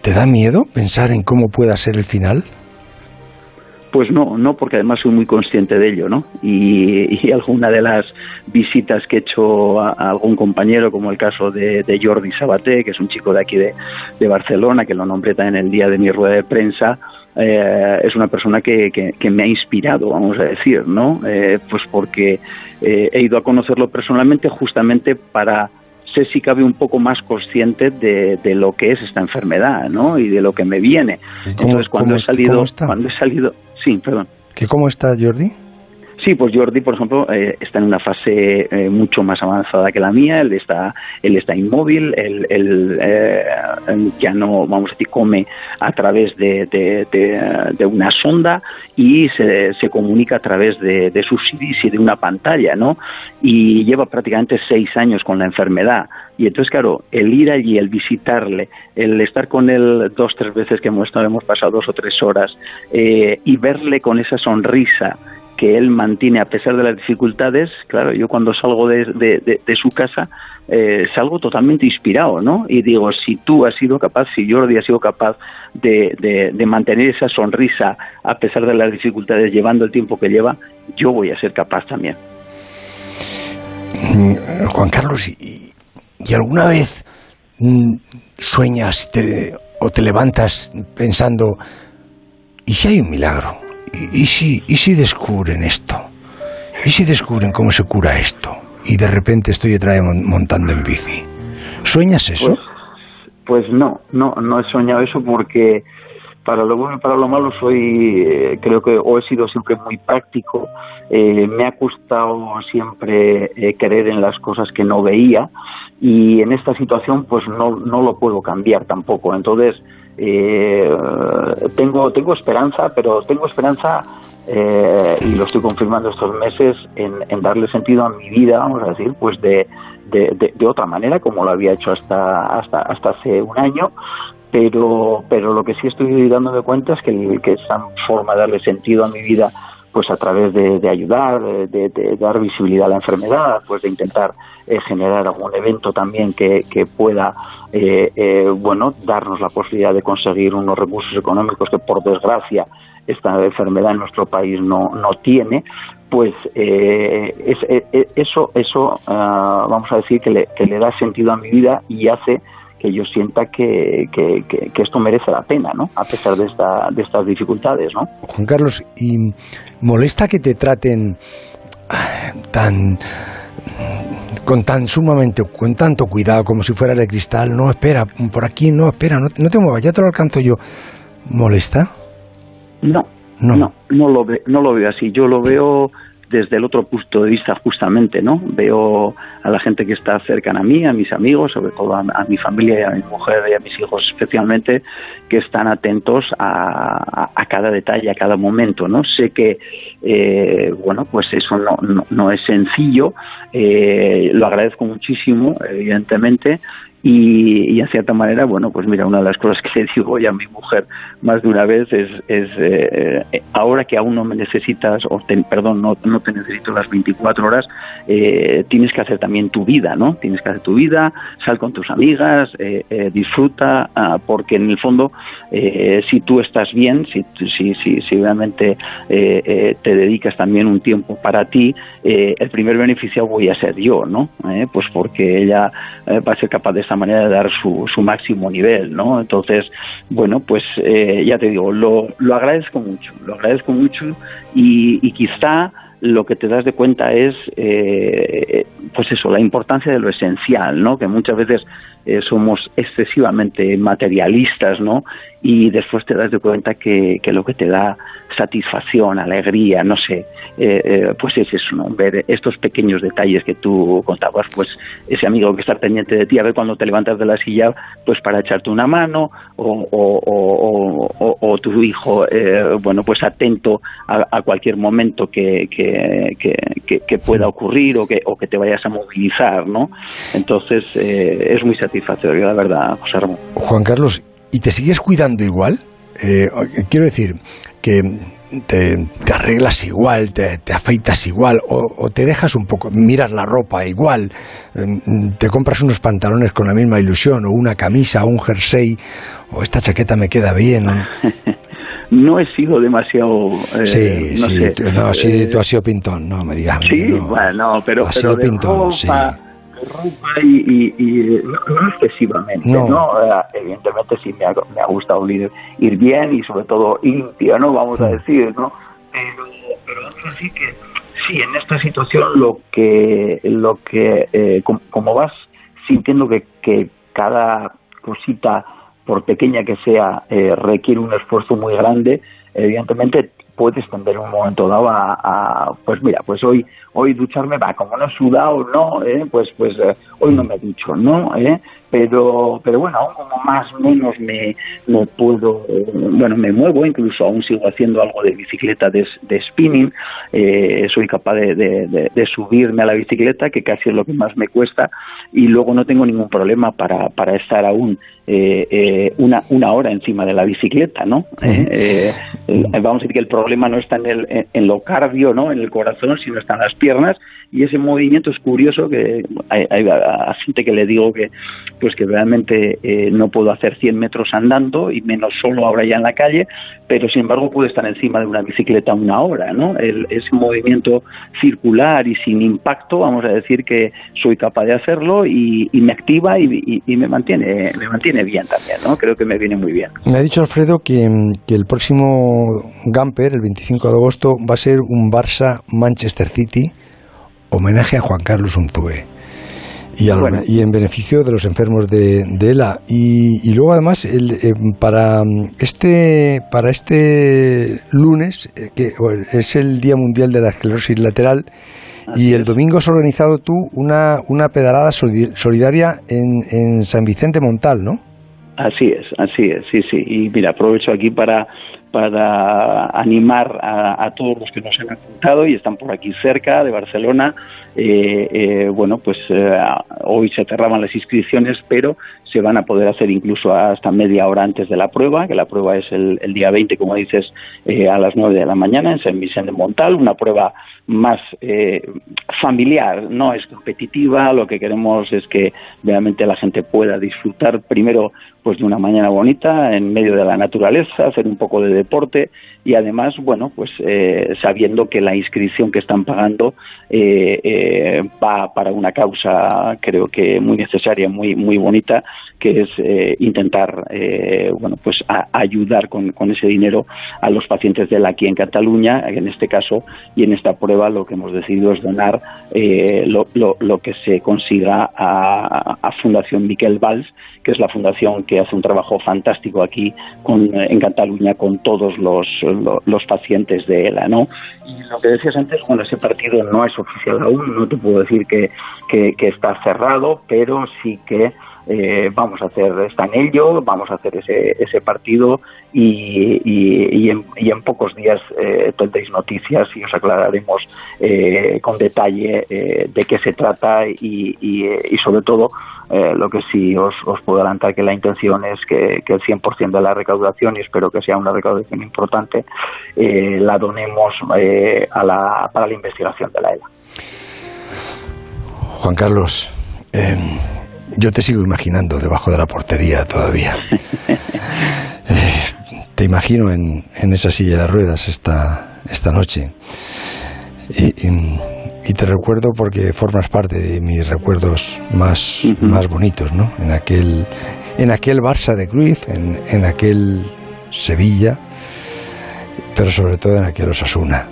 te da miedo pensar en cómo pueda ser el final? Pues no, no, porque además soy muy consciente de ello, ¿no? Y, y alguna de las visitas que he hecho a, a, algún compañero, como el caso de, de Jordi Sabaté, que es un chico de aquí de, de, Barcelona, que lo nombré también el día de mi rueda de prensa, eh, es una persona que, que, que, me ha inspirado, vamos a decir, ¿no? Eh, pues porque eh, he ido a conocerlo personalmente justamente para ser si cabe un poco más consciente de, de, lo que es esta enfermedad, ¿no? Y de lo que me viene. ¿Cómo, Entonces cuando he salido, cuando he salido, sí, perdón. ¿Que cómo está Jordi? Sí, pues Jordi, por ejemplo, eh, está en una fase eh, mucho más avanzada que la mía. Él está, él está inmóvil, él, él eh, ya no, vamos a decir, come a través de, de, de, de una sonda y se, se, comunica a través de, de sus CDs y de una pantalla, ¿no? Y lleva prácticamente seis años con la enfermedad. Y entonces, claro, el ir allí, el visitarle, el estar con él dos, tres veces que hemos, hemos pasado dos o tres horas eh, y verle con esa sonrisa que él mantiene a pesar de las dificultades, claro, yo cuando salgo de, su casa eh, salgo totalmente inspirado, ¿no? Y digo, si tú has sido capaz, si Jordi ha sido capaz de, mantener esa sonrisa a pesar de las dificultades, llevando el tiempo que lleva, yo voy a ser capaz también. Mm, Juan Carlos, ¿y, alguna vez mm, sueñas o te levantas pensando, ¿y si hay un milagro? ¿Y, si, ¿Y si descubren esto? ¿Y si descubren cómo se cura esto? Y de repente estoy otra vez montando en bici. ¿Sueñas eso? Pues, pues no, no, no he soñado eso porque para lo bueno y para lo malo soy, eh, creo que o he sido siempre muy práctico, eh, me ha costado siempre eh, creer en las cosas que no veía y en esta situación pues no, no lo puedo cambiar tampoco. Entonces, tengo, tengo esperanza, pero tengo esperanza y lo estoy confirmando estos meses en, en, darle sentido a mi vida, vamos a decir, pues de, de, de, otra manera, como lo había hecho hasta, hasta, hasta hace un año, pero, pero lo que sí estoy dándome cuenta es que, que esa forma de darle sentido a mi vida pues a través de, ayudar, de, dar visibilidad a la enfermedad, pues de intentar eh, generar algún evento también que, que pueda, eh, eh, bueno, darnos la posibilidad de conseguir unos recursos económicos que por desgracia esta enfermedad en nuestro país no, no tiene, pues eso, eso ah, vamos a decir que le, que le da sentido a mi vida y hace que yo sienta que, que, esto merece la pena, ¿no? A pesar de, esta, de estas dificultades, ¿no? Juan Carlos, ¿y molesta que te traten ah, tan con tan sumamente, con tanto cuidado como si fuera de cristal, no espera, por aquí no espera, no, te muevas, ya te lo alcanzo yo. ¿Molesta? No, no, no, no lo, ve, no lo veo así. Yo lo veo desde el otro punto de vista justamente, ¿no? Veo a la gente que está cercana a mí, a mis amigos, sobre todo a, mi familia y a mi mujer y a mis hijos especialmente, que están atentos a, cada detalle, a cada momento, ¿no? Sé que, eh, bueno, pues eso no, es sencillo, eh, lo agradezco muchísimo, evidentemente, y, y, en cierta manera, bueno, pues mira, una de las cosas que le digo ya a mi mujer más de una vez es, es eh, eh, ahora que aún no me necesitas, o perdón, no, no, te necesito las 24 horas, eh, tienes que hacer también tu vida, ¿no? Tienes que hacer tu vida, sal con tus amigas, eh, eh disfruta, ah, porque en el fondo, si tú estás bien, si, si, si, si realmente te dedicas también un tiempo para ti, el primer beneficiado voy a ser yo, ¿no? pues porque ella va a ser capaz de esta manera de dar su, su máximo nivel, ¿no? Entonces, bueno, pues eh, ya te digo, lo, lo agradezco mucho, lo agradezco mucho y, y quizá lo que te das de cuenta es, eh, pues eso, la importancia de lo esencial, ¿no? Que muchas veces eh, somos excesivamente materialistas, ¿no? Y después te das de cuenta que, que lo que te da satisfacción, alegría, no sé, eh, eh, pues es eso, ¿no? Ver estos pequeños detalles que tú contabas, pues ese amigo que está pendiente de ti, a ver cuando te levantas de la silla, pues para echarte una mano, o, o, o, tu hijo, bueno, pues atento a, cualquier momento que, que, que, que, pueda ocurrir o que, o que te vayas a movilizar, ¿no? Entonces, es muy satisfactorio satisfactorio, la verdad, José Ramón. Juan Carlos, ¿y te sigues cuidando igual? Eh, quiero decir que te, arreglas igual, te, afeitas igual, o, te dejas un poco, miras la ropa igual, em, te compras unos pantalones con la misma ilusión, o una camisa, o un jersey, o esta chaqueta me queda bien. no he sido demasiado. Eh, sí, sí, tú, no, sí, tú has sido pintón, no me digas. Sí, bueno, pero. Has sido pintón, sí ropa y, y, no, excesivamente, no. Eh, evidentemente sí me ha, me ha gustado ir, ir, bien y sobre todo limpio, ¿no? Vamos a decir, ¿no? Pero, pero así que sí, en esta situación lo que, lo que eh, como, vas sintiendo que, que cada cosita, por pequeña que sea, eh, requiere un esfuerzo muy grande, evidentemente puedes tender un momento dado a, pues mira, pues hoy hoy ducharme va, como no he sudado, no, ¿eh? pues pues eh, hoy no me ducho, ¿no? ¿Eh? Pero pero bueno, aún como más o menos me, me puedo, bueno, me muevo, incluso aún sigo haciendo algo de bicicleta de, de spinning, eh, soy capaz de, de, de, subirme a la bicicleta, que casi es lo que más me cuesta, y luego no tengo ningún problema para, para estar aún eh, eh, una, una hora encima de la bicicleta, ¿no? Vamos a decir que el problema no está en, el, en, lo cardio, ¿no? En el corazón, sino está en las piernas y ese movimiento es curioso que hay, gente que le digo que pues que realmente no puedo hacer 100 metros andando y menos solo ahora ya en la calle, pero sin embargo puedo estar encima de una bicicleta una hora, ¿no? El, ese movimiento circular y sin impacto, vamos a decir que soy capaz de hacerlo y, me activa y, y me mantiene me mantiene bien también, ¿no? Creo que me viene muy bien. Me ha dicho Alfredo que, que el próximo Gamper, el 25 de agosto, va a ser un Barça-Manchester City, homenaje a Juan Carlos Unzue. y, en beneficio de los enfermos de, ELA. Y, luego además el, eh, para este para este lunes eh, que es el Día Mundial de la Esclerosis Lateral y el domingo has organizado tú una, una pedalada solidaria en, en San Vicente Montal, ¿no? Así es, así es, sí, sí. Y mira, aprovecho aquí para para animar a, todos los que nos han apuntado y están por aquí cerca de Barcelona. Eh, eh, bueno, pues eh, hoy se cerraban las inscripciones, pero se van a poder hacer incluso hasta media hora antes de la prueba, que la prueba es el, día 20, como dices, a las 9 de la mañana en San Vicente de Montal, una prueba más familiar, no es competitiva, lo que queremos es que realmente la gente pueda disfrutar primero pues de una mañana bonita en medio de la naturaleza, hacer un poco de deporte y además, bueno, pues eh, sabiendo que la inscripción que están pagando eh, eh, va para una causa, creo que muy necesaria, muy muy bonita, que es intentar, bueno, pues ayudar con, con, ese dinero a los pacientes de la aquí en Cataluña, en este caso y en esta prueba lo que hemos decidido es donar lo, lo, lo, que se consiga a, a Fundación Miquel Valls que es la fundación que hace un trabajo fantástico aquí con, en Cataluña con todos los, los, pacientes de ELA, ¿no? Y lo que decías antes, bueno, ese partido no es oficial aún, no te puedo decir que, que está cerrado, pero sí que eh, vamos a hacer, está en ello, vamos a hacer ese, ese partido y, y, en, pocos días eh, tendréis noticias y os aclararemos eh, con detalle eh, de qué se trata y, y sobre todo lo que sí os, os, puedo adelantar que la intención es que, que el 100% de la recaudación, y espero que sea una recaudación importante, la donemos a la, para la investigación de la ELA. Juan Carlos, yo te sigo imaginando debajo de la portería todavía. Eh, te imagino en, en, esa silla de ruedas esta, esta noche. Y, te recuerdo porque formas parte de mis recuerdos más, más bonitos, ¿no? En aquel, en aquel Barça de Cruyff, en, en aquel Sevilla, pero sobre todo en aquel Osasuna.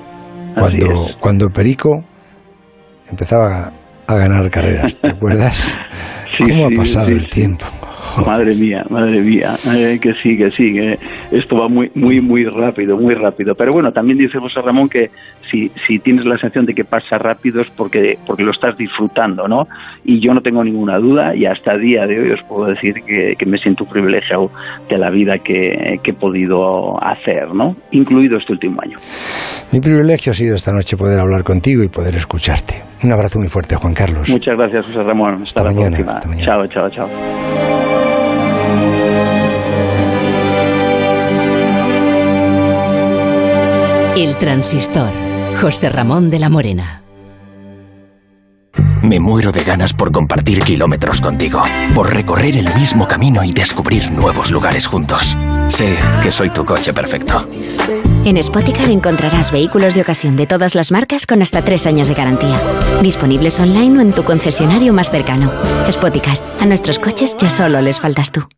Cuando, cuando Perico empezaba a ganar carreras, ¿te acuerdas? ¿Cómo ha pasado el tiempo? Madre mía, madre mía, eh, que sí, que sí, que esto va muy, muy, muy rápido, muy rápido. Pero bueno, también dice José Ramón que si, si tienes la sensación de que pasa rápido es porque, porque lo estás disfrutando, ¿no? Y yo no tengo ninguna duda y hasta día de hoy os puedo decir que, que me siento privilegiado de la vida que, que he podido hacer, ¿no? Incluido este último año. Mi privilegio ha sido esta noche poder hablar contigo y poder escucharte. Un abrazo muy fuerte, Juan Carlos. Muchas gracias, José Ramón. Hasta, la próxima. Chao, chao, chao. El transistor. José Ramón de la Morena. Me muero de ganas por compartir kilómetros contigo, por recorrer el mismo camino y descubrir nuevos lugares juntos. Sé que soy tu coche perfecto. En Spoticar encontrarás vehículos de ocasión de todas las marcas con hasta tres años de garantía. Disponibles online o en tu concesionario más cercano. Spoticar, a nuestros coches ya solo les faltas tú.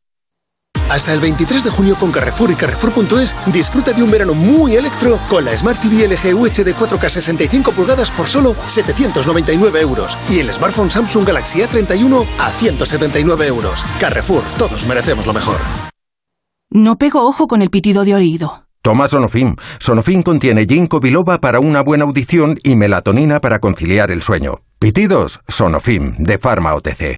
Hasta el 23 de junio con Carrefour y Carrefour.es disfruta de un verano muy electro con la Smart TV LG UHD 4K 65 pulgadas por solo 799 euros y el smartphone Samsung Galaxy A31 a 179 euros. Carrefour, todos merecemos lo mejor. No pego ojo con el pitido de oído. Toma Sonofim. Sonofim contiene ginkgo biloba para una buena audición y melatonina para conciliar el sueño. Pitidos, Sonofim, de Pharma OTC.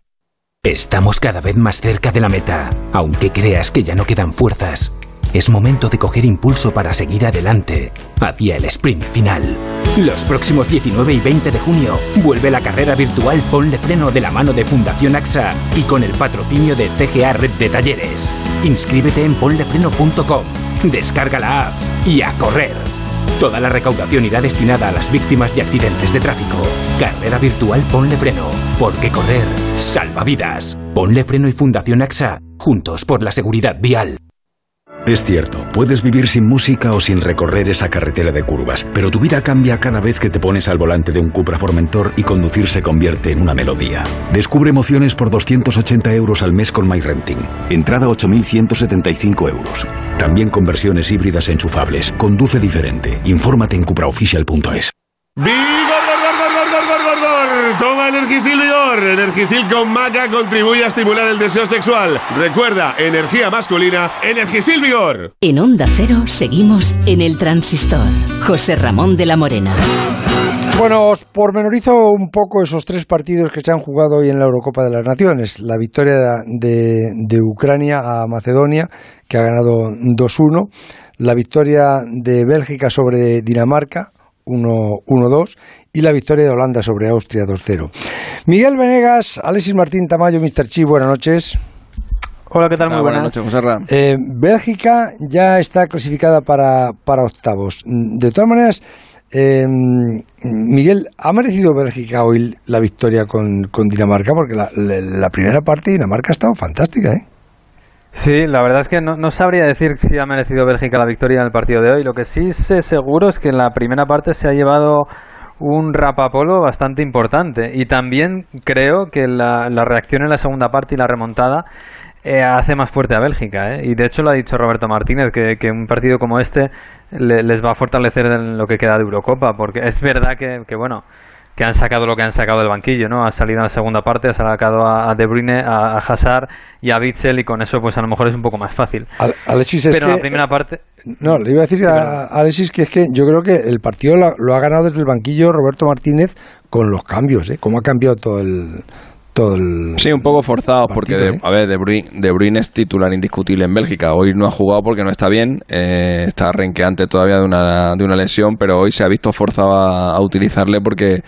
Estamos cada vez más cerca de la meta, aunque creas que ya no quedan fuerzas. Es momento de coger impulso para seguir adelante, hacia el sprint final. Los próximos 19 y 20 de junio vuelve la carrera virtual Ponle Freno de la mano de Fundación AXA y con el patrocinio de CGA Red de Talleres. Inscríbete en ponlefreno.com, descarga la app y a correr. Toda la recaudación irá destinada a las víctimas de accidentes de tráfico. Carrera virtual Ponle Freno, porque correr salva vidas. Ponle Freno y Fundación AXA, juntos por la seguridad vial. Es cierto, puedes vivir sin música o sin recorrer esa carretera de curvas, pero tu vida cambia cada vez que te pones al volante de un Cupra Formentor y conducir se convierte en una melodía. Descubre emociones por 280 euros al mes con MyRenting. Entrada 8.175 euros. También con versiones híbridas enchufables. Conduce diferente. Infórmate en cupraofficial.es. ¡Vigor, Toma Energisil Vigor. Energisil con maca contribuye a estimular el deseo sexual. Recuerda, energía masculina, Energisil Vigor. En Onda Cero seguimos en el transistor. José Ramón de la Morena. Bueno, os pormenorizo un poco esos tres partidos que se han jugado hoy en la Eurocopa de las Naciones. La victoria de, de Ucrania a Macedonia, que ha ganado 2-1. La victoria de Bélgica sobre Dinamarca, 1-2 y la victoria de Holanda sobre Austria 2-0. Miguel Venegas, Alexis Martín Tamayo, Mr. Chi, buenas noches. Hola, ¿qué tal? Muy Ah, buenas. noches, José Ra. Eh, Bélgica ya está clasificada para, para octavos. De todas maneras, eh, Miguel, ¿ha merecido Bélgica hoy la victoria con, con Dinamarca? Porque la, la- la primera parte de Dinamarca ha estado fantástica, ¿eh? Sí, la verdad es que no, no sabría decir si ha merecido Bélgica la victoria en el partido de hoy. Lo que sí sé seguro es que en la primera parte se ha llevado un rapapolo bastante importante. Y también creo que la, la reacción en la segunda parte y la remontada eh, hace más fuerte a Bélgica. ¿eh? Y de hecho lo ha dicho Roberto Martínez, que, que un partido como este le- les va a fortalecer en lo que queda de Eurocopa. Porque es verdad que, que bueno que han sacado lo que han sacado del banquillo, ¿no? Ha salido en la segunda parte, ha sacado a, De Bruyne, a, Hazard y a Bitzel y con eso pues a lo mejor es un poco más fácil. Al- Alexis, es Pero que- la primera parte... No, le iba a decir a a Alexis que es que yo creo que el partido lo, lo ha ganado desde el banquillo Roberto Martínez con los cambios, ¿eh? Cómo ha cambiado todo el... Todo el Sí, un poco forzados porque, de, ¿eh? a ver, de Bruyne, De Bruyne es titular indiscutible en Bélgica. Hoy no ha jugado porque no está bien, eh, está renqueante todavía de una, de una lesión, pero hoy se ha visto forzado a, a utilizarle porque,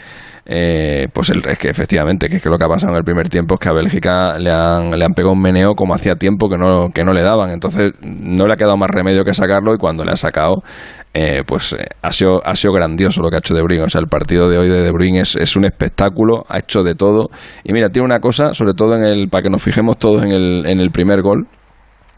eh, pues el, es que efectivamente, que es que lo que ha pasado en el primer tiempo es que a Bélgica le han, le han pegado un meneo como hacía tiempo que no, que no le daban. Entonces no le ha quedado más remedio que sacarlo y cuando le ha sacado, eh, pues eh, ha, sido, ha sido grandioso lo que ha hecho De Bruyne. O sea, el partido de hoy de De Bruyne es, es un espectáculo, ha hecho de todo. Y mira, tiene una cosa, sobre todo en el, para que nos fijemos todos en el, en el primer gol.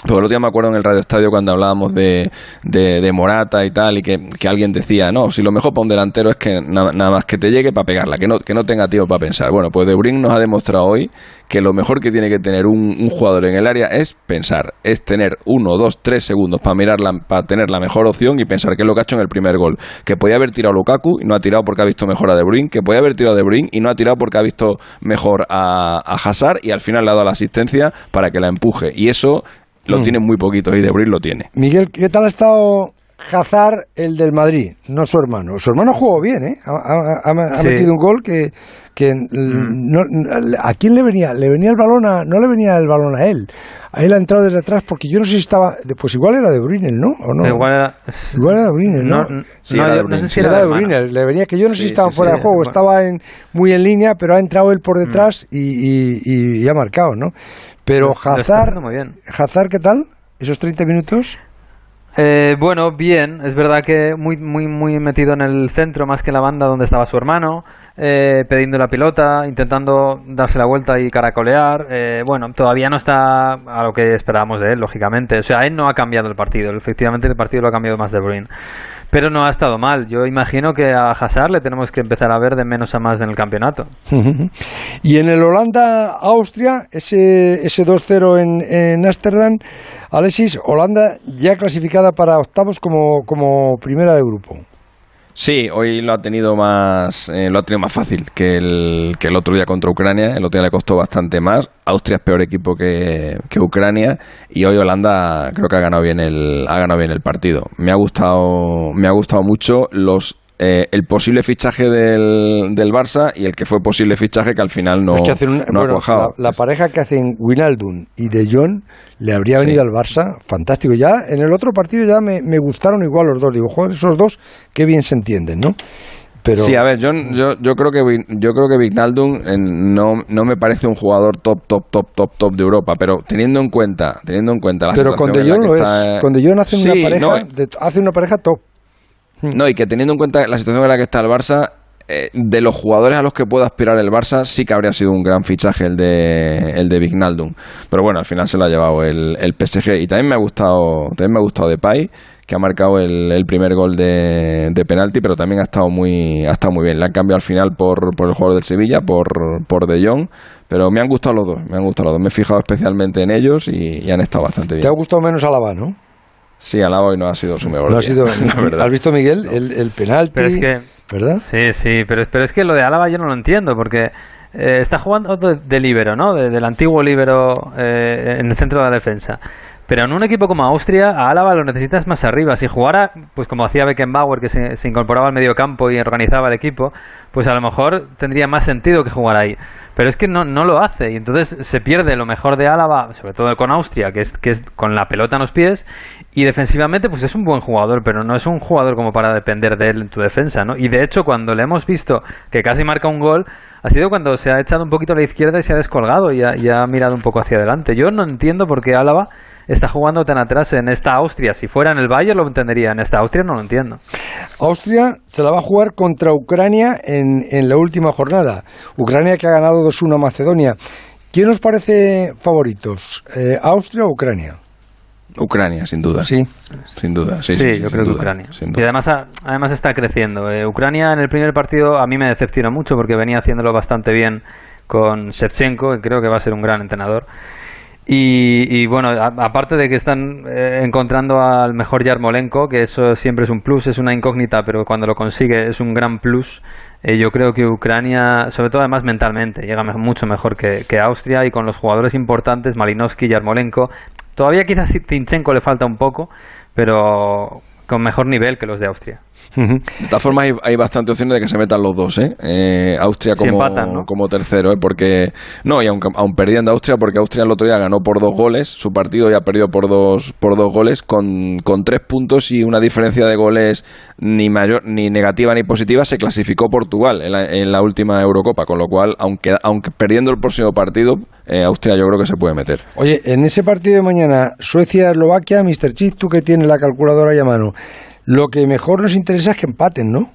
Porque el otro día me acuerdo en el Radio Estadio cuando hablábamos de, de, de Morata y tal, y que, que alguien decía, no, si lo mejor para un delantero es que na- nada más que te llegue para pegarla, que no, que no tenga tiempo para pensar. Bueno, pues De Bruyne nos ha demostrado hoy que lo mejor que tiene que tener un, un jugador en el área es pensar, es tener uno, dos, tres segundos para mirar la- para tener la mejor opción y pensar qué es lo que ha hecho en el primer gol. Que podía haber tirado Lukaku y no ha tirado porque ha visto mejor a De Bruyne, que podía haber tirado a De Bruyne y no ha tirado porque ha visto mejor a, a Hazard y al final le ha dado la asistencia para que la empuje. Y eso lo Mm. tienen muy poquitos y De Bruyne lo tiene. Miguel, ¿qué tal ha estado Hazard, el del Madrid? No su hermano. Su hermano jugó bien, ¿eh? Ha, ha- ha- ha Sí. metido un gol que... que no- no- ¿A quién le venía? ¿Le venía el balón a...? No le venía el balón a él. A él ha entrado desde atrás porque yo no sé si estaba... Pues igual era de Bruyne, ¿no? ¿O no? Igual era, Igual era de Bruyne, ¿no? No, Sí, no, era de yo no Bruyne. sé si era era de. Bruyne. Le venía que yo no sé si Sí, estaba sí, fuera sí. de juego. Bueno. Estaba en, muy en línea, pero ha entrado él por detrás Mm. y, y- y- y ha marcado, ¿no? Pero Hazard... haciendo muy bien. Hazard, ¿qué tal? ¿Esos 30 minutos? Eh, bueno, bien, es verdad que muy, muy, muy metido en el centro más que en la banda donde estaba su hermano, eh, pidiendo la pelota, intentando darse la vuelta y caracolear. Eh, bueno, todavía no está a lo que esperábamos de él, lógicamente. O sea, él no ha cambiado el partido, efectivamente el partido lo ha cambiado más de Bruyne. Pero no ha estado mal. Yo imagino que a Hazard le tenemos que empezar a ver de menos a más en el campeonato. y en el Holanda-Austria, ese, ese 2-0 en, Ámsterdam, Alexis, Holanda ya clasificada para octavos como, como primera de grupo. Sí, hoy lo ha tenido más eh, lo ha tenido más fácil que el, que el otro día contra Ucrania. El otro día le costó bastante más. Austria es peor equipo que, que Ucrania y hoy Holanda creo que ha ganado bien el ha ganado bien el partido. Me ha gustado me ha gustado mucho los eh, el posible fichaje del, del Barça y el que fue posible fichaje que al final no, Es que hacen una- no bueno, ha cuajado. la, la pareja que hacen Winaldun y De Jong le habría venido al Barça fantástico. Ya en el otro partido ya me, me gustaron igual los dos. Digo, joder, esos dos, qué bien se entienden, ¿no? Pero Sí, a ver, yo, yo, yo creo que yo creo que Wijnaldum eh, no, no me parece un jugador top, top, top, top, top de Europa, pero teniendo en cuenta, teniendo en cuenta la pero con De Jong lo está, es. Con De Jong hacen Sí, una pareja, no, de- hace una pareja top. No, y que teniendo en cuenta la situación en la que está el Barça, eh, de los jugadores a los que puede aspirar el Barça, sí que habría sido un gran fichaje el de el de Wijnaldum. Pero bueno, al final se lo ha llevado el, el PSG. Y también me ha gustado, también me ha gustado Depay, que ha marcado el, el primer gol de, de penalti, pero también ha estado muy, ha estado muy bien. Le han cambiado al final por, por el jugador del Sevilla, por, por De Jong. Pero me han gustado los dos, me han gustado los dos. Me he fijado especialmente en ellos y, y han estado bastante bien. ¿Te ha gustado menos Alaba, no? Sí, Alaba hoy no ha sido su mejor No ha sido, la verdad. ¿Has visto, Miguel, el, el penalti? Pero es que- ¿verdad? Sí, sí, pero, pero es que lo de Álava yo no lo entiendo, porque eh, está jugando de, de líbero, ¿no? De- del antiguo líbero eh, en el centro de la defensa. Pero en un equipo como Austria, a Álava lo necesitas más arriba. Si jugara, pues como hacía Beckenbauer, que se, se incorporaba al medio campo y organizaba el equipo, pues a lo mejor tendría más sentido que jugar ahí. Pero es que no, no lo hace y entonces se pierde lo mejor de Álava, sobre todo con Austria, que es, que es con la pelota en los pies, y defensivamente pues es un buen jugador, pero no es un jugador como para depender de él en tu defensa, ¿no? Y de hecho cuando le hemos visto que casi marca un gol, ha sido cuando se ha echado un poquito a la izquierda y se ha descolgado y ha, ha mirado un poco hacia adelante. Yo no entiendo por qué Álava está jugando tan atrás en esta Austria. Si fuera en el Bayern lo entendería, en esta Austria no lo entiendo. Austria se la va a jugar contra Ucrania en, en la última jornada. Ucrania que ha ganado 2-1 a Macedonia. ¿Quién os parece favoritos? Eh, ¿Austria o Ucrania? Ucrania, sin duda. Sí. Sin duda, sí. Sí, sí, yo sin creo que duda, Ucrania. sin Y además, además está creciendo. Eh, Ucrania en el primer partido a mí me decepcionó mucho porque venía haciéndolo bastante bien con Shevchenko, y creo que va a ser un gran entrenador. Y, y, bueno, a- aparte de que están eh, encontrando al mejor Yarmolenko, que eso siempre es un plus, es una incógnita, pero cuando lo consigue es un gran plus. eh, yo creo que Ucrania, sobre todo además mentalmente, llega me- mucho mejor que, que Austria y con los jugadores importantes, Malinowski, Yarmolenko. Todavía quizás Zinchenko le falta un poco, pero con mejor nivel que los de Austria. De todas formas, hay, hay bastante opciones de que se metan los dos, ¿eh? Eh, Austria Si como, empatan, ¿no? como tercero, ¿eh? Porque, no, y aun, aun perdiendo Austria, porque Austria el otro día ganó por dos goles, su partido ya perdió por dos, por dos goles, con, con tres puntos y una diferencia de goles ni mayor, ni negativa ni positiva, se clasificó Portugal en la, en la última Eurocopa, con lo cual, aunque, aunque perdiendo el próximo partido, eh, Austria yo creo que se puede meter. Oye, en ese partido de mañana, Suecia-Eslovaquia, Mr. Chip, tú que tienes la calculadora ahí a mano, lo que mejor nos interesa es que empaten, ¿no?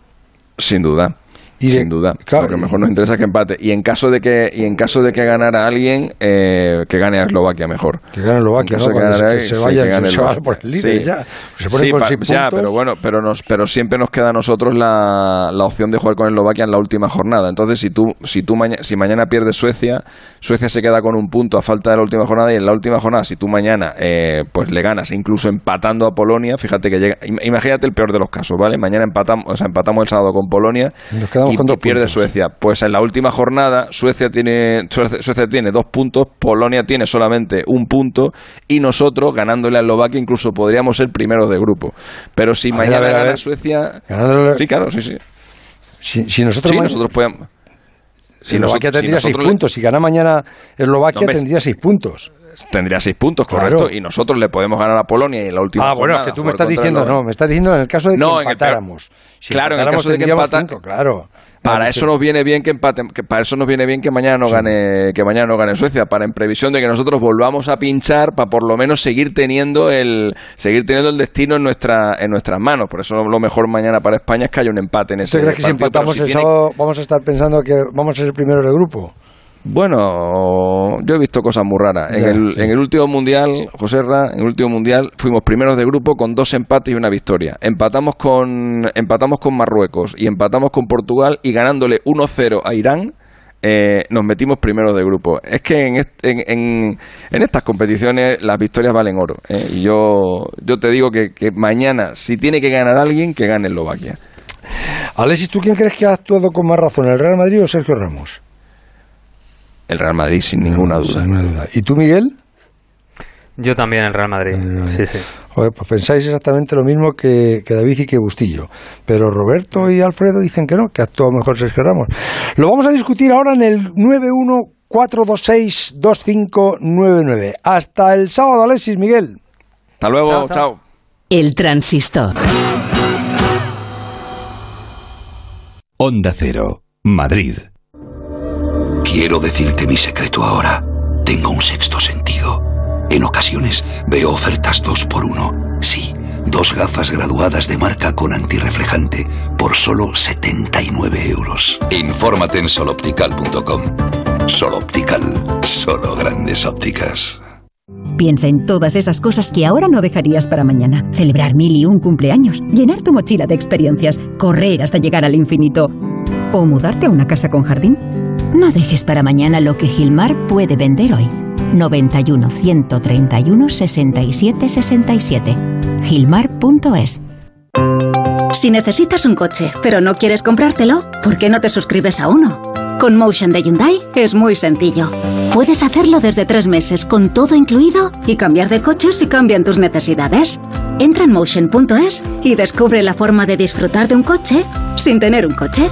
Sin duda. Y de- sin duda. claro, Lo que mejor nos interesa es que empate. Y en caso de que, y en caso de que ganara alguien, eh, que gane a Eslovaquia mejor. Que gane Eslovaquia, ¿no? se- que se sí, que Eslovaquia. por el líder Sí. ya. Se ponen Sí, con pa- seis ya, puntos. pero bueno, pero nos, pero siempre nos queda a nosotros la, la opción de jugar con Eslovaquia en la última jornada. Entonces, si tú, si tú maña- si mañana pierdes Suecia, Suecia se queda con un punto a falta de la última jornada y en la última jornada, si tú mañana eh, pues le ganas, incluso empatando a Polonia, fíjate que llega, im- imagínate el peor de los casos, ¿vale? Mañana empatamos, o sea, empatamos el sábado con Polonia Nos quedamos y, con dos y pierde puntos. Suecia. Pues en la última jornada Suecia tiene Suecia, Suecia tiene dos puntos, Polonia tiene solamente un punto y nosotros ganándole a Eslovaquia incluso podríamos ser primeros de grupo. Pero si A ver, mañana a ver, a gana ver. Suecia, Ganándole- sí, claro, sí, sí. Si, si nosotros, Sí, ma- nosotros podemos. si Eslovaquia nosotros- si tendría seis nosotros le- puntos. Si gana mañana Eslovaquia, No, tendría seis puntos. Tendría seis puntos, Claro. correcto. Y nosotros le podemos ganar a Polonia y en la última Ah, bueno, es que tú me estás diciendo, no, me estás diciendo en el caso de que No, en el peor- empatáramos. Si claro, en el empatáramos, caso de que claro. Para eso nos viene bien que empaten, que para eso nos viene bien que mañana no gane, que mañana no gane Suecia, para en previsión de que nosotros volvamos a pinchar, para por lo menos seguir teniendo el, seguir teniendo el destino en nuestra, en nuestras manos. Por eso lo mejor mañana para España es que haya un empate en ese ¿Usted cree que si partido, empatamos si el tiene- sábado vamos a estar pensando que vamos a ser primeros de grupo? Bueno, yo he visto cosas muy raras. En el, sí. en el último mundial, José Ra, en el último mundial fuimos primeros de grupo con dos empates y una victoria. Empatamos con empatamos con Marruecos y empatamos con Portugal y ganándole 1-0 a Irán. eh, nos metimos primeros de grupo. Es que en, est- en, en- en estas competiciones las victorias valen oro. ¿eh? Y yo, yo te digo que, que mañana, si tiene que ganar alguien, que gane Eslovaquia. Alexis, ¿tú quién crees que ha actuado con más razón, el Real Madrid o Sergio Ramos? El Real Madrid, sin ninguna duda. ¿Y tú, Miguel? Yo también el Real Madrid. Sí, sí. Joder, pues pensáis exactamente lo mismo que, que David y que Bustillo. Pero Roberto y Alfredo dicen que no, que actuó mejor Sergio Ramos. Lo vamos a discutir ahora en el 914262599. Hasta el sábado, Alexis, Miguel. Hasta luego, Chao, chao. chao. El transistor. Onda Cero, Madrid. Quiero decirte mi secreto ahora. Tengo un sexto sentido. En ocasiones veo ofertas dos por uno. Sí, dos gafas graduadas de marca con antirreflejante por solo 79 euros. Infórmate en soloptical.com. Soloptical, solo grandes ópticas. Piensa en todas esas cosas que ahora no dejarías para mañana. Celebrar mil y un cumpleaños, llenar tu mochila de experiencias, correr hasta llegar al infinito o mudarte a una casa con jardín. No dejes para mañana lo que Gilmar puede vender hoy. 91 131 67 67. Gilmar.es Si necesitas un coche, pero no quieres comprártelo, ¿por qué no te suscribes a uno? Con Motion de Hyundai es muy sencillo. Puedes hacerlo desde tres meses con todo incluido y cambiar de coche si cambian tus necesidades. Entra en motion.es y descubre la forma de disfrutar de un coche sin tener un coche.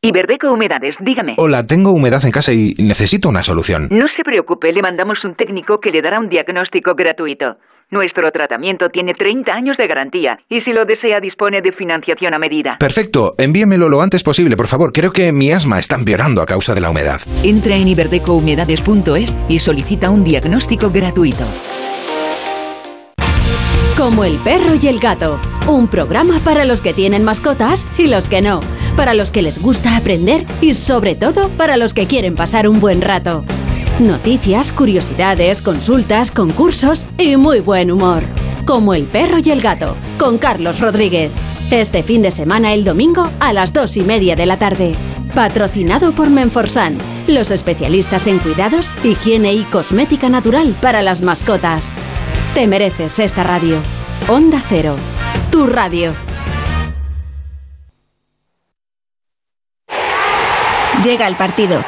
Iberdeco Humedades, dígame. Hola, tengo humedad en casa y necesito una solución. No se preocupe, le mandamos un técnico que le dará un diagnóstico gratuito. Nuestro tratamiento tiene 30 años de garantía y si lo desea dispone de financiación a medida. Perfecto, envíemelo lo antes posible, por favor. Creo que mi asma está empeorando a causa de la humedad. Entra en iberdecohumedades.es y solicita un diagnóstico gratuito. Como el perro y el gato, un programa para los que tienen mascotas y los que no, para los que les gusta aprender y sobre todo para los que quieren pasar un buen rato. Noticias, curiosidades, consultas, concursos y muy buen humor. Como el perro y el gato, con Carlos Rodríguez. Este fin de semana el domingo a las dos y media de la tarde. Patrocinado por Menforsan, los especialistas en cuidados, higiene y cosmética natural para las mascotas. Te mereces esta radio. Onda Cero, tu radio. Llega el partido.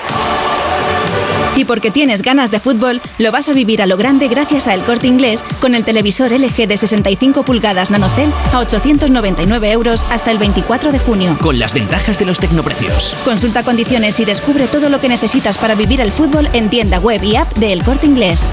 Y porque tienes ganas de fútbol, lo vas a vivir a lo grande gracias a El Corte Inglés con el televisor LG de 65 pulgadas NanoCell a 899 euros hasta el 24 de junio. Con las ventajas de los tecnoprecios. Consulta condiciones y descubre todo lo que necesitas para vivir el fútbol en tienda web y app de El Corte Inglés.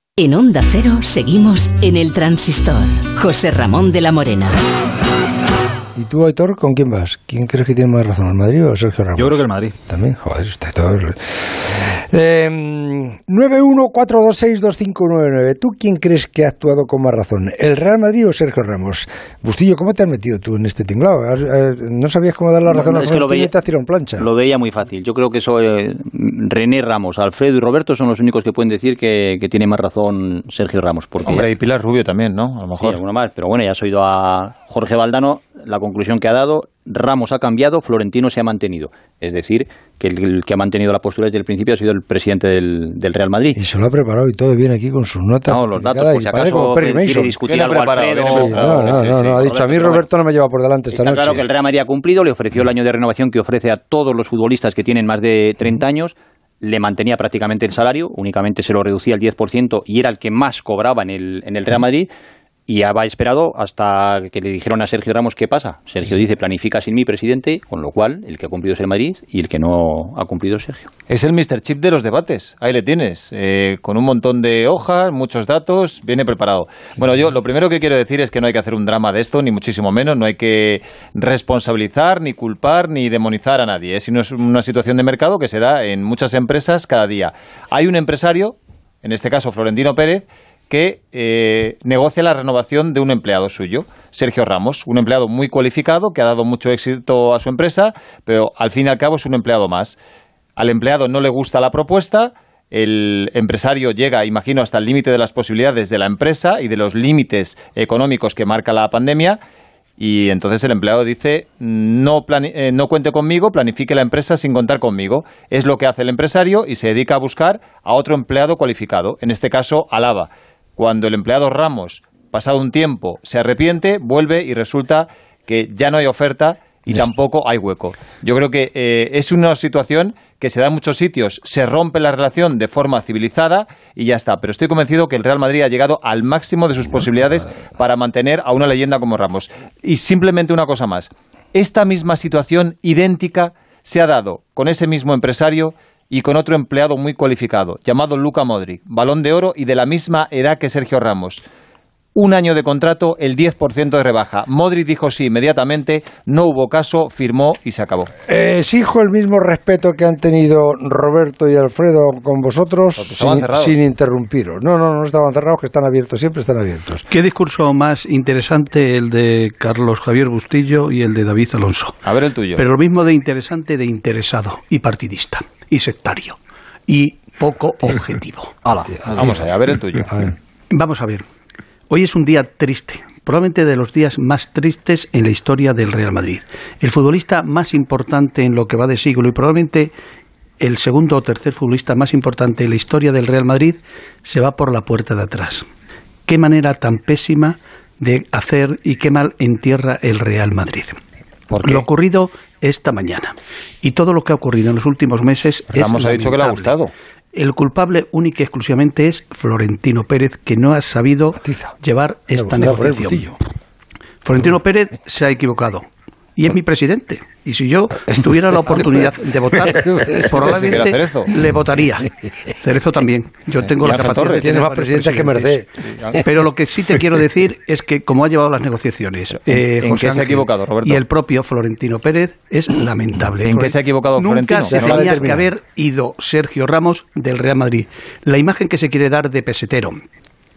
En Onda Cero seguimos en el transistor. José Ramón de la Morena. ¿Y tú, Aitor, con quién vas? ¿Quién crees que tiene más razón, el Madrid o Sergio Ramos? Yo creo que el Madrid. También, joder, usted todo. Eh, 914262599. ¿Tú quién crees que ha actuado con más razón? ¿El Real Madrid o Sergio Ramos? Bustillo, ¿cómo te has metido tú en este tinglado? ¿No sabías cómo dar la razón No, a es que lo veía- te plancha? Lo veía muy fácil. Yo creo que eso, eh, René Ramos, Alfredo y Roberto son los únicos que pueden decir que, que tiene más razón Sergio Ramos. Porque Hombre, y Pilar Rubio también, ¿no? A lo Sí, mejor. alguna más. Pero bueno, ya has oído a Jorge Valdano la conclusión que ha dado. Ramos ha cambiado, Florentino se ha mantenido. Es decir, que el, el que ha mantenido la postura desde el principio ha sido el presidente del, del Real Madrid. Y se lo ha preparado y todo bien aquí con sus notas. No, los datos, por si acaso quiere discutir ¿Quién ha algo Alfredo? No, no, no, no, ha dicho a mí Roberto no me lleva por delante esta Está noche. claro que el Real Madrid ha cumplido, le ofreció el año de renovación que ofrece a todos los futbolistas que tienen más de 30 años, le mantenía prácticamente el salario, únicamente se lo reducía al 10% y era el que más cobraba en el, en el Real Madrid. Y ha esperado hasta que le dijeron a Sergio Ramos qué pasa. Sergio dice, planifica sin mí, presidente, con lo cual el que ha cumplido es el Madrid y el que no ha cumplido es Sergio. Es el Mr. Chip de los debates. Ahí le tienes. Eh, con un montón de hojas, muchos datos, viene preparado. Bueno, yo lo primero que quiero decir es que no hay que hacer un drama de esto, ni muchísimo menos. No hay que responsabilizar, ni culpar, ni demonizar a nadie. Sino es una situación de mercado que se da en muchas empresas cada día. Hay un empresario, en este caso Florentino Pérez, que eh, negocia la renovación de un empleado suyo, Sergio Ramos, un empleado muy cualificado que ha dado mucho éxito a su empresa, pero al fin y al cabo es un empleado más. Al empleado no le gusta la propuesta, el empresario llega, imagino, hasta el límite de las posibilidades de la empresa y de los límites económicos que marca la pandemia. Y entonces el empleado dice, no, eh, no cuente conmigo, planifique la empresa sin contar conmigo. Es lo que hace el empresario y se dedica a buscar a otro empleado cualificado, en este caso Alaba. Cuando el empleado Ramos, pasado un tiempo, se arrepiente, vuelve y resulta que ya no hay oferta y tampoco hay hueco. Yo creo que eh, es una situación que se da en muchos sitios, se rompe la relación de forma civilizada y ya está. Pero estoy convencido que el Real Madrid ha llegado al máximo de sus posibilidades para mantener a una leyenda como Ramos. Y simplemente una cosa más. Esta misma situación idéntica se ha dado con ese mismo empresario y con otro empleado muy cualificado, llamado Luca Modric, balón de oro y de la misma edad que Sergio Ramos. Un año de contrato, el 10% de rebaja. Modric dijo sí inmediatamente, no hubo caso, firmó y se acabó. Eh, exijo el mismo respeto que han tenido Roberto y Alfredo con vosotros estaban sin, cerrados. sin interrumpiros. No, no, no estaban cerrados, que están abiertos, siempre están abiertos. ¿Qué discurso más interesante el de Carlos Javier Bustillo y el de David Alonso? A ver el tuyo. Pero lo mismo de interesante de interesado y partidista y sectario y poco objetivo. Vamos allá, a ver el tuyo. Vamos a ver. Hoy es un día triste, probablemente de los días más tristes en la historia del Real Madrid. El futbolista más importante en lo que va de siglo y probablemente el segundo o tercer futbolista más importante en la historia del Real Madrid se va por la puerta de atrás. Qué manera tan pésima de hacer y qué mal entierra el Real Madrid. Lo ocurrido esta mañana y todo lo que ha ocurrido en los últimos meses es Ramos ha dicho que le ha gustado. El culpable único y exclusivamente es Florentino Pérez, que no ha sabido llevar esta negociación. Florentino Pérez se ha equivocado. Y es mi presidente. Y si yo tuviera la oportunidad de votar, probablemente le votaría. Cerezo también. Yo tengo la capacidad Torres. de tener más presidentes que Merced. Pero lo que sí te quiero decir es que como ha llevado las negociaciones eh, ¿en José qué se ha equivocado, Roberto? y el propio Florentino Pérez es lamentable. ¿En qué se ha equivocado Florentino? Nunca se No tenía que haber ido Sergio Ramos del Real Madrid. La imagen que se quiere dar de pesetero,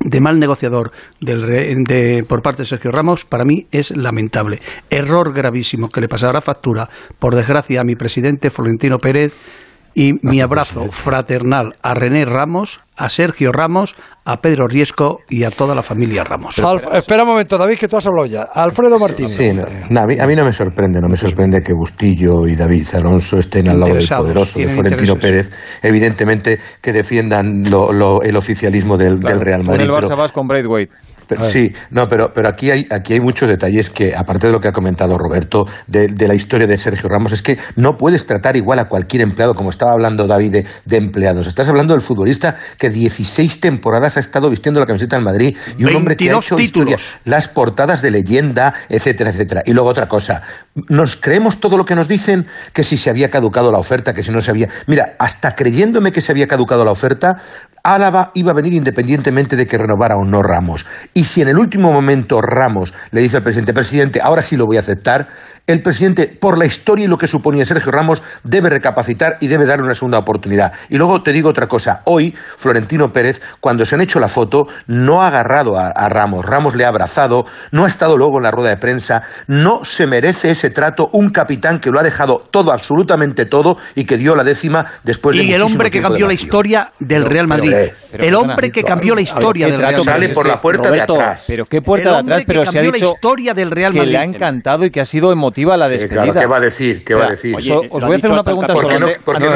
de mal negociador del de- por parte de Sergio Ramos, para mí es lamentable. Error gravísimo que le pasará factura, por desgracia, a mi presidente Florentino Pérez. Y mi abrazo fraternal a René Ramos, a Sergio Ramos, a Pedro Riesco y a toda la familia Ramos. Alf- espera un momento, David, que tú has hablado ya. Alfredo Martínez. Sí, no, no, a, mí, a mí no me sorprende, no me sorprende que Bustillo y David Alonso estén al lado del poderoso de Florentino intereses. Pérez, evidentemente que defiendan lo- lo- el oficialismo del, del Real Con Madrid. el pero- Barça vas con Braithwaite. Pero- sí, no, pero, pero aquí, hay, aquí hay muchos detalles que, aparte de lo que ha comentado Roberto, de, de la historia de Sergio Ramos, es que no puedes tratar igual a cualquier empleado, como estaba hablando David de, de empleados. Estás hablando del futbolista que 16 temporadas ha estado vistiendo la camiseta del Madrid y un hombre que ha 22 hecho títulos. historia, las portadas de leyenda, etcétera, etcétera. Y luego otra cosa, ¿nos creemos todo lo que nos dicen? Que si se había caducado la oferta, que si no se había... Mira, hasta creyéndome que se había caducado la oferta, Álava iba a venir independientemente de que renovara o no Ramos. Y si en el último momento Ramos le dice al presidente, presidente, ahora sí lo voy a aceptar, el presidente, por la historia y lo que suponía Sergio Ramos, debe recapacitar y debe darle una segunda oportunidad. Y luego te digo otra cosa. Hoy, Florentino Pérez, cuando se han hecho la foto, no ha agarrado a, a Ramos. Ramos le ha abrazado, no ha estado luego en la rueda de prensa. No se merece ese trato un capitán que lo ha dejado todo, absolutamente todo, y que dio la décima después de y el hombre que cambió la historia del Real Madrid. Eh, pero el perdona, hombre que cambió la historia ¿qué del Real Madrid. sale por la puerta de Roberto, atrás? Pero qué puerta El de atrás, que pero se ha cambió la dicho historia del Real que Madrid. le ha encantado y que ha sido emotiva la despedida. claro, ¿qué va a decir? ¿Qué va a decir? Os, os voy a hacer una pregunta ¿Por qué sobre... no- por qué no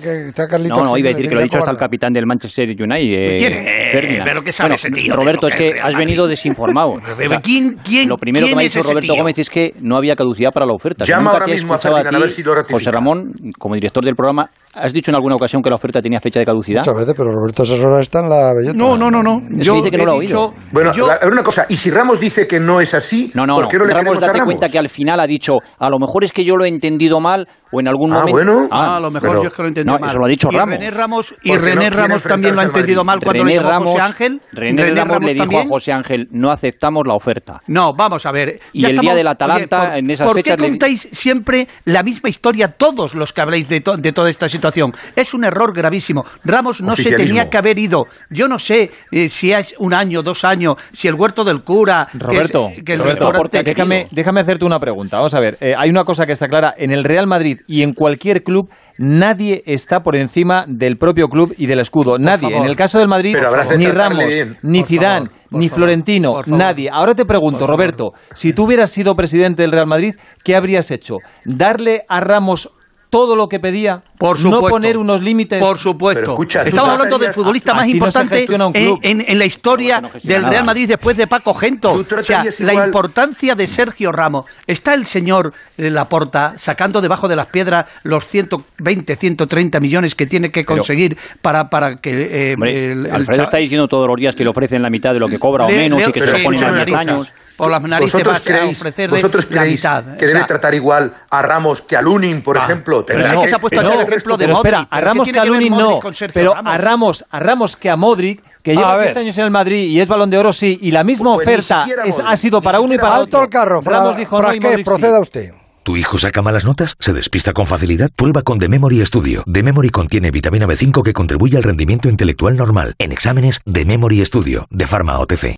que está Carlitos No, no, iba a decir que lo ha que dicho hasta el capitán del Manchester United, eh, ¿Quién es? Ferdinand. ¿Pero qué sabe Bueno, ese tío Roberto, es que que has venido desinformado. ¿quién- quién- lo primero que me ha dicho Roberto? Gómez es que no había caducidad para la oferta. que Llama ahora mismo a Ferdinand, a ver si lo ratifica. José Ramón, como director del programa, ¿has dicho en alguna ocasión que la oferta tenía fecha de caducidad? Muchas veces, pero Roberto Sesora está en la bellota. No, no, no, no. Es que dice que no lo ha oído. Bueno, yo- la- a ver una cosa, y si Ramos dice que no es así, No, no, ¿por no. qué no le Ramos, creemos a date Ramos? cuenta que al final ha dicho, a lo mejor es que yo lo he entendido mal o en algún Ah, momento... bueno. Ah, a lo mejor pero- yo es que lo he entendido No, mal. eso lo ha dicho y Ramos. René Ramos, y no René Ramos también lo ha entendido mal cuando René le llamó Ramos, José Ángel. René, Ramos Ramos le dijo también. a José Ángel, no aceptamos la oferta. No, vamos a ver. Y el día del Atalanta, en esas ¿por fechas qué le- contáis siempre la misma historia todos los que habláis de, to- de toda esta situación? Es un error gravísimo. Ramos no se tenía que haber ido. Yo no sé eh, si es un año, dos años, si el huerto del cura. que es- Roberto, que Roberto, restaurante déjame, déjame hacerte una pregunta. Vamos a ver, eh, hay una cosa que está clara. En el Real Madrid y en cualquier club, nadie está por encima del propio club y del escudo. nadie. favor. En el caso del Madrid, de ni Ramos, bien. ni Zidane, favor, ni favor, Florentino, nadie. Ahora te pregunto, Roberto, si tú hubieras sido presidente del Real Madrid, ¿qué habrías hecho? ¿Darle a Ramos todo lo que pedía? Por ¿No supuesto. poner unos límites? Por supuesto. Pero escucha, tú Estamos hablando del futbolista más no importante en, en- en la historia del Real Madrid después de Paco Gento. O sea, la igual- importancia de Sergio Ramos. Está el señor de Laporta sacando debajo de las piedras los 120, 130 millones que tiene que conseguir para, para que... eh, Hombre, el- el Alfredo está diciendo todos los días que le ofrecen la mitad de lo que cobra o menos le- y que se lo ponen a por las 10 narices. años. Por las narices ¿Vosotros vas a creéis, ofrecerle vosotros la creéis mitad. que O debe sea, tratar igual a Ramos que a Lunin, por Ah, ejemplo? pero es que se ha puesto a no, el ejemplo de pero Modric. espera, a ¿Pero qué Ramos que a Lunin no, pero Ramos? a Ramos, a Ramos que a Modric que A lleva ver. 10 años en el Madrid y es balón de oro, sí, y la misma Pues oferta es- ha sido para uno y para Alto otro. el carro, Ramos dijo no y Modric sí. proceda usted. ¿Tu hijo saca malas notas? ¿Se despista con facilidad? Prueba con The Memory Studio. The Memory contiene vitamina B5 que contribuye al rendimiento intelectual normal. En exámenes, The Memory Studio, de Pharma OTC.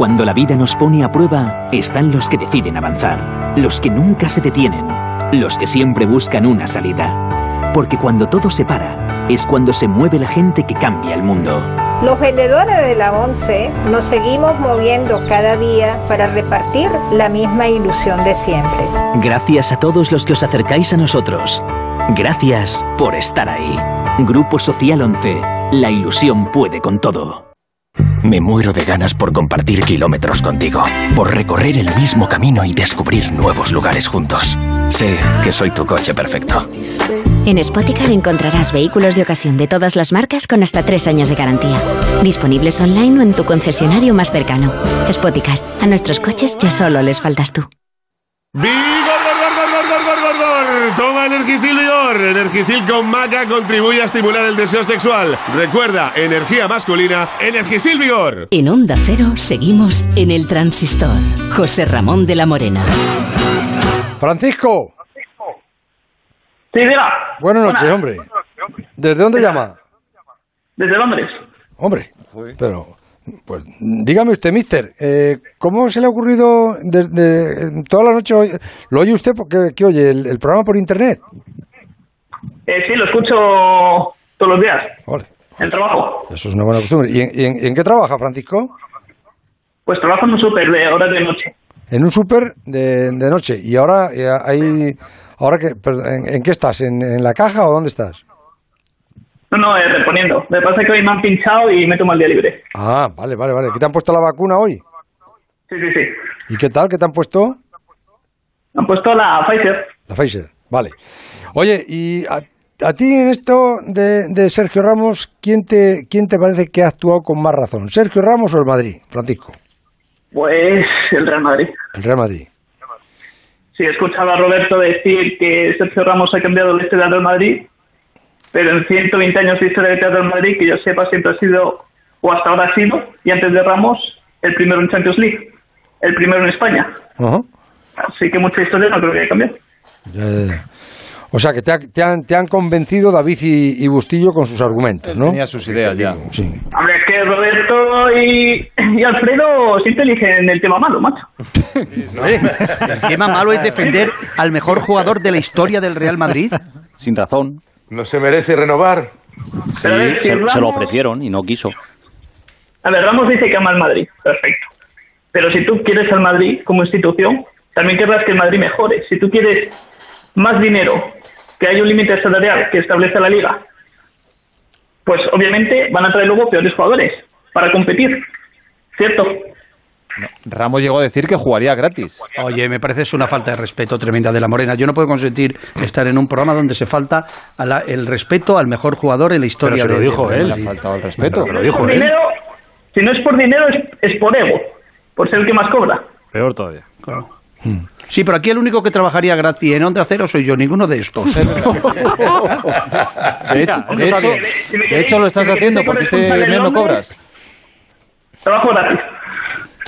Cuando la vida nos pone a prueba, están los que deciden avanzar, los que nunca se detienen, los que siempre buscan una salida. Porque cuando todo se para, es cuando se mueve la gente que cambia el mundo. Los vendedores de la ONCE nos seguimos moviendo cada día para repartir la misma ilusión de siempre. Gracias a todos los que os acercáis a nosotros. Gracias por estar ahí. Grupo Social 11. La ilusión puede con todo. Me muero de ganas por compartir kilómetros contigo, por recorrer el mismo camino y descubrir nuevos lugares juntos. Sé que soy tu coche perfecto. En Spoticar encontrarás vehículos de ocasión de todas las marcas con hasta tres años de garantía. Disponibles online o en tu concesionario más cercano. Spoticar, a nuestros coches ya solo les faltas tú. ¡Vigor, Toma Energisil Vigor. Energisil con maca contribuye a estimular el deseo sexual. Recuerda, energía masculina, Energisil Vigor. En Onda Cero seguimos en el transistor. José Ramón de la Morena. Francisco. Sí, diga. Buenas noches, Buenas. hombre. ¿Desde dónde llama? Desde Londres. Hombre, pero, pues dígame usted, mister, eh, ¿cómo se le ha ocurrido desde toda la noche? ¿Lo oye usted porque qué oye el, el programa por internet? Eh, sí, lo escucho todos los días. Vale. El trabajo. Eso es una buena costumbre. ¿Y en, y en- en qué trabaja, Francisco? Pues trabajo en un súper de horas de noche. En un súper de, de noche. ¿Y ahora eh, hay, ahora que, ¿en, en qué estás? ¿En, en la caja o dónde estás? No, no, eh, reponiendo. Me pasa que hoy me han pinchado y me tomo el día libre. Ah, vale, vale, vale. ¿Qué te han puesto la vacuna hoy? Sí, sí, sí. ¿Y qué tal? ¿Qué te han puesto? Me han puesto la Pfizer. La Pfizer, vale. Oye, y a, a ti en esto de, de Sergio Ramos, ¿quién te, ¿quién te parece que ha actuado con más razón? ¿Sergio Ramos o el Madrid, Francisco? Pues el Real Madrid. El Real Madrid. Sí, he escuchado a Roberto decir que Sergio Ramos ha cambiado la historia del Madrid, pero en 120 años de historia del Teatro Madrid, que yo sepa, siempre ha sido, o hasta ahora ha sido, y antes de Ramos, el primero en Champions League, el primero en España. Ajá. Así que mucha historia no creo que haya cambiado. Eh, o sea, que te, ha- te han, te han convencido David y, y Bustillo con sus argumentos, ¿no? Tenía sus ideas ya. Sí. Es que Roberto y, y Alfredo siempre eligen el tema malo, macho. El tema malo es defender al mejor jugador de la historia del Real Madrid. Sin razón. ¿No se merece renovar? Sí, ver, si se, se lo ofrecieron y no quiso. A ver, Ramos dice que ama al Madrid, perfecto. Pero si tú quieres al Madrid como institución, también querrás que el Madrid mejore. Si tú quieres más dinero, que haya un límite salarial que establece la liga, pues obviamente van a traer luego peores jugadores para competir, ¿cierto? Ramos llegó a decir que jugaría gratis. Oye, me parece es una falta de respeto tremenda de la Morena. Yo no puedo consentir estar en un programa donde se falta a la- el respeto al mejor jugador en la historia Pero se lo de- dijo Real él. Le ha faltado el respeto. Pero lo dijo Por él. dinero, si no es por dinero, es, es por ego, por ser el que más cobra. Peor todavía. Sí, pero aquí el único que trabajaría gratis en Onda Cero soy yo, ninguno de estos. De hecho, de hecho, de hecho lo estás haciendo porque este mes no cobras. Trabajo gratis.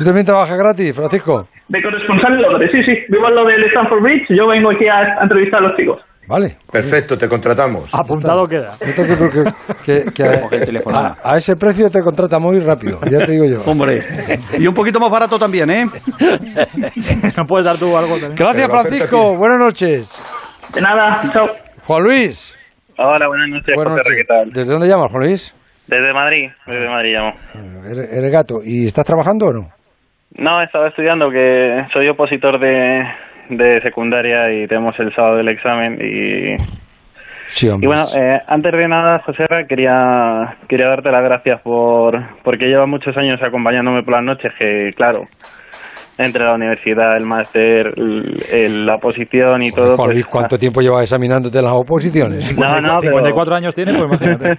¿Tú también trabajas gratis, Francisco? De corresponsal en Londres, sí, sí. Vivo al lado del Stanford Bridge, yo vengo aquí a, a entrevistar a los chicos. Vale. Perfecto, te contratamos. Apuntado queda. No te preocupes, que, que a, a- a ese precio te contrata muy rápido, ya te digo yo. Hombre, y un poquito más barato también, ¿eh? no puedes dar tú algo también. Gracias, Francisco. Buenas noches. De nada, chao. Juan Luis. Hola, buenas noches, Buenas José, noches. ¿qué tal? ¿Desde dónde llamas, Juan Luis? Desde Madrid, desde Madrid llamo. Eres, eres gato. ¿Y estás trabajando o no? No, estaba estudiando, que soy opositor de, de secundaria y tenemos el sábado el examen y... Sí, Y bueno, eh, antes de nada, José, quería, quería darte las gracias por porque lleva muchos años acompañándome por las noches, que claro, entre la universidad, el máster, el- el- la oposición y todo... Pues, ¿cuánto tiempo llevas examinándote en las oposiciones? No, no, pero- 54 años tiene, pues imagínate.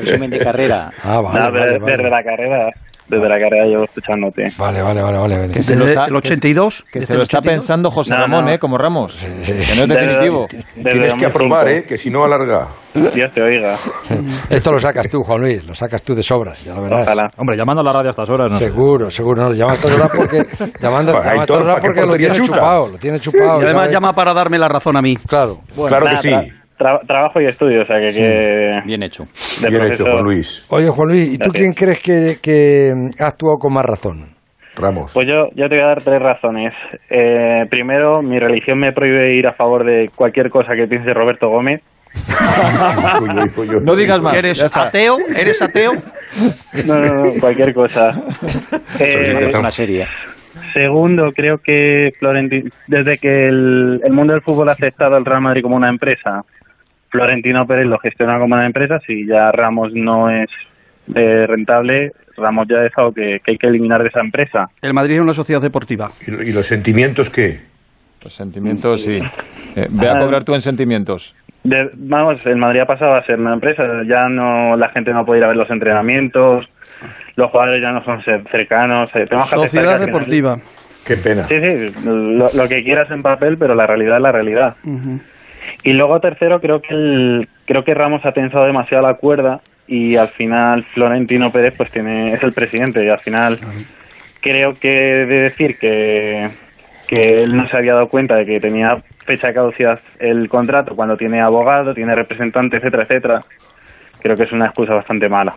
Resumen de carrera. Ah, vale, No, pero vale, vale. desde la carrera. Desde la carrera llevo escuchándote. Vale, vale, vale, vale. Que se lo está, el 82. Que, se lo está pensando José Ramón, ¿eh? Como Ramos. Que no es definitivo. Tienes que aprobar, ¿eh? Que si no alarga. Dios te oiga. Esto lo sacas tú, Juan Luis, lo sacas tú de sobras, ya lo verás. Ojalá. Hombre, llamando a la radio a estas horas, ¿no? Seguro, seguro. No, llama a estas horas porque, llamando, Pues, llama a estas horas ¿para qué porque lo tiene chupado, lo tiene chupado. Y además ¿sabes? llama para darme la razón a mí. Claro. claro que sí. Tra- tra- trabajo y estudio, o sea que... que Bien hecho. de Bien hecho, Juan Luis. Oye, Juan Luis, ¿y tú Gracias. quién crees que, que ha actuado con más razón? Ramos. Pues yo, yo te voy a dar tres razones. Eh, primero, mi religión me prohíbe ir a favor de cualquier cosa que piense Roberto Gómez. No digas más. ¿Eres ateo? ¿Eres ateo? No, no, no, cualquier cosa. Eh, Es una serie. Segundo, creo que Florentino, desde que el, el mundo del fútbol ha aceptado al Real Madrid como una empresa, Florentino Pérez lo gestiona como una empresa. Si ya Ramos no es eh, rentable, Ramos ya ha dejado que, que hay que eliminar de esa empresa. El Madrid es una sociedad deportiva. ¿Y, y los sentimientos qué? Los sentimientos, sí. Eh, ve a cobrar tú en sentimientos. De- vamos, el Madrid ha pasado a ser una empresa. Ya no, la gente no puede ir a ver los entrenamientos, los jugadores ya no son cer- cercanos. eh, tenemos que Sociedad deportiva. Qué pena. Sí, sí, lo, lo que quieras en papel, pero la realidad es la realidad. Ujú. Y luego tercero, creo que el, creo que Ramos ha tensado demasiado la cuerda y al final Florentino Pérez pues tiene es el presidente y al final creo que de decir que que él no se había dado cuenta de que tenía fecha de caducidad el contrato cuando tiene abogado, tiene representante, etcétera, etcétera. Creo que es una excusa bastante mala.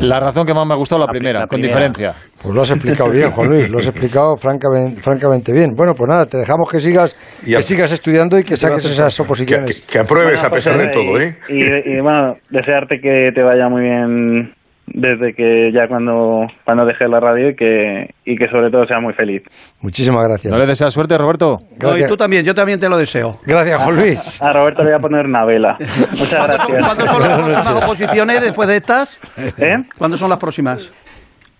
La razón que más me ha gustado, la, primera, la con primera. diferencia. Pues lo has explicado bien, Juan Luis, lo has explicado francamente, francamente bien. Bueno, pues nada, te dejamos que sigas, Y a- que sigas estudiando y que saques esas oposiciones. que- que apruebes Bueno, a pesar de José, todo, ¿eh? Y, y, bueno, desearte que te vaya muy bien desde que ya cuando cuando dejes la radio y que y que sobre todo sea muy feliz. Muchísimas gracias. ¿No le deseas suerte, Roberto? No, y tú también, yo también te lo deseo. Gracias, Juan Luis. A Roberto le voy a poner una vela. Muchas gracias. ¿Cuándo son las próximas oposiciones después de estas? ¿Eh? ¿Cuándo son las próximas?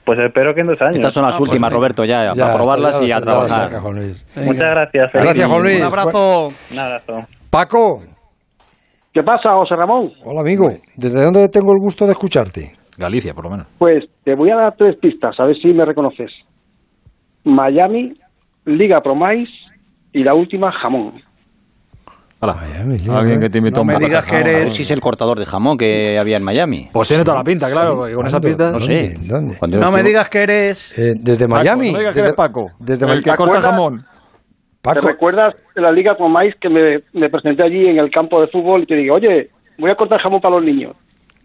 Pues espero que en dos años. Estas son las Ah, pues últimas. Roberto, ya, Ya, para probarlas ya y a trabajar. saca, Juan Luis. Muchas gracias. feliz Gracias, Juan. Luis. Un abrazo. Un abrazo. Paco. ¿Qué pasa, José Ramón? Hola, amigo. ¿Desde dónde tengo el gusto de escucharte? Galicia, por lo menos. Pues te voy a dar tres pistas, a ver si me reconoces. Miami, Liga Promais y la última, Jamón. Alguien que te invitó No a un me digas que eres- A ver si es el cortador de jamón que había en Miami. Pues tiene toda la pinta, claro, porque con esa pista... No sé. ¿Dónde? Cuando No me estuvo- digas que eres... Eh, desde Paco, Miami. no digas que desde, eres Paco. Desde el que ¿Te corta acuerdas? jamón. Paco. ¿Te recuerdas de la Liga Promais que me, me presenté allí en el campo de fútbol y te dije, oye, voy a cortar jamón para los niños?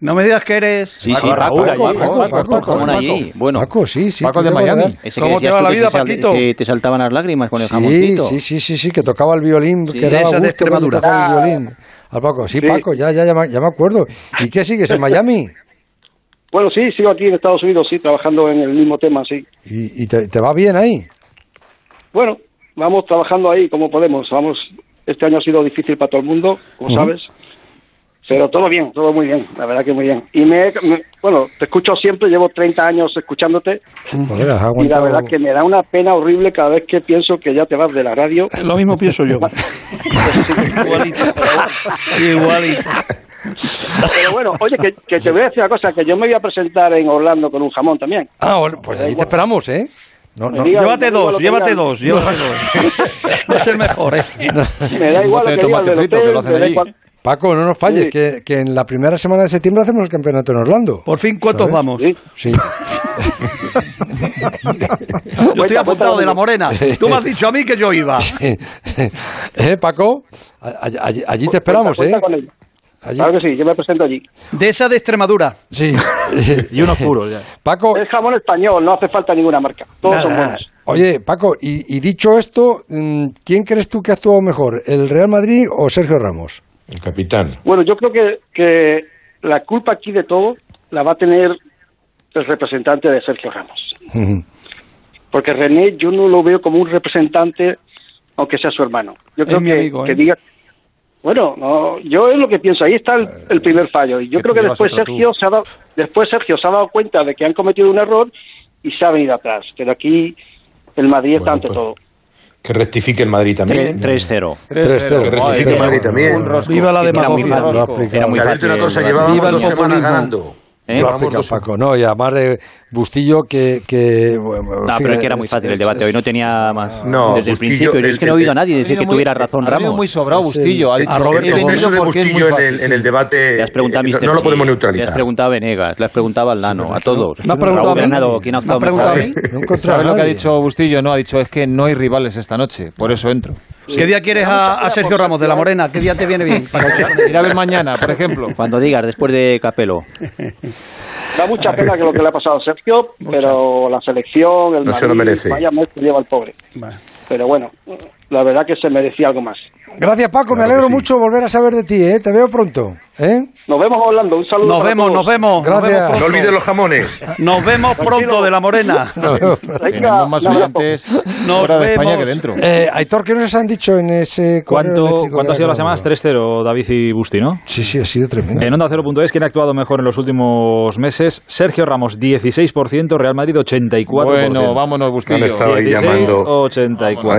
No me digas que eres... Sí, sí, Paco, Paco, Paco, allí, Paco, Paco, Paco, Paco, jamón Paco. allí. Bueno, Paco, sí, sí. Paco de Miami. acuerdas. ese que ¿Cómo te va la vida, se, sal- Paquito? se- te saltaban las lágrimas con el Sí, jamoncito. sí, sí, sí, sí, que tocaba el violín, Sí, que de daba gusto cuando tocaba el violín. Al Paco, sí, Sí. Paco, ya, ya, ya, me- ya me acuerdo. ¿Y qué sigues en Miami? Bueno, sí, sigo aquí en Estados Unidos, sí, trabajando en el mismo tema, sí. ¿Y, y te, te va bien ahí? Bueno, vamos trabajando ahí como podemos. Vamos, este año ha sido difícil para todo el mundo, como Ujú. sabes. Pero todo bien, todo muy bien, la verdad que muy bien. Y me, me- bueno, te escucho siempre, llevo 30 años escuchándote Joder, has y la verdad que me da una pena horrible cada vez que pienso que ya te vas de la radio. Lo mismo pienso yo. Igualito. Igualito. Pero bueno, oye, que, que te voy a decir una cosa, que yo me voy a presentar en Orlando con un jamón también. Ah, bueno, pues ahí te esperamos, ¿eh? No, no, Diga- Llévate dos, lo que llévate dos, llévate dos. Es el mejor, ¿eh? Me da igual lo que digan del hotel, me da allí. igual- Paco, no nos falles, Sí. que, que en la primera semana de septiembre hacemos el campeonato en Orlando. Por fin, ¿cuántos ¿Sabes? vamos? Sí. Sí. Yo estoy apuntado de la morena. Tú me has dicho a mí que yo iba. ¿Eh, Paco? Allí, allí te esperamos, Cuenta- ¿eh? cuenta. Allí- Claro que sí, yo me presento allí. De esa de Extremadura. Sí. Y unos puros, ya. Paco, Es jamón español, no hace falta ninguna marca. Todos son nada. buenos. Oye, Paco, y, y dicho esto, mm, ¿quién crees tú que ha actuado mejor, el Real Madrid o Sergio Ramos? El capitán. Bueno, yo creo que, que la culpa aquí de todo la va a tener el representante de Sergio Ramos. Porque René yo no lo veo como un representante, aunque sea su hermano. Yo creo Es mi que, amigo, que ¿eh? diga... Bueno, no, yo es lo que pienso. Ahí está el, el primer fallo. Y yo creo que después tú. Sergio, se ha dado, después Sergio se ha dado cuenta de que han cometido un error y se ha venido atrás. Pero aquí el Madrid está ante pues, todo. Que rectifique el Madrid también. 3-0. 3-0. Que rectifique el Madrid también. Un rosco. Viva la era muy fácil. Era muy Que fácil. una cosa, el- llevábamos Viva el dos semanas populismo. ganando. ¿Eh? Lo Paco, no, y además de Bustillo que... que no, pero es que era muy fácil el debate hoy, no tenía más. No, desde el Bustillo, principio, el- es que no he oído a nadie decir que muy- tuviera razón ha Ramos. muy sobrado Bustillo. Ha dicho, A Roberto, he venido eso de Bustillo en el, en el debate Le has preguntado a eh, no lo podemos Chip, Le neutralizar. has preguntado a Venegas, le has preguntado al Nano, a todos. Me ha preguntado. Granado, ¿quién ha preguntado a mí. No ¿Sabes lo que ha dicho Bustillo? No, ha dicho es que no hay rivales esta noche, por eso entro. ¿Qué día quieres a, a Sergio Ramos de la Morena? ¿Qué día te viene bien? Ir a ver mañana, por ejemplo. Cuando digas, después de Capelo. Da mucha pena que lo que le ha pasado a Sergio, pero la selección, el No se lo Madrid, merece. vaya mes que lleva el pobre. Pero bueno, la verdad que se merecía algo más. Gracias, Paco. me alegro mucho volver a saber de ti, ¿eh? Te veo pronto, ¿eh? Nos vemos hablando, un saludo Nos para vemos, todos. nos vemos. Gracias. Nos vemos No pronto. olvides los jamones. Nos vemos pronto de la Morena. Venga, más un abrazo. oyentes Nos fuera de España vemos. que dentro. Eh, Aitor, ¿qué nos han dicho en ese ¿Cuánto, ¿cuánto ha sido las semanas? acabado? 3-0, David y Busti, ¿no? Sí, sí, ha sido tremendo. En Onda 0.es, ¿quién ha actuado mejor en los últimos meses? Sergio Ramos, 16%, Real Madrid, 84%. Bueno, vámonos, Han Bustillo. estado ahí 16, llamando. 84.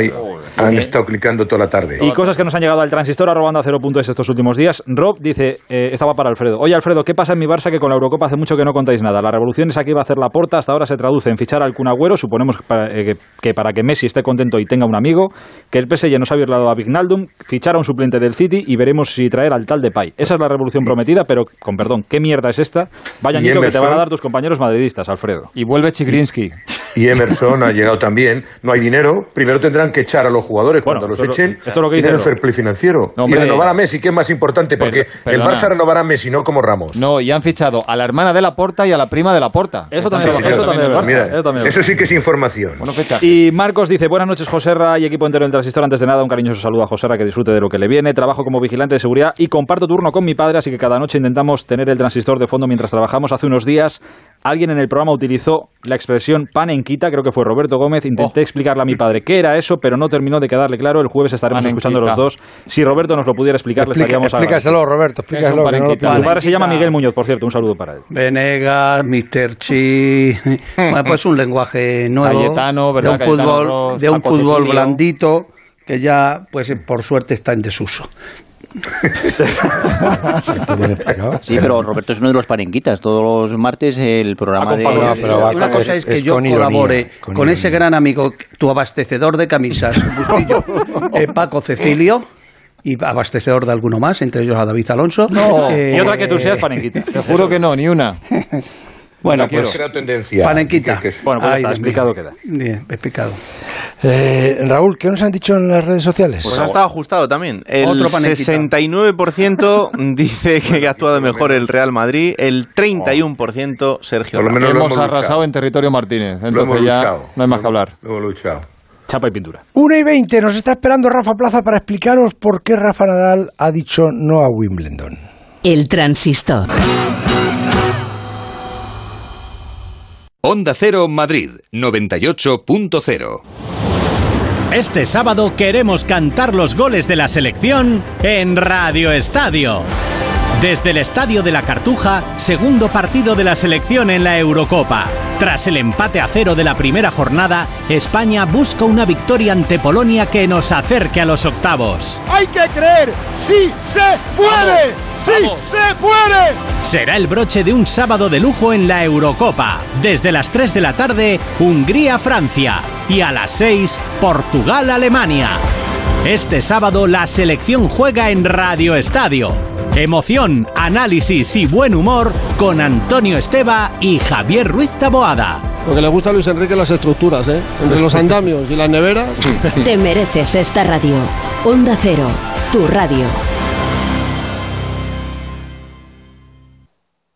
Ahí, estado clicando toda la tarde. Y cosas que nos han llegado al transistor arroba Onda 0.es estos últimos días. Rob dice, eh, estaba para Alfredo. Oye Alfredo, ¿qué pasa en mi Barça que con la Eurocopa hace mucho que no contáis nada? La revolución es aquí va a hacer la porta, hasta ahora se traduce en fichar al Kun Agüero, suponemos que para, eh, que, que para que Messi esté contento y tenga un amigo, que el PSG nos ha violado a Vignaldum, fichar a un suplente del City y veremos si traer al tal de Pay. Esa es la revolución prometida, pero con perdón, ¿qué mierda es esta? Vaya niño que te van a dar tus compañeros madridistas, Alfredo. Y vuelve Chigrinsky. Y Emerson ha llegado también. No hay dinero. Primero tendrán que echar a los jugadores Bueno, cuando los esto echen. esto es lo que tienen dice el fair play financiero. No, hombre. y renovar a Messi, que es más importante, porque el. Barça renovará a Messi, no como Ramos. No, y han fichado a la hermana de la Porta y a la prima de la Porta. Eso también- fichando eso también el es Barça. Mira, eso también es eso sí que es información. Bueno. Y Marcos dice, buenas noches Joserra y equipo entero del Transistor. Antes de nada, un cariñoso saludo a Joserra, que disfrute de lo que le viene. Trabajo como vigilante de seguridad y comparto turno con mi padre, así que cada noche intentamos tener el transistor de fondo mientras trabajamos. Hace unos días alguien en el programa utilizó la expresión pan en quita, creo que fue Roberto Gómez. Intenté explicarle a mi padre qué era eso, pero no terminó de quedarle claro. El jueves estaremos escuchando los dos. Si Roberto nos lo pudiera explicar, le Explica- estaríamos explícaselo, Roberto, explícaselo. que no lo agradecidos. Su pillo. padre se llama Miguel Muñoz, por cierto, un saludo para él. Venegas, Mr. Chi. Bueno, pues un lenguaje nuevo. Cayetano, ¿verdad? De un fútbol, de un blandito que ya, pues por suerte, está en desuso. Sí, pero Roberto es uno de los parenquitas. Todos los martes el programa de... No, pero una cosa es que yo colabore con, ese gran amigo, tu abastecedor de camisas, Bustillo, eh, Paco Cecilio, y abastecedor de alguno más, entre ellos a David Alonso. Eh, y otra que tú seas parenquita. Te juro que no, ni una. Bueno, La quiero. pues Creo tendencia. Panenquita. Bueno, pues ya Ay, está, explicado queda. Bien, explicado. Eh, Raúl, ¿qué nos han dicho en las redes sociales? Pues ha estado ajustado también. El Otro panenquita. 69% dice que ha actuado mejor el Real Madrid, el 31% Sergio Por lo Ramos. menos lo hemos hemos arrasado luchado. en territorio Martínez. Entonces ya luchado. no hay más que hablar. Lo hemos luchado. Chapa y pintura. 1 y 20, nos está esperando Rafa Plaza para explicaros por qué Rafa Nadal ha dicho no a Wimbledon. El transistor. Onda Cero Madrid 98.0. Este sábado queremos cantar los goles de la selección en Radio Estadio. Desde el Estadio de la Cartuja, segundo partido de la selección en la Eurocopa. Tras el empate a cero de la primera jornada, España busca una victoria ante Polonia que nos acerque a los octavos. Hay que creer, sí se puede, sí se puede. Será el broche de un sábado de lujo en la Eurocopa. Desde las 3 de la tarde, Hungría-Francia. Y a las 6, Portugal-Alemania. Este sábado la selección juega en Radio Estadio. Emoción, análisis y buen humor con Antonio Esteba y Javier Ruiz Taboada. Lo que le gusta a Luis Enrique las estructuras, ¿eh? Entre los andamios y las neveras. Te mereces esta radio. Onda Cero, tu radio.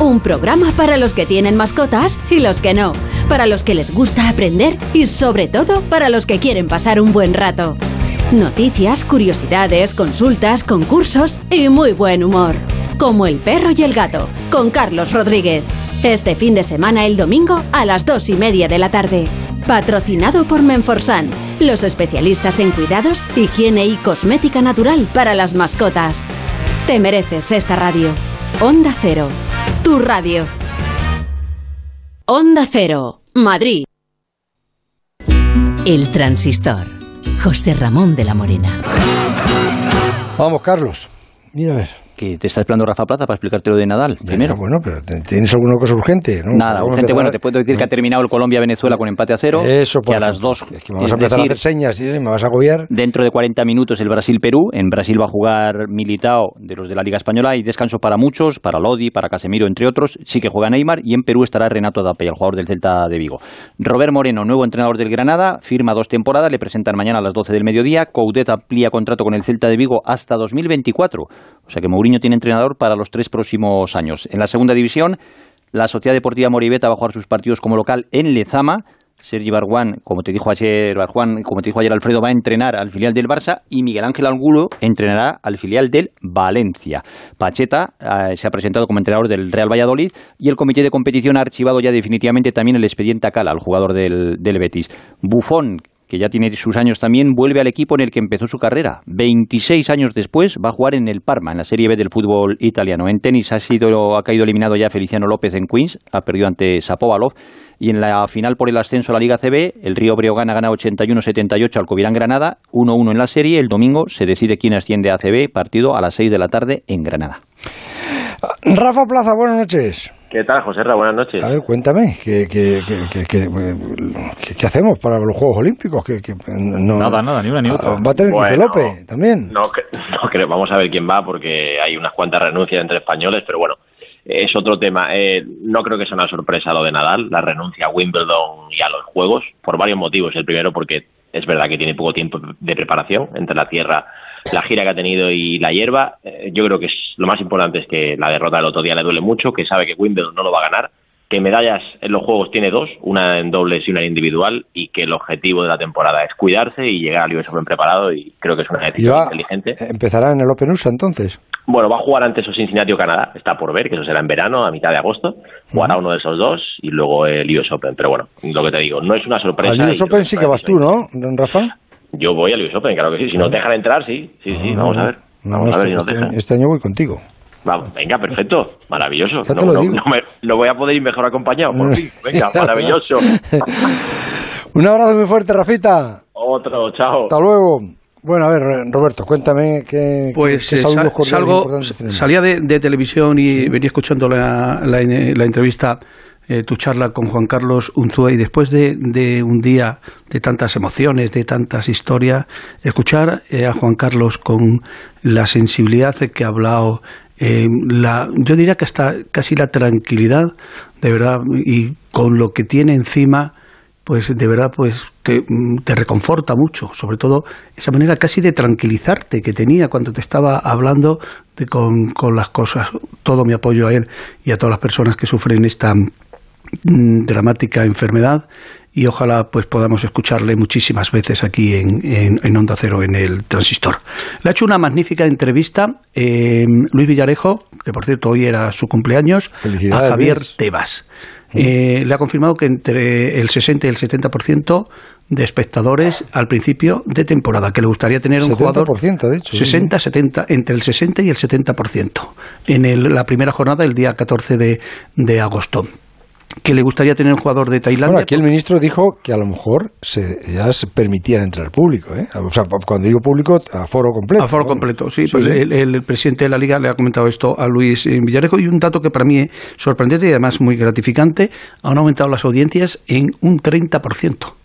Un programa para los que tienen mascotas y los que no. Para los que les gusta aprender y sobre todo para los que quieren pasar un buen rato. Noticias, curiosidades, consultas, concursos y muy buen humor. Como el perro y el gato, con Carlos Rodríguez. Este fin de semana el domingo a las dos y media de la tarde. Patrocinado por Menforsan, los especialistas en cuidados, higiene y cosmética natural para las mascotas. Te mereces esta radio. Onda Cero, tu radio. Onda Cero, Madrid. El transistor. José Ramón de la Morena. Vamos, Carlos. Mira a ver. Que te está esperando Rafa Plaza para explicarte lo de Nadal, primero. Bueno, pero ¿tienes alguna cosa urgente? ¿no? Nada, urgente. Bueno, te puedo decir que ha terminado el Colombia-Venezuela con empate a cero. Eso, que por a las dos. Es que me vas a empezar a hacer señas y me vas a agobiar. Dentro de 40 minutos el Brasil-Perú. En Brasil va a jugar Militao de los de la Liga Española y descanso para muchos, para Lodi, para Casemiro, entre otros. Sí que juega Neymar y en Perú estará Renato Tapia, el jugador del Celta de Vigo. Robert Moreno, nuevo entrenador del Granada, firma dos temporadas, le presentan mañana a las 12 del mediodía. Coudet amplía contrato con el Celta de Vigo hasta 2024. O sea que Mourinho tiene entrenador para los tres próximos años. En la segunda división, la Sociedad Deportiva Moribeta va a jugar sus partidos como local en Lezama. Sergi Barjuan, como te dijo ayer Barjuan, como te dijo ayer Alfredo, va a entrenar al filial del Barça y Miguel Ángel Angulo entrenará al filial del Valencia. Pacheta eh, se ha presentado como entrenador del Real Valladolid y el comité de competición ha archivado ya definitivamente también el expediente Acala, al jugador del, del Betis. Bufón, que ya tiene sus años también, vuelve al equipo en el que empezó su carrera. 26 años después va a jugar en el Parma, en la Serie B del fútbol italiano. En tenis ha, sido, ha caído eliminado ya Feliciano López en Queens, ha perdido ante Sapovalov. Y en la final por el ascenso a la Liga CB, el Río Breogán ha ganado 81-78 al Covirán Granada, 1-1 en la serie. El domingo se decide quién asciende a CB, partido a las 6 de la tarde en Granada. Rafa Plaza, buenas noches. ¿Qué tal, José Ra? Buenas noches. A ver, cuéntame, ¿qué, qué, qué, qué- qué- qué- qué hacemos para los Juegos Olímpicos? ¿Qué- qué- no, Nada, nada, ni una ni otra. Va a tener Bueno, López también. No, no creo, vamos a ver quién va porque hay unas cuantas renuncias entre españoles, pero bueno, es otro tema. Eh, no creo que sea una sorpresa lo de Nadal, la renuncia a Wimbledon y a los Juegos, por varios motivos. El primero porque es verdad que tiene poco tiempo de preparación entre la tierra, la gira que ha tenido y la hierba. Eh, yo creo que es, lo más importante es que la derrota del otro día le duele mucho, que sabe que Wimbledon no lo va a ganar, que medallas en los Juegos tiene dos, una en dobles y una en individual, y que el objetivo de la temporada es cuidarse y llegar al US Open preparado, y creo que es una decisión va, inteligente. empezará en el Open USA entonces. Bueno, va a jugar antes o Cincinnati o Canadá, está por ver, que eso será en verano, a mitad de agosto. Jugará uno de esos dos y luego el US Open. Pero bueno, lo que te digo, no es una sorpresa. Al US Open sí que vas tú, ¿no, Rafa? Yo voy al US Open, claro que sí. Si nos dejan entrar, sí. Sí, sí, vamos a ver. No, Vamos a ver si este, nos dejan. este- este año voy contigo. Vamos, venga, perfecto. Maravilloso. Ya te No, lo no- digo. no me- no voy a poder ir mejor acompañado, por fin. Venga, maravilloso. Un abrazo muy fuerte, Rafita. Otro, chao. Hasta luego. Bueno, a ver, Roberto, cuéntame qué, Pues qué eh, saludos sal- cordiales salgo, salía de, de televisión y venía escuchando la, la, la entrevista, eh, tu charla con Juan Carlos Unzué y después de, de un día de tantas emociones, de tantas historias, escuchar eh, a Juan Carlos con la sensibilidad de que ha hablado, eh, la, yo diría que hasta casi la tranquilidad, de verdad, y con lo que tiene encima, pues de verdad pues te, te reconforta mucho, sobre todo esa manera casi de tranquilizarte que tenía cuando te estaba hablando de, con, con las cosas. Todo mi apoyo a él y a todas las personas que sufren esta dramática enfermedad y ojalá pues podamos escucharle muchísimas veces aquí en, en, en Onda Cero en el Transistor. Le ha hecho una magnífica entrevista eh, Luis Villarejo, que por cierto hoy era su cumpleaños, a Javier Luis. Tebas. Eh, le ha confirmado que entre el 60 y el 70% de espectadores al principio de temporada, que le gustaría tener un jugador 70%, de hecho. sí, 60, 70, entre el 60 y el 70% en el- la primera jornada el día 14 de, de agosto. Que le gustaría tener un jugador de Tailandia. Bueno, aquí el ministro dijo que a lo mejor se, ya se permitían entrar público, ¿eh? O sea, cuando digo público, a foro completo. A foro completo, sí. Sí, pues sí. El, el presidente de la Liga le ha comentado esto a Luis eh, Villarejo y un dato que para mí es sorprendente y además muy gratificante, han aumentado las audiencias en un 30%.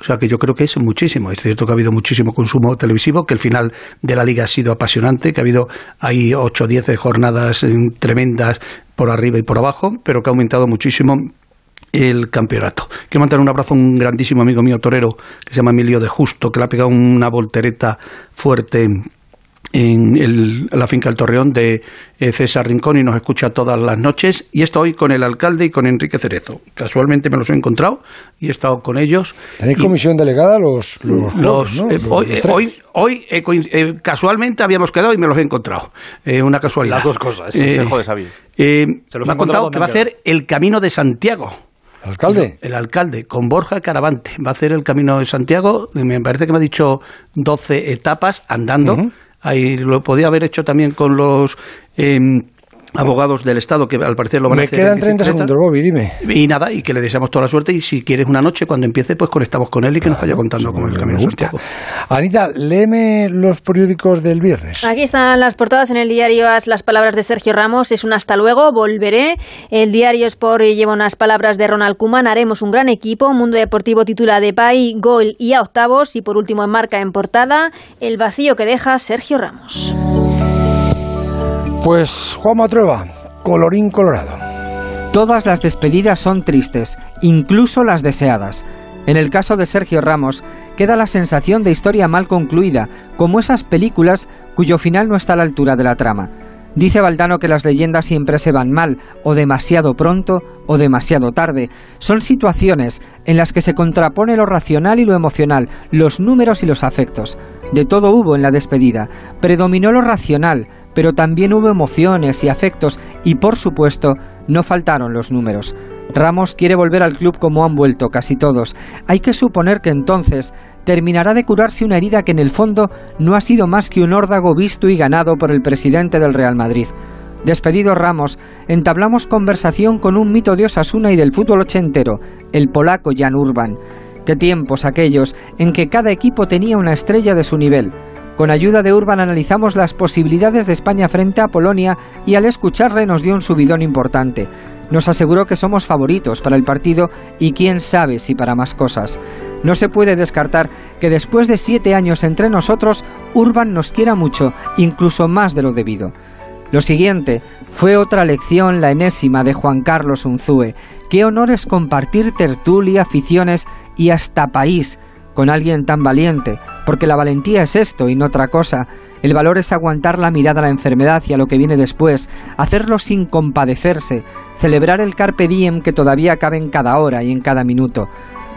O sea que yo creo que es muchísimo. Es cierto que ha habido muchísimo consumo televisivo, que el final de la liga ha sido apasionante, que ha habido ahí 8 o 10 jornadas eh, tremendas por arriba y por abajo, pero que ha aumentado muchísimo el campeonato. Quiero mandar un abrazo a un grandísimo amigo mío torero que se llama Emilio de Justo, que le ha pegado una voltereta fuerte en el- la finca El Torreón de eh, César Rincón y nos escucha todas las noches. Y estoy con el alcalde y con Enrique Cerezo. Casualmente me los he encontrado y he estado con ellos. ¿Tenéis Y- comisión delegada los, los, los, jóvenes, ¿no? eh, Los- hoy, los eh, hoy, hoy, eh, eh, casualmente habíamos quedado y me los he encontrado. Eh, una casualidad. Las dos cosas, Eh, consejo de sabio. eh, Se los me ha ha contado que va a han hacer el camino de Santiago. ¿Alcalde? El alcalde, con Borja Caravante. Va a hacer el Camino de Santiago, me parece que me ha dicho 12 etapas andando. Ahí lo podía haber hecho también con los... em, abogados del Estado que al parecer lo van a Me hacer quedan en 30 bicicleta. segundos, Bobby, dime. Y nada, y que le deseamos toda la suerte y si quieres una noche cuando empiece pues conectamos con él y que nos vaya contando cómo es el Camino. Anita, léeme los periódicos del viernes. Aquí están las portadas en el diario As, las palabras de Sergio Ramos, es un hasta luego, volveré. El diario Sport lleva unas palabras de Ronald Koeman, haremos un gran equipo. Mundo Deportivo titula de Pay, gol y a octavos. Y por último en marca en portada, el vacío que deja Sergio Ramos. Pues Juan Matrueva, colorín colorado. Todas las despedidas son tristes, incluso las deseadas. En el caso de Sergio Ramos, queda la sensación de historia mal concluida, como esas películas cuyo final no está a la altura de la trama. Dice Valdano que las leyendas siempre se van mal, o demasiado pronto, o demasiado tarde. Son situaciones en las que se contrapone lo racional y lo emocional, los números y los afectos. De todo hubo en la despedida. Predominó lo racional, pero también hubo emociones y afectos, y por supuesto, no faltaron los números. Ramos quiere volver al club como han vuelto casi todos. Hay que suponer que entonces terminará de curarse una herida que en el fondo no ha sido más que un órdago visto y ganado por el presidente del Real Madrid. Despedido Ramos, entablamos conversación con un mito de Osasuna y del fútbol ochentero, el polaco Jan Urban. Qué tiempos aquellos en que cada equipo tenía una estrella de su nivel. Con ayuda de Urban analizamos las posibilidades de España frente a Polonia y al escucharle nos dio un subidón importante. Nos aseguró que somos favoritos para el partido y quién sabe si para más cosas. No se puede descartar que después de siete años entre nosotros, Urban nos quiera mucho, incluso más de lo debido. Lo siguiente fue otra lección, la enésima de Juan Carlos Unzúe. Qué honor es compartir tertulia, aficiones y hasta país con alguien tan valiente, porque la valentía es esto y no otra cosa. El valor es aguantar la mirada a la enfermedad y a lo que viene después, hacerlo sin compadecerse, celebrar el carpe diem que todavía cabe en cada hora y en cada minuto.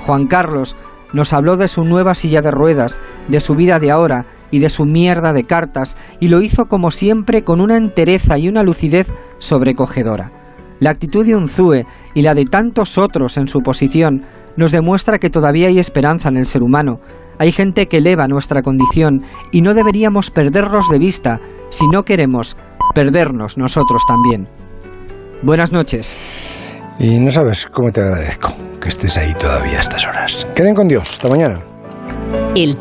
Juan Carlos nos habló de su nueva silla de ruedas, de su vida de ahora y de su mierda de cartas, y lo hizo como siempre con una entereza y una lucidez sobrecogedora. La actitud de Unzúe y la de tantos otros en su posición nos demuestra que todavía hay esperanza en el ser humano. Hay gente que eleva nuestra condición y no deberíamos perderlos de vista si no queremos perdernos nosotros también. Buenas noches. Y no sabes cómo te agradezco que estés ahí todavía a estas horas. Queden con Dios. Hasta mañana. El